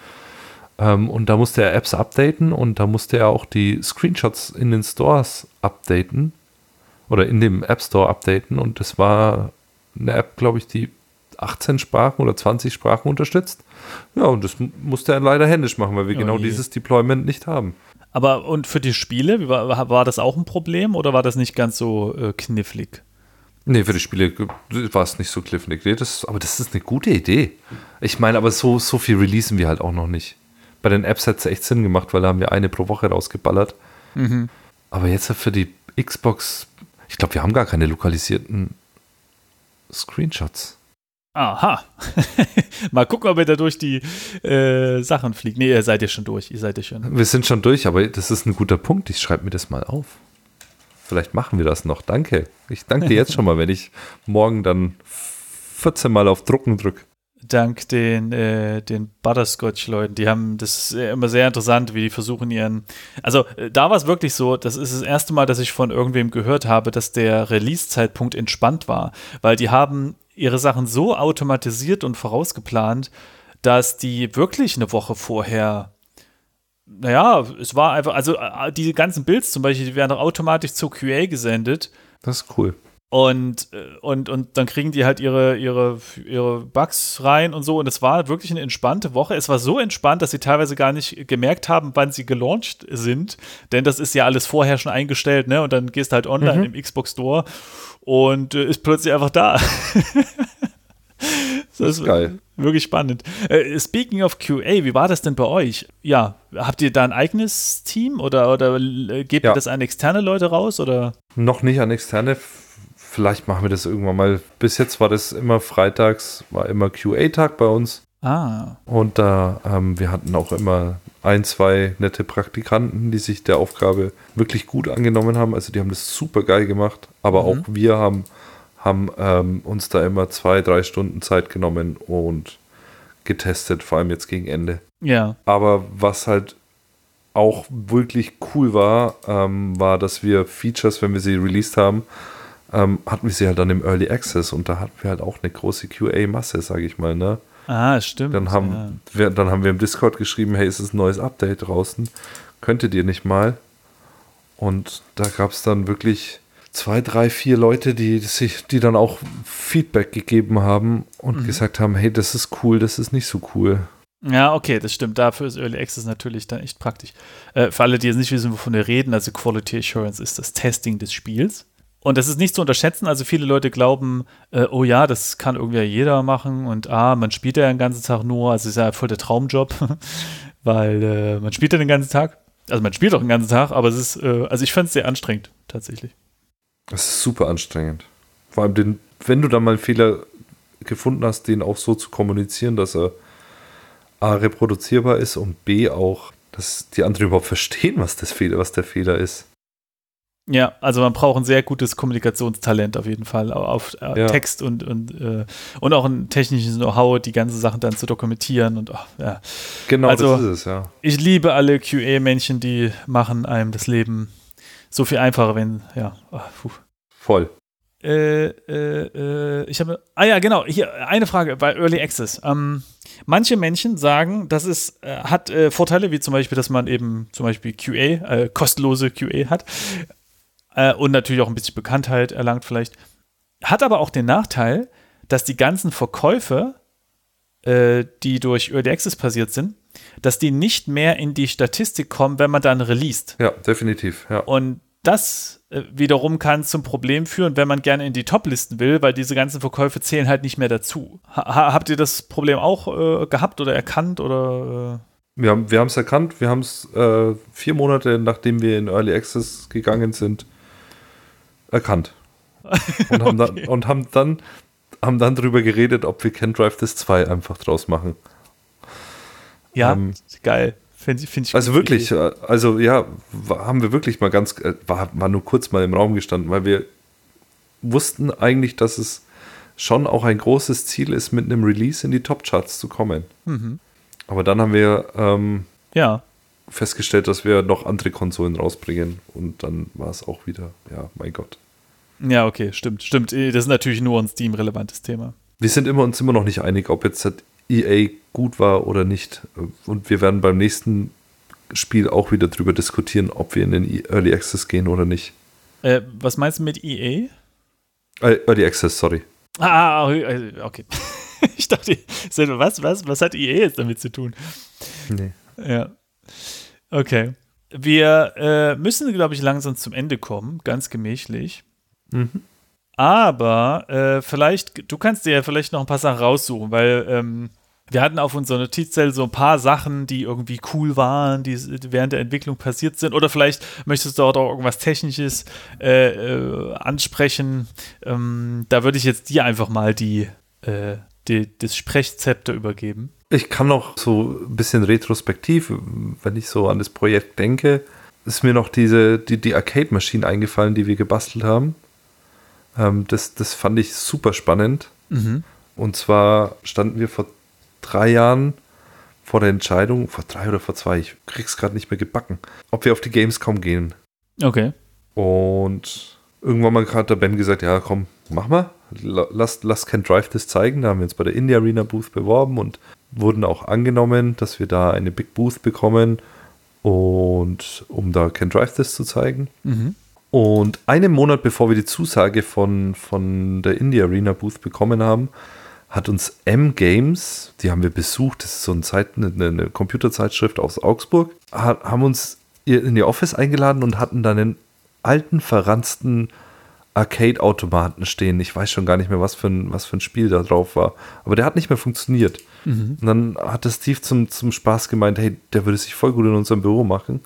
Ähm, und da musste er Apps updaten und da musste er auch die Screenshots in den Stores updaten oder in dem App Store updaten. Und das war eine App, glaube ich, die 18 Sprachen oder 20 Sprachen unterstützt. Ja, und das mu- musste er leider händisch machen, weil wir Oh genau je. dieses Deployment nicht haben. Aber und für die Spiele, war, war das auch ein Problem oder war das nicht ganz so äh, knifflig? Nee, für die Spiele war es nicht so cliffig. Nee, das, aber das ist eine gute Idee. Ich meine, aber so, so viel releasen wir halt auch noch nicht. Bei den Apps hat es echt Sinn gemacht, weil da haben wir eine pro Woche rausgeballert. Aber jetzt für die Xbox, Ich glaube, wir haben gar keine lokalisierten Screenshots. Aha. Mal gucken, ob ihr da durch die äh, Sachen fliegt. Nee, ihr seid ja schon durch. Ihr seid ja schon. Wir sind schon durch, aber das ist ein guter Punkt. Ich schreibe mir das mal auf. Vielleicht machen wir das noch. Danke. Ich danke dir jetzt schon mal, wenn ich morgen dann 14 Mal auf Drucken drücke. Dank den, äh, den Butterscotch-Leuten. Die haben das ist immer sehr interessant, wie die versuchen ihren. Also, äh, da war es wirklich so, das ist das erste Mal, dass ich von irgendwem gehört habe, dass der Release-Zeitpunkt entspannt war. Weil die haben ihre Sachen so automatisiert und vorausgeplant, dass die wirklich eine Woche vorher naja, es war einfach, also äh, die ganzen Builds zum Beispiel, die werden auch automatisch zur QA gesendet. Das ist cool. Und, äh, und, und dann kriegen die halt ihre, ihre, ihre Bugs rein und so. Und es war wirklich eine entspannte Woche. Es war so entspannt, dass sie teilweise gar nicht gemerkt haben, wann sie gelauncht sind. Denn das ist ja alles vorher schon eingestellt, ne? Und dann gehst du halt online mhm. im Xbox Store und äh, ist plötzlich einfach da. das ist geil. Wirklich spannend. Äh, speaking of QA, wie war das denn bei euch? Ja, habt ihr da ein eigenes Team oder, oder äh, gebt ja. ihr das an externe Leute raus? Oder? Noch nicht an externe. Vielleicht machen wir das irgendwann mal. Bis jetzt war das immer freitags, war immer QA-Tag bei uns. Ah. Und da, ähm, wir hatten auch immer ein, zwei nette Praktikanten, die sich der Aufgabe wirklich gut angenommen haben. Also die haben das super geil gemacht. Aber mhm. auch wir haben haben ähm, uns da immer zwei, drei Stunden Zeit genommen und getestet, vor allem jetzt gegen Ende. Ja. Aber was halt auch wirklich cool war, ähm, war, dass wir Features, wenn wir sie released haben, ähm, hatten wir sie halt dann im Early Access und da hatten wir halt auch eine große QA-Masse, sage ich mal, ne? Ah, stimmt. Dann haben, ja. wir, dann haben wir im Discord geschrieben, hey, es ist ein neues Update draußen, könntet ihr nicht mal? Und da gab es dann wirklich zwei, drei, vier Leute, die sich, die dann auch Feedback gegeben haben und mhm. gesagt haben, hey, das ist cool, das ist nicht so cool. Ja, okay, das stimmt. Dafür ist Early Access natürlich dann echt praktisch. Äh, für alle, die jetzt nicht wissen, wovon wir reden, also Quality Assurance ist das Testing des Spiels. Und das ist nicht zu unterschätzen. Also viele Leute glauben, äh, oh ja, das kann irgendwie jeder machen und ah, man spielt ja den ganzen Tag nur, also ist ja voll der Traumjob, weil äh, man spielt ja den ganzen Tag. Also man spielt auch den ganzen Tag, aber es ist, äh, also ich fand es sehr anstrengend, tatsächlich. Das ist super anstrengend. Vor allem, den, wenn du dann mal einen Fehler gefunden hast, den auch so zu kommunizieren, dass er A reproduzierbar ist und B auch, dass die anderen überhaupt verstehen, was, das Fehler, was der Fehler ist. Ja, also man braucht ein sehr gutes Kommunikationstalent auf jeden Fall, auf äh, ja. Text und, und, äh, und auch ein technisches Know-how, die ganze Sachen dann zu dokumentieren und oh, ja. Genau, also, das ist es, ja. Ich liebe alle QA-Männchen, die machen einem das Leben so viel einfacher, wenn, ja. Oh, Voll. Äh, äh, äh, ich habe, ah ja, genau, hier eine Frage bei Early Access. Ähm, manche Menschen sagen, dass es äh, hat äh, Vorteile, wie zum Beispiel, dass man eben zum Beispiel QA, äh, kostenlose QA hat und natürlich auch ein bisschen Bekanntheit erlangt vielleicht. Hat aber auch den Nachteil, dass die ganzen Verkäufe, die durch Early Access passiert sind, dass die nicht mehr in die Statistik kommen, wenn man dann released. Ja, definitiv. Ja. Und das äh, wiederum kann zum Problem führen, wenn man gerne in die Top-Listen will, weil diese ganzen Verkäufe zählen halt nicht mehr dazu. Ha habt ihr das Problem auch äh, gehabt oder erkannt oder? Äh? Wir haben wir es erkannt. Wir haben es äh, vier Monate nachdem wir in Early Access gegangen sind erkannt und haben okay. dann und haben dann haben dann drüber geredet, ob wir Can Drive This 2 einfach draus machen. Ja, ähm, geil. Find, find ich also wirklich, Idee. Äh, also ja, haben wir wirklich mal ganz, äh, war, war nur kurz mal im Raum gestanden, weil wir wussten eigentlich, dass es schon auch ein großes Ziel ist, mit einem Release in die Top-Charts zu kommen. Mhm. Aber dann haben wir ähm, ja. festgestellt, dass wir noch andere Konsolen rausbringen und dann war es auch wieder, ja, mein Gott. Ja, okay, stimmt, stimmt. Das ist natürlich nur ein Steam-relevantes Thema. Wir sind immer, uns immer noch nicht einig, ob jetzt EA gut war oder nicht. Und wir werden beim nächsten Spiel auch wieder darüber diskutieren, ob wir in den Early Access gehen oder nicht. Äh, was meinst du mit EA? Äh, Early Access, sorry. Ah, okay. ich dachte, was, was, was hat EA jetzt damit zu tun? Nee. Ja. Okay. Wir äh, müssen, glaube ich, langsam zum Ende kommen, ganz gemächlich. Aber äh, vielleicht, du kannst dir ja vielleicht noch ein paar Sachen raussuchen, weil ähm, wir hatten auf unserer Notizzettel so ein paar Sachen, die irgendwie cool waren, die während der Entwicklung passiert sind. Oder vielleicht möchtest du dort auch irgendwas Technisches äh, äh, ansprechen. Ähm, da würde ich jetzt dir einfach mal die, äh, die, das Sprechzepter übergeben. Ich kann noch so ein bisschen retrospektiv, wenn ich so an das Projekt denke, ist mir noch diese, die, die Arcade-Maschine eingefallen, die wir gebastelt haben. Ähm, das, das fand ich super spannend. Mhm. Und zwar standen wir vor drei Jahren vor der Entscheidung, vor drei oder vor zwei, ich krieg's gerade nicht mehr gebacken, ob wir auf die Gamescom gehen. Okay. Und irgendwann mal hat der Ben gesagt, ja komm, mach mal, lass, lass Ken Drive das zeigen. Da haben wir uns bei der Indie Arena Booth beworben und wurden auch angenommen, dass wir da eine Big Booth bekommen und um da Ken Drive das zu zeigen. Mhm. Und einen Monat bevor wir die Zusage von, von der Indie Arena Booth bekommen haben, hat uns M Games, die haben wir besucht, das ist so eine, Zeit, eine, eine Computerzeitschrift aus Augsburg, haben uns in ihr Office eingeladen und hatten dann einen alten, verranzten Arcade-Automaten stehen. Ich weiß schon gar nicht mehr, was für, ein, was für ein Spiel da drauf war. Aber der hat nicht mehr funktioniert. Mhm. Und dann hat der Steve zum, zum Spaß gemeint, hey, der würde sich voll gut in unserem Büro machen.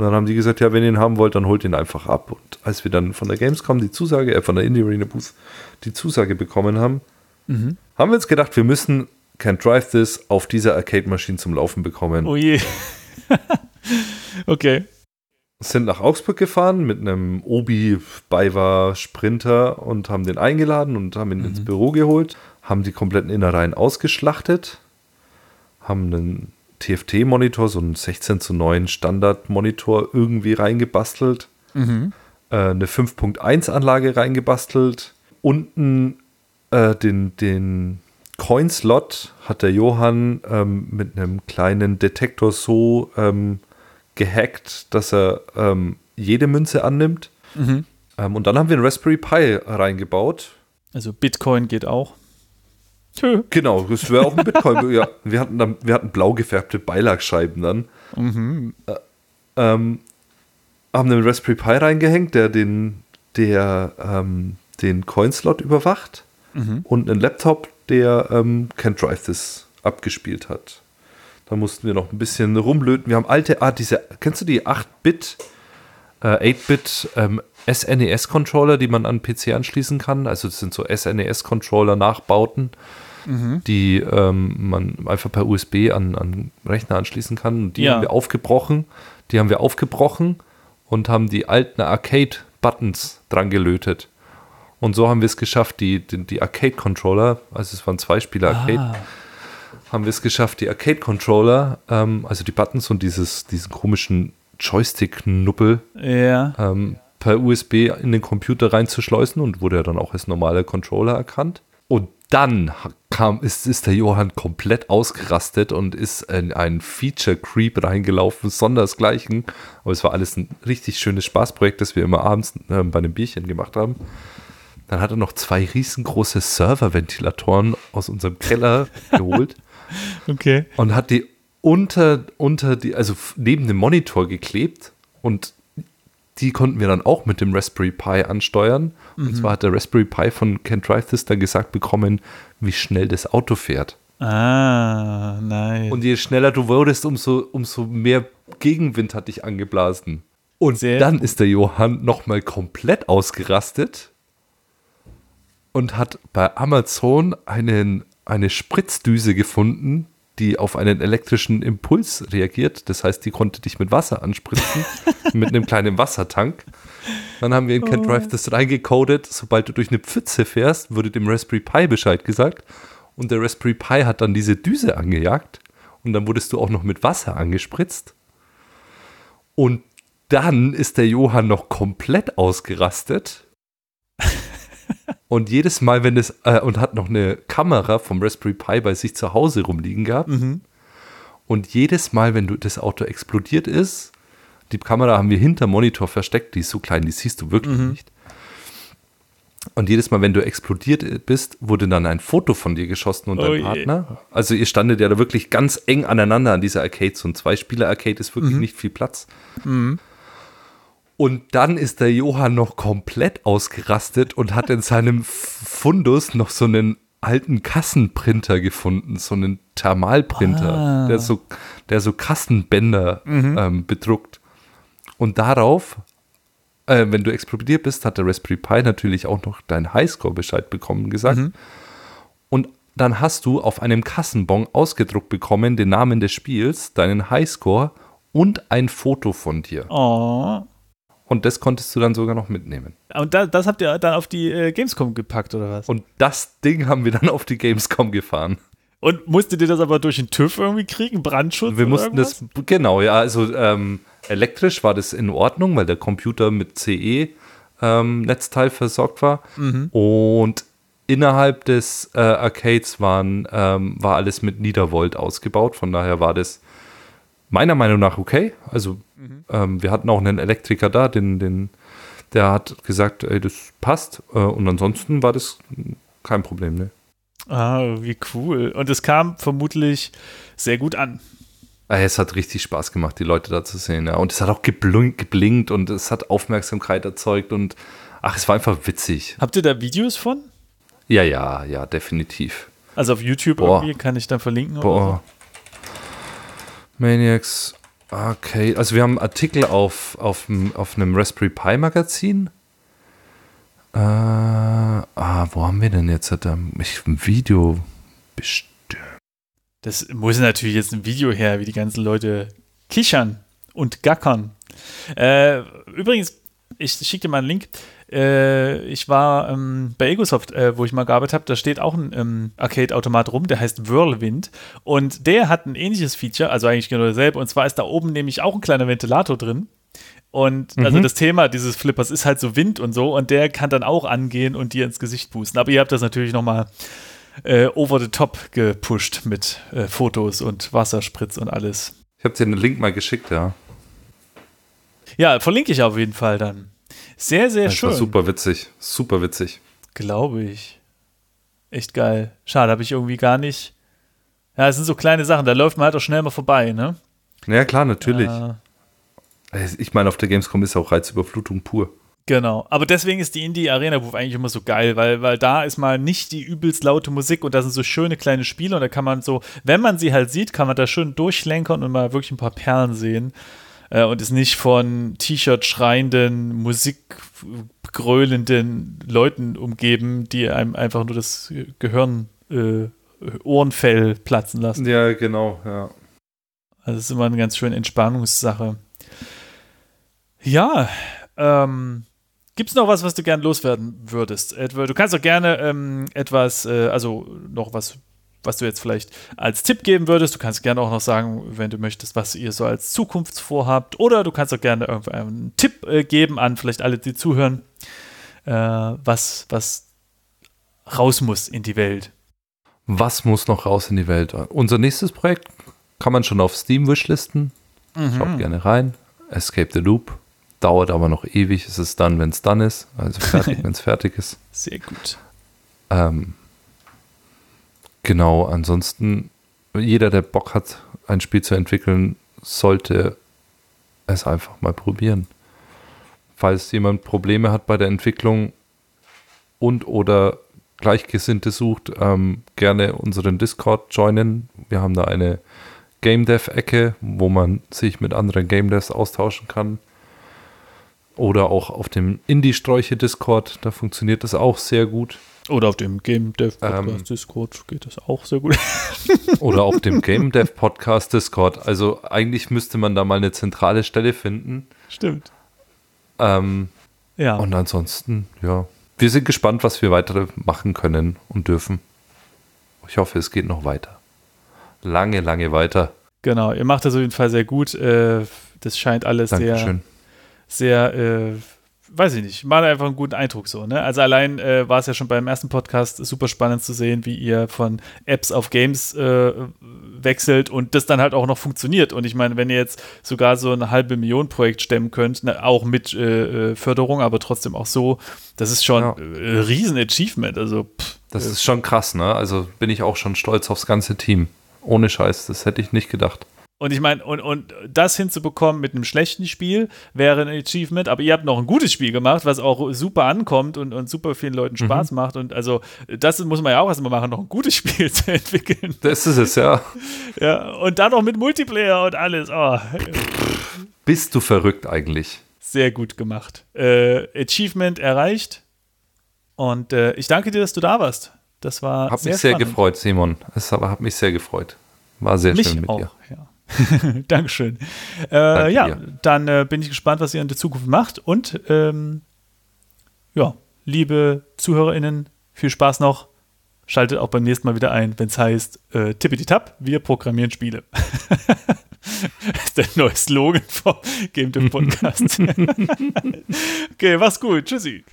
Und dann haben die gesagt, ja, wenn ihr ihn haben wollt, dann holt ihn einfach ab. Und als wir dann von der Gamescom die Zusage, äh, von der Indie Arena Booth die Zusage bekommen haben, mhm. haben wir uns gedacht, wir müssen Can't Drive This auf dieser Arcade-Maschine zum Laufen bekommen. Oh je. okay. Sind nach Augsburg gefahren mit einem Obi Baywa Sprinter und haben den eingeladen und haben ihn mhm. ins Büro geholt, haben die kompletten Innereien ausgeschlachtet, haben einen TFT-Monitor, so einen 16 zu 9 Standard-Monitor irgendwie reingebastelt, mhm. äh, eine 5.1-Anlage reingebastelt, unten äh, den, den Coin-Slot hat der Johann ähm, mit einem kleinen Detektor so ähm, gehackt, dass er ähm, jede Münze annimmt. Mhm. Ähm, und dann haben wir einen Raspberry Pi reingebaut. Also Bitcoin geht auch. Genau, das wäre auch ein Bitcoin. ja, wir hatten dann, wir hatten blau gefärbte Beilagscheiben dann. Mhm. Äh, ähm, haben einen Raspberry Pi reingehängt, der den, der ähm, den Coinslot überwacht mhm. und einen Laptop, der ähm, Can't Drive This abgespielt hat. Da mussten wir noch ein bisschen rumlöten. Wir haben alte Art, diese, kennst du die 8-Bit, äh, 8-Bit ähm, SNES-Controller, die man an PC anschließen kann? Also das sind so SNES-Controller-Nachbauten mhm. die ähm, man einfach per USB an, an Rechner anschließen kann. Und die ja. haben wir aufgebrochen. Die haben wir aufgebrochen und haben die alten Arcade-Buttons dran gelötet. Und so haben wir es geschafft, die, die, die Arcade-Controller, also es waren zwei Spieler Arcade, ah. haben wir es geschafft, die Arcade-Controller, ähm, also die Buttons und dieses, diesen komischen Joystick-Nuppel ja. ähm, per USB in den Computer reinzuschleusen und wurde ja dann auch als normaler Controller erkannt. Und dann kam, ist, ist der Johann komplett ausgerastet und ist in einen Feature Creep reingelaufen, sondersgleichen. Aber es war alles ein richtig schönes Spaßprojekt, das wir immer abends äh, bei einem Bierchen gemacht haben. Dann hat er noch zwei riesengroße Serverventilatoren aus unserem Keller geholt. Okay. Und hat die unter, unter die, also neben dem Monitor geklebt und die konnten wir dann auch mit dem Raspberry Pi ansteuern. Mhm. Und zwar hat der Raspberry Pi von Ken Drive This dann gesagt bekommen, wie schnell das Auto fährt. Ah, nice. Und je schneller du wurdest, umso, umso mehr Gegenwind hat dich angeblasen. Und Sehr dann ist der Johann nochmal komplett ausgerastet und hat bei Amazon einen, eine Spritzdüse gefunden, die auf einen elektrischen Impuls reagiert. Das heißt, die konnte dich mit Wasser anspritzen, mit einem kleinen Wassertank. Dann haben wir in Can't Drive das reingecodet. Sobald du durch eine Pfütze fährst, wurde dem Raspberry Pi Bescheid gesagt. Und der Raspberry Pi hat dann diese Düse angejagt. Und dann wurdest du auch noch mit Wasser angespritzt. Und dann ist der Johann noch komplett ausgerastet und jedes Mal, wenn es, äh, und hat noch eine Kamera vom Raspberry Pi bei sich zu Hause rumliegen gehabt. Mhm. Und jedes Mal, wenn du das Auto explodiert ist, die Kamera haben wir hinter Monitor versteckt, die ist so klein, die siehst du wirklich mhm. nicht. Und jedes Mal, wenn du explodiert bist, wurde dann ein Foto von dir geschossen und oh dein Partner. Je. Also ihr standet ja da wirklich ganz eng aneinander an dieser Arcade. So ein Zwei-Spieler-Arcade ist wirklich mhm. nicht viel Platz. Mhm. Und dann ist der Johann noch komplett ausgerastet und hat in seinem Fundus noch so einen alten Kassenprinter gefunden, so einen Thermalprinter, Ah. der so, der so Kassenbänder Mhm. ähm, bedruckt. Und darauf, äh, wenn du explodiert bist, hat der Raspberry Pi natürlich auch noch deinen Highscore-Bescheid bekommen gesagt. Mhm. Und dann hast du auf einem Kassenbon ausgedruckt bekommen den Namen des Spiels, deinen Highscore und ein Foto von dir. Oh. Und das konntest du dann sogar noch mitnehmen. Und da, das habt ihr dann auf die äh, Gamescom gepackt, oder was? Und das Ding haben wir dann auf die Gamescom gefahren. Und musstet ihr das aber durch den TÜV irgendwie kriegen? Brandschutz? Wir oder mussten irgendwas? das, genau, ja, also ähm, elektrisch war das in Ordnung, weil der Computer mit CE-Netzteil versorgt war. Mhm. Und innerhalb des äh, Arcades waren, ähm, war alles mit Niedervolt ausgebaut. Von daher war das meiner Meinung nach okay. Also Mhm. ähm, wir hatten auch einen Elektriker da, den, den, der hat gesagt, ey, das passt. Äh, und ansonsten war das kein Problem, ne? Ah, wie cool. Und es kam vermutlich sehr gut an. Es hat richtig Spaß gemacht, die Leute da zu sehen. Ja. Und es hat auch geblinkt, geblinkt und es hat Aufmerksamkeit erzeugt und ach, es war einfach witzig. Habt ihr da Videos von? Ja, ja, ja, definitiv. Also auf YouTube Boah. irgendwie kann ich dann verlinken. Oder Boah. Maniacs Arcade. Also wir haben Artikel auf, auf, auf einem Raspberry Pi Magazin. Äh, ah, wo haben wir denn jetzt? Hat er mich ein Video bestimmt. Das muss natürlich jetzt ein Video her, wie die ganzen Leute kichern und gackern. Äh, übrigens, ich schicke dir mal einen Link. Äh, ich war ähm, bei Egosoft, äh, wo ich mal gearbeitet habe, da steht auch ein ähm, Arcade-Automat rum, der heißt Whirlwind. Und der hat ein ähnliches Feature, also eigentlich genau dasselbe. Und zwar ist da oben nämlich auch ein kleiner Ventilator drin. Und also Mhm. das Thema dieses Flippers ist halt so Wind und so. Und der kann dann auch angehen und dir ins Gesicht pusten. Aber ihr habt das natürlich nochmal äh, over the top gepusht mit äh, Fotos und Wasserspritz und alles. Ich habe dir einen Link mal geschickt, ja. Ja, verlinke ich auf jeden Fall dann. Sehr, sehr Das schön. war super witzig. Super witzig. Glaube ich. Echt geil. Schade, habe ich irgendwie gar nicht. Ja, es sind so kleine Sachen, da läuft man halt auch schnell mal vorbei, ne? Ja, klar, natürlich. Äh, Ich meine, auf der Gamescom ist auch Reizüberflutung pur. genau. Aber deswegen ist die Indie Arena Booth eigentlich immer so geil, weil, weil da ist mal nicht die übelst laute Musik und da sind so schöne kleine Spiele und da kann man so, wenn man sie halt sieht, kann man da schön durchlenkern und mal wirklich ein paar Perlen sehen. Äh, und ist nicht von T-Shirt schreienden, musikgröhlenden Leuten umgeben, die einem einfach nur das Gehirn, äh, Ohrenfell platzen lassen. Ja, genau, ja. Also es ist immer eine ganz schöne Entspannungssache. Ja, ähm, gibt es noch was, was du gern loswerden würdest? Du kannst doch gerne ähm, etwas, äh, also noch was, was du jetzt vielleicht als Tipp geben würdest. Du kannst gerne auch noch sagen, wenn du möchtest, was ihr so als Zukunftsvorhabt. Oder du kannst auch gerne einen Tipp äh, geben an vielleicht alle, die zuhören, äh, was, was raus muss in die Welt. Was muss noch raus in die Welt? Unser nächstes Projekt kann man schon auf Steam wishlisten. Schaut gerne rein. Escape the Loop. Dauert aber noch ewig. Es ist dann, wenn es dann ist. Also fertig, wenn es fertig ist. Sehr gut. Ähm, genau, ansonsten, jeder, der Bock hat, ein Spiel zu entwickeln, sollte es einfach mal probieren. Falls jemand Probleme hat bei der Entwicklung und oder Gleichgesinnte sucht, ähm, gerne unseren Discord joinen. Wir haben da eine Game Dev-Ecke, wo man sich mit anderen Game Devs austauschen kann. Oder auch auf dem Indie-Sträuche-Discord, da funktioniert das auch sehr gut. Oder auf dem Game Dev Podcast Ähm, Discord geht das auch sehr gut. Oder auf dem Game Dev Podcast Discord. Also eigentlich müsste man da mal eine zentrale Stelle finden. Stimmt. Ähm, Ja. und ansonsten, ja. Wir sind gespannt, was wir weiter machen können und dürfen. Ich hoffe, es geht noch weiter. Lange, lange weiter. Genau, ihr macht das auf jeden Fall sehr gut. Äh, das scheint alles sehr, Dankeschön. sehr, äh, weiß ich nicht, macht einfach einen guten Eindruck so. Ne? Also allein äh, war es ja schon beim ersten Podcast super spannend zu sehen, wie ihr von Apps auf Games äh, wechselt und das dann halt auch noch funktioniert. Und ich meine, wenn ihr jetzt sogar so ein halbe Million Projekt stemmen könnt, ne, auch mit äh, äh, Förderung, aber trotzdem auch so, das ist schon Ja. äh, ein riesen Achievement. Also pff, Das ist schon krass, ne? Also bin ich auch schon stolz aufs ganze Team. Ohne Scheiß, das hätte ich nicht gedacht. Und ich meine, und, und das hinzubekommen mit einem schlechten Spiel wäre ein Achievement, aber ihr habt noch ein gutes Spiel gemacht, was auch super ankommt und, und super vielen Leuten Mhm. Spaß macht. Und also, das muss man ja auch erstmal machen, noch ein gutes Spiel zu entwickeln. Das ist es, ja. Ja, und dann noch mit Multiplayer und alles. Oh, Bist du verrückt eigentlich? sehr gut gemacht. Äh, Achievement erreicht. Und äh, ich danke dir, dass du da warst. Das war Hab sehr mich sehr spannend. gefreut, Simon. Es hat hat mich sehr gefreut. War sehr Mich schön mit auch, dir. Dankeschön. Äh, ja, dir. dann äh, bin ich gespannt, was ihr in der Zukunft macht. Und ähm, ja, liebe ZuhörerInnen, viel Spaß noch. Schaltet auch beim nächsten Mal wieder ein, wenn es heißt äh, Tippity Tap, wir programmieren Spiele. das ist der neue Slogan vom Game Dev Podcast. okay, mach's gut. Tschüssi.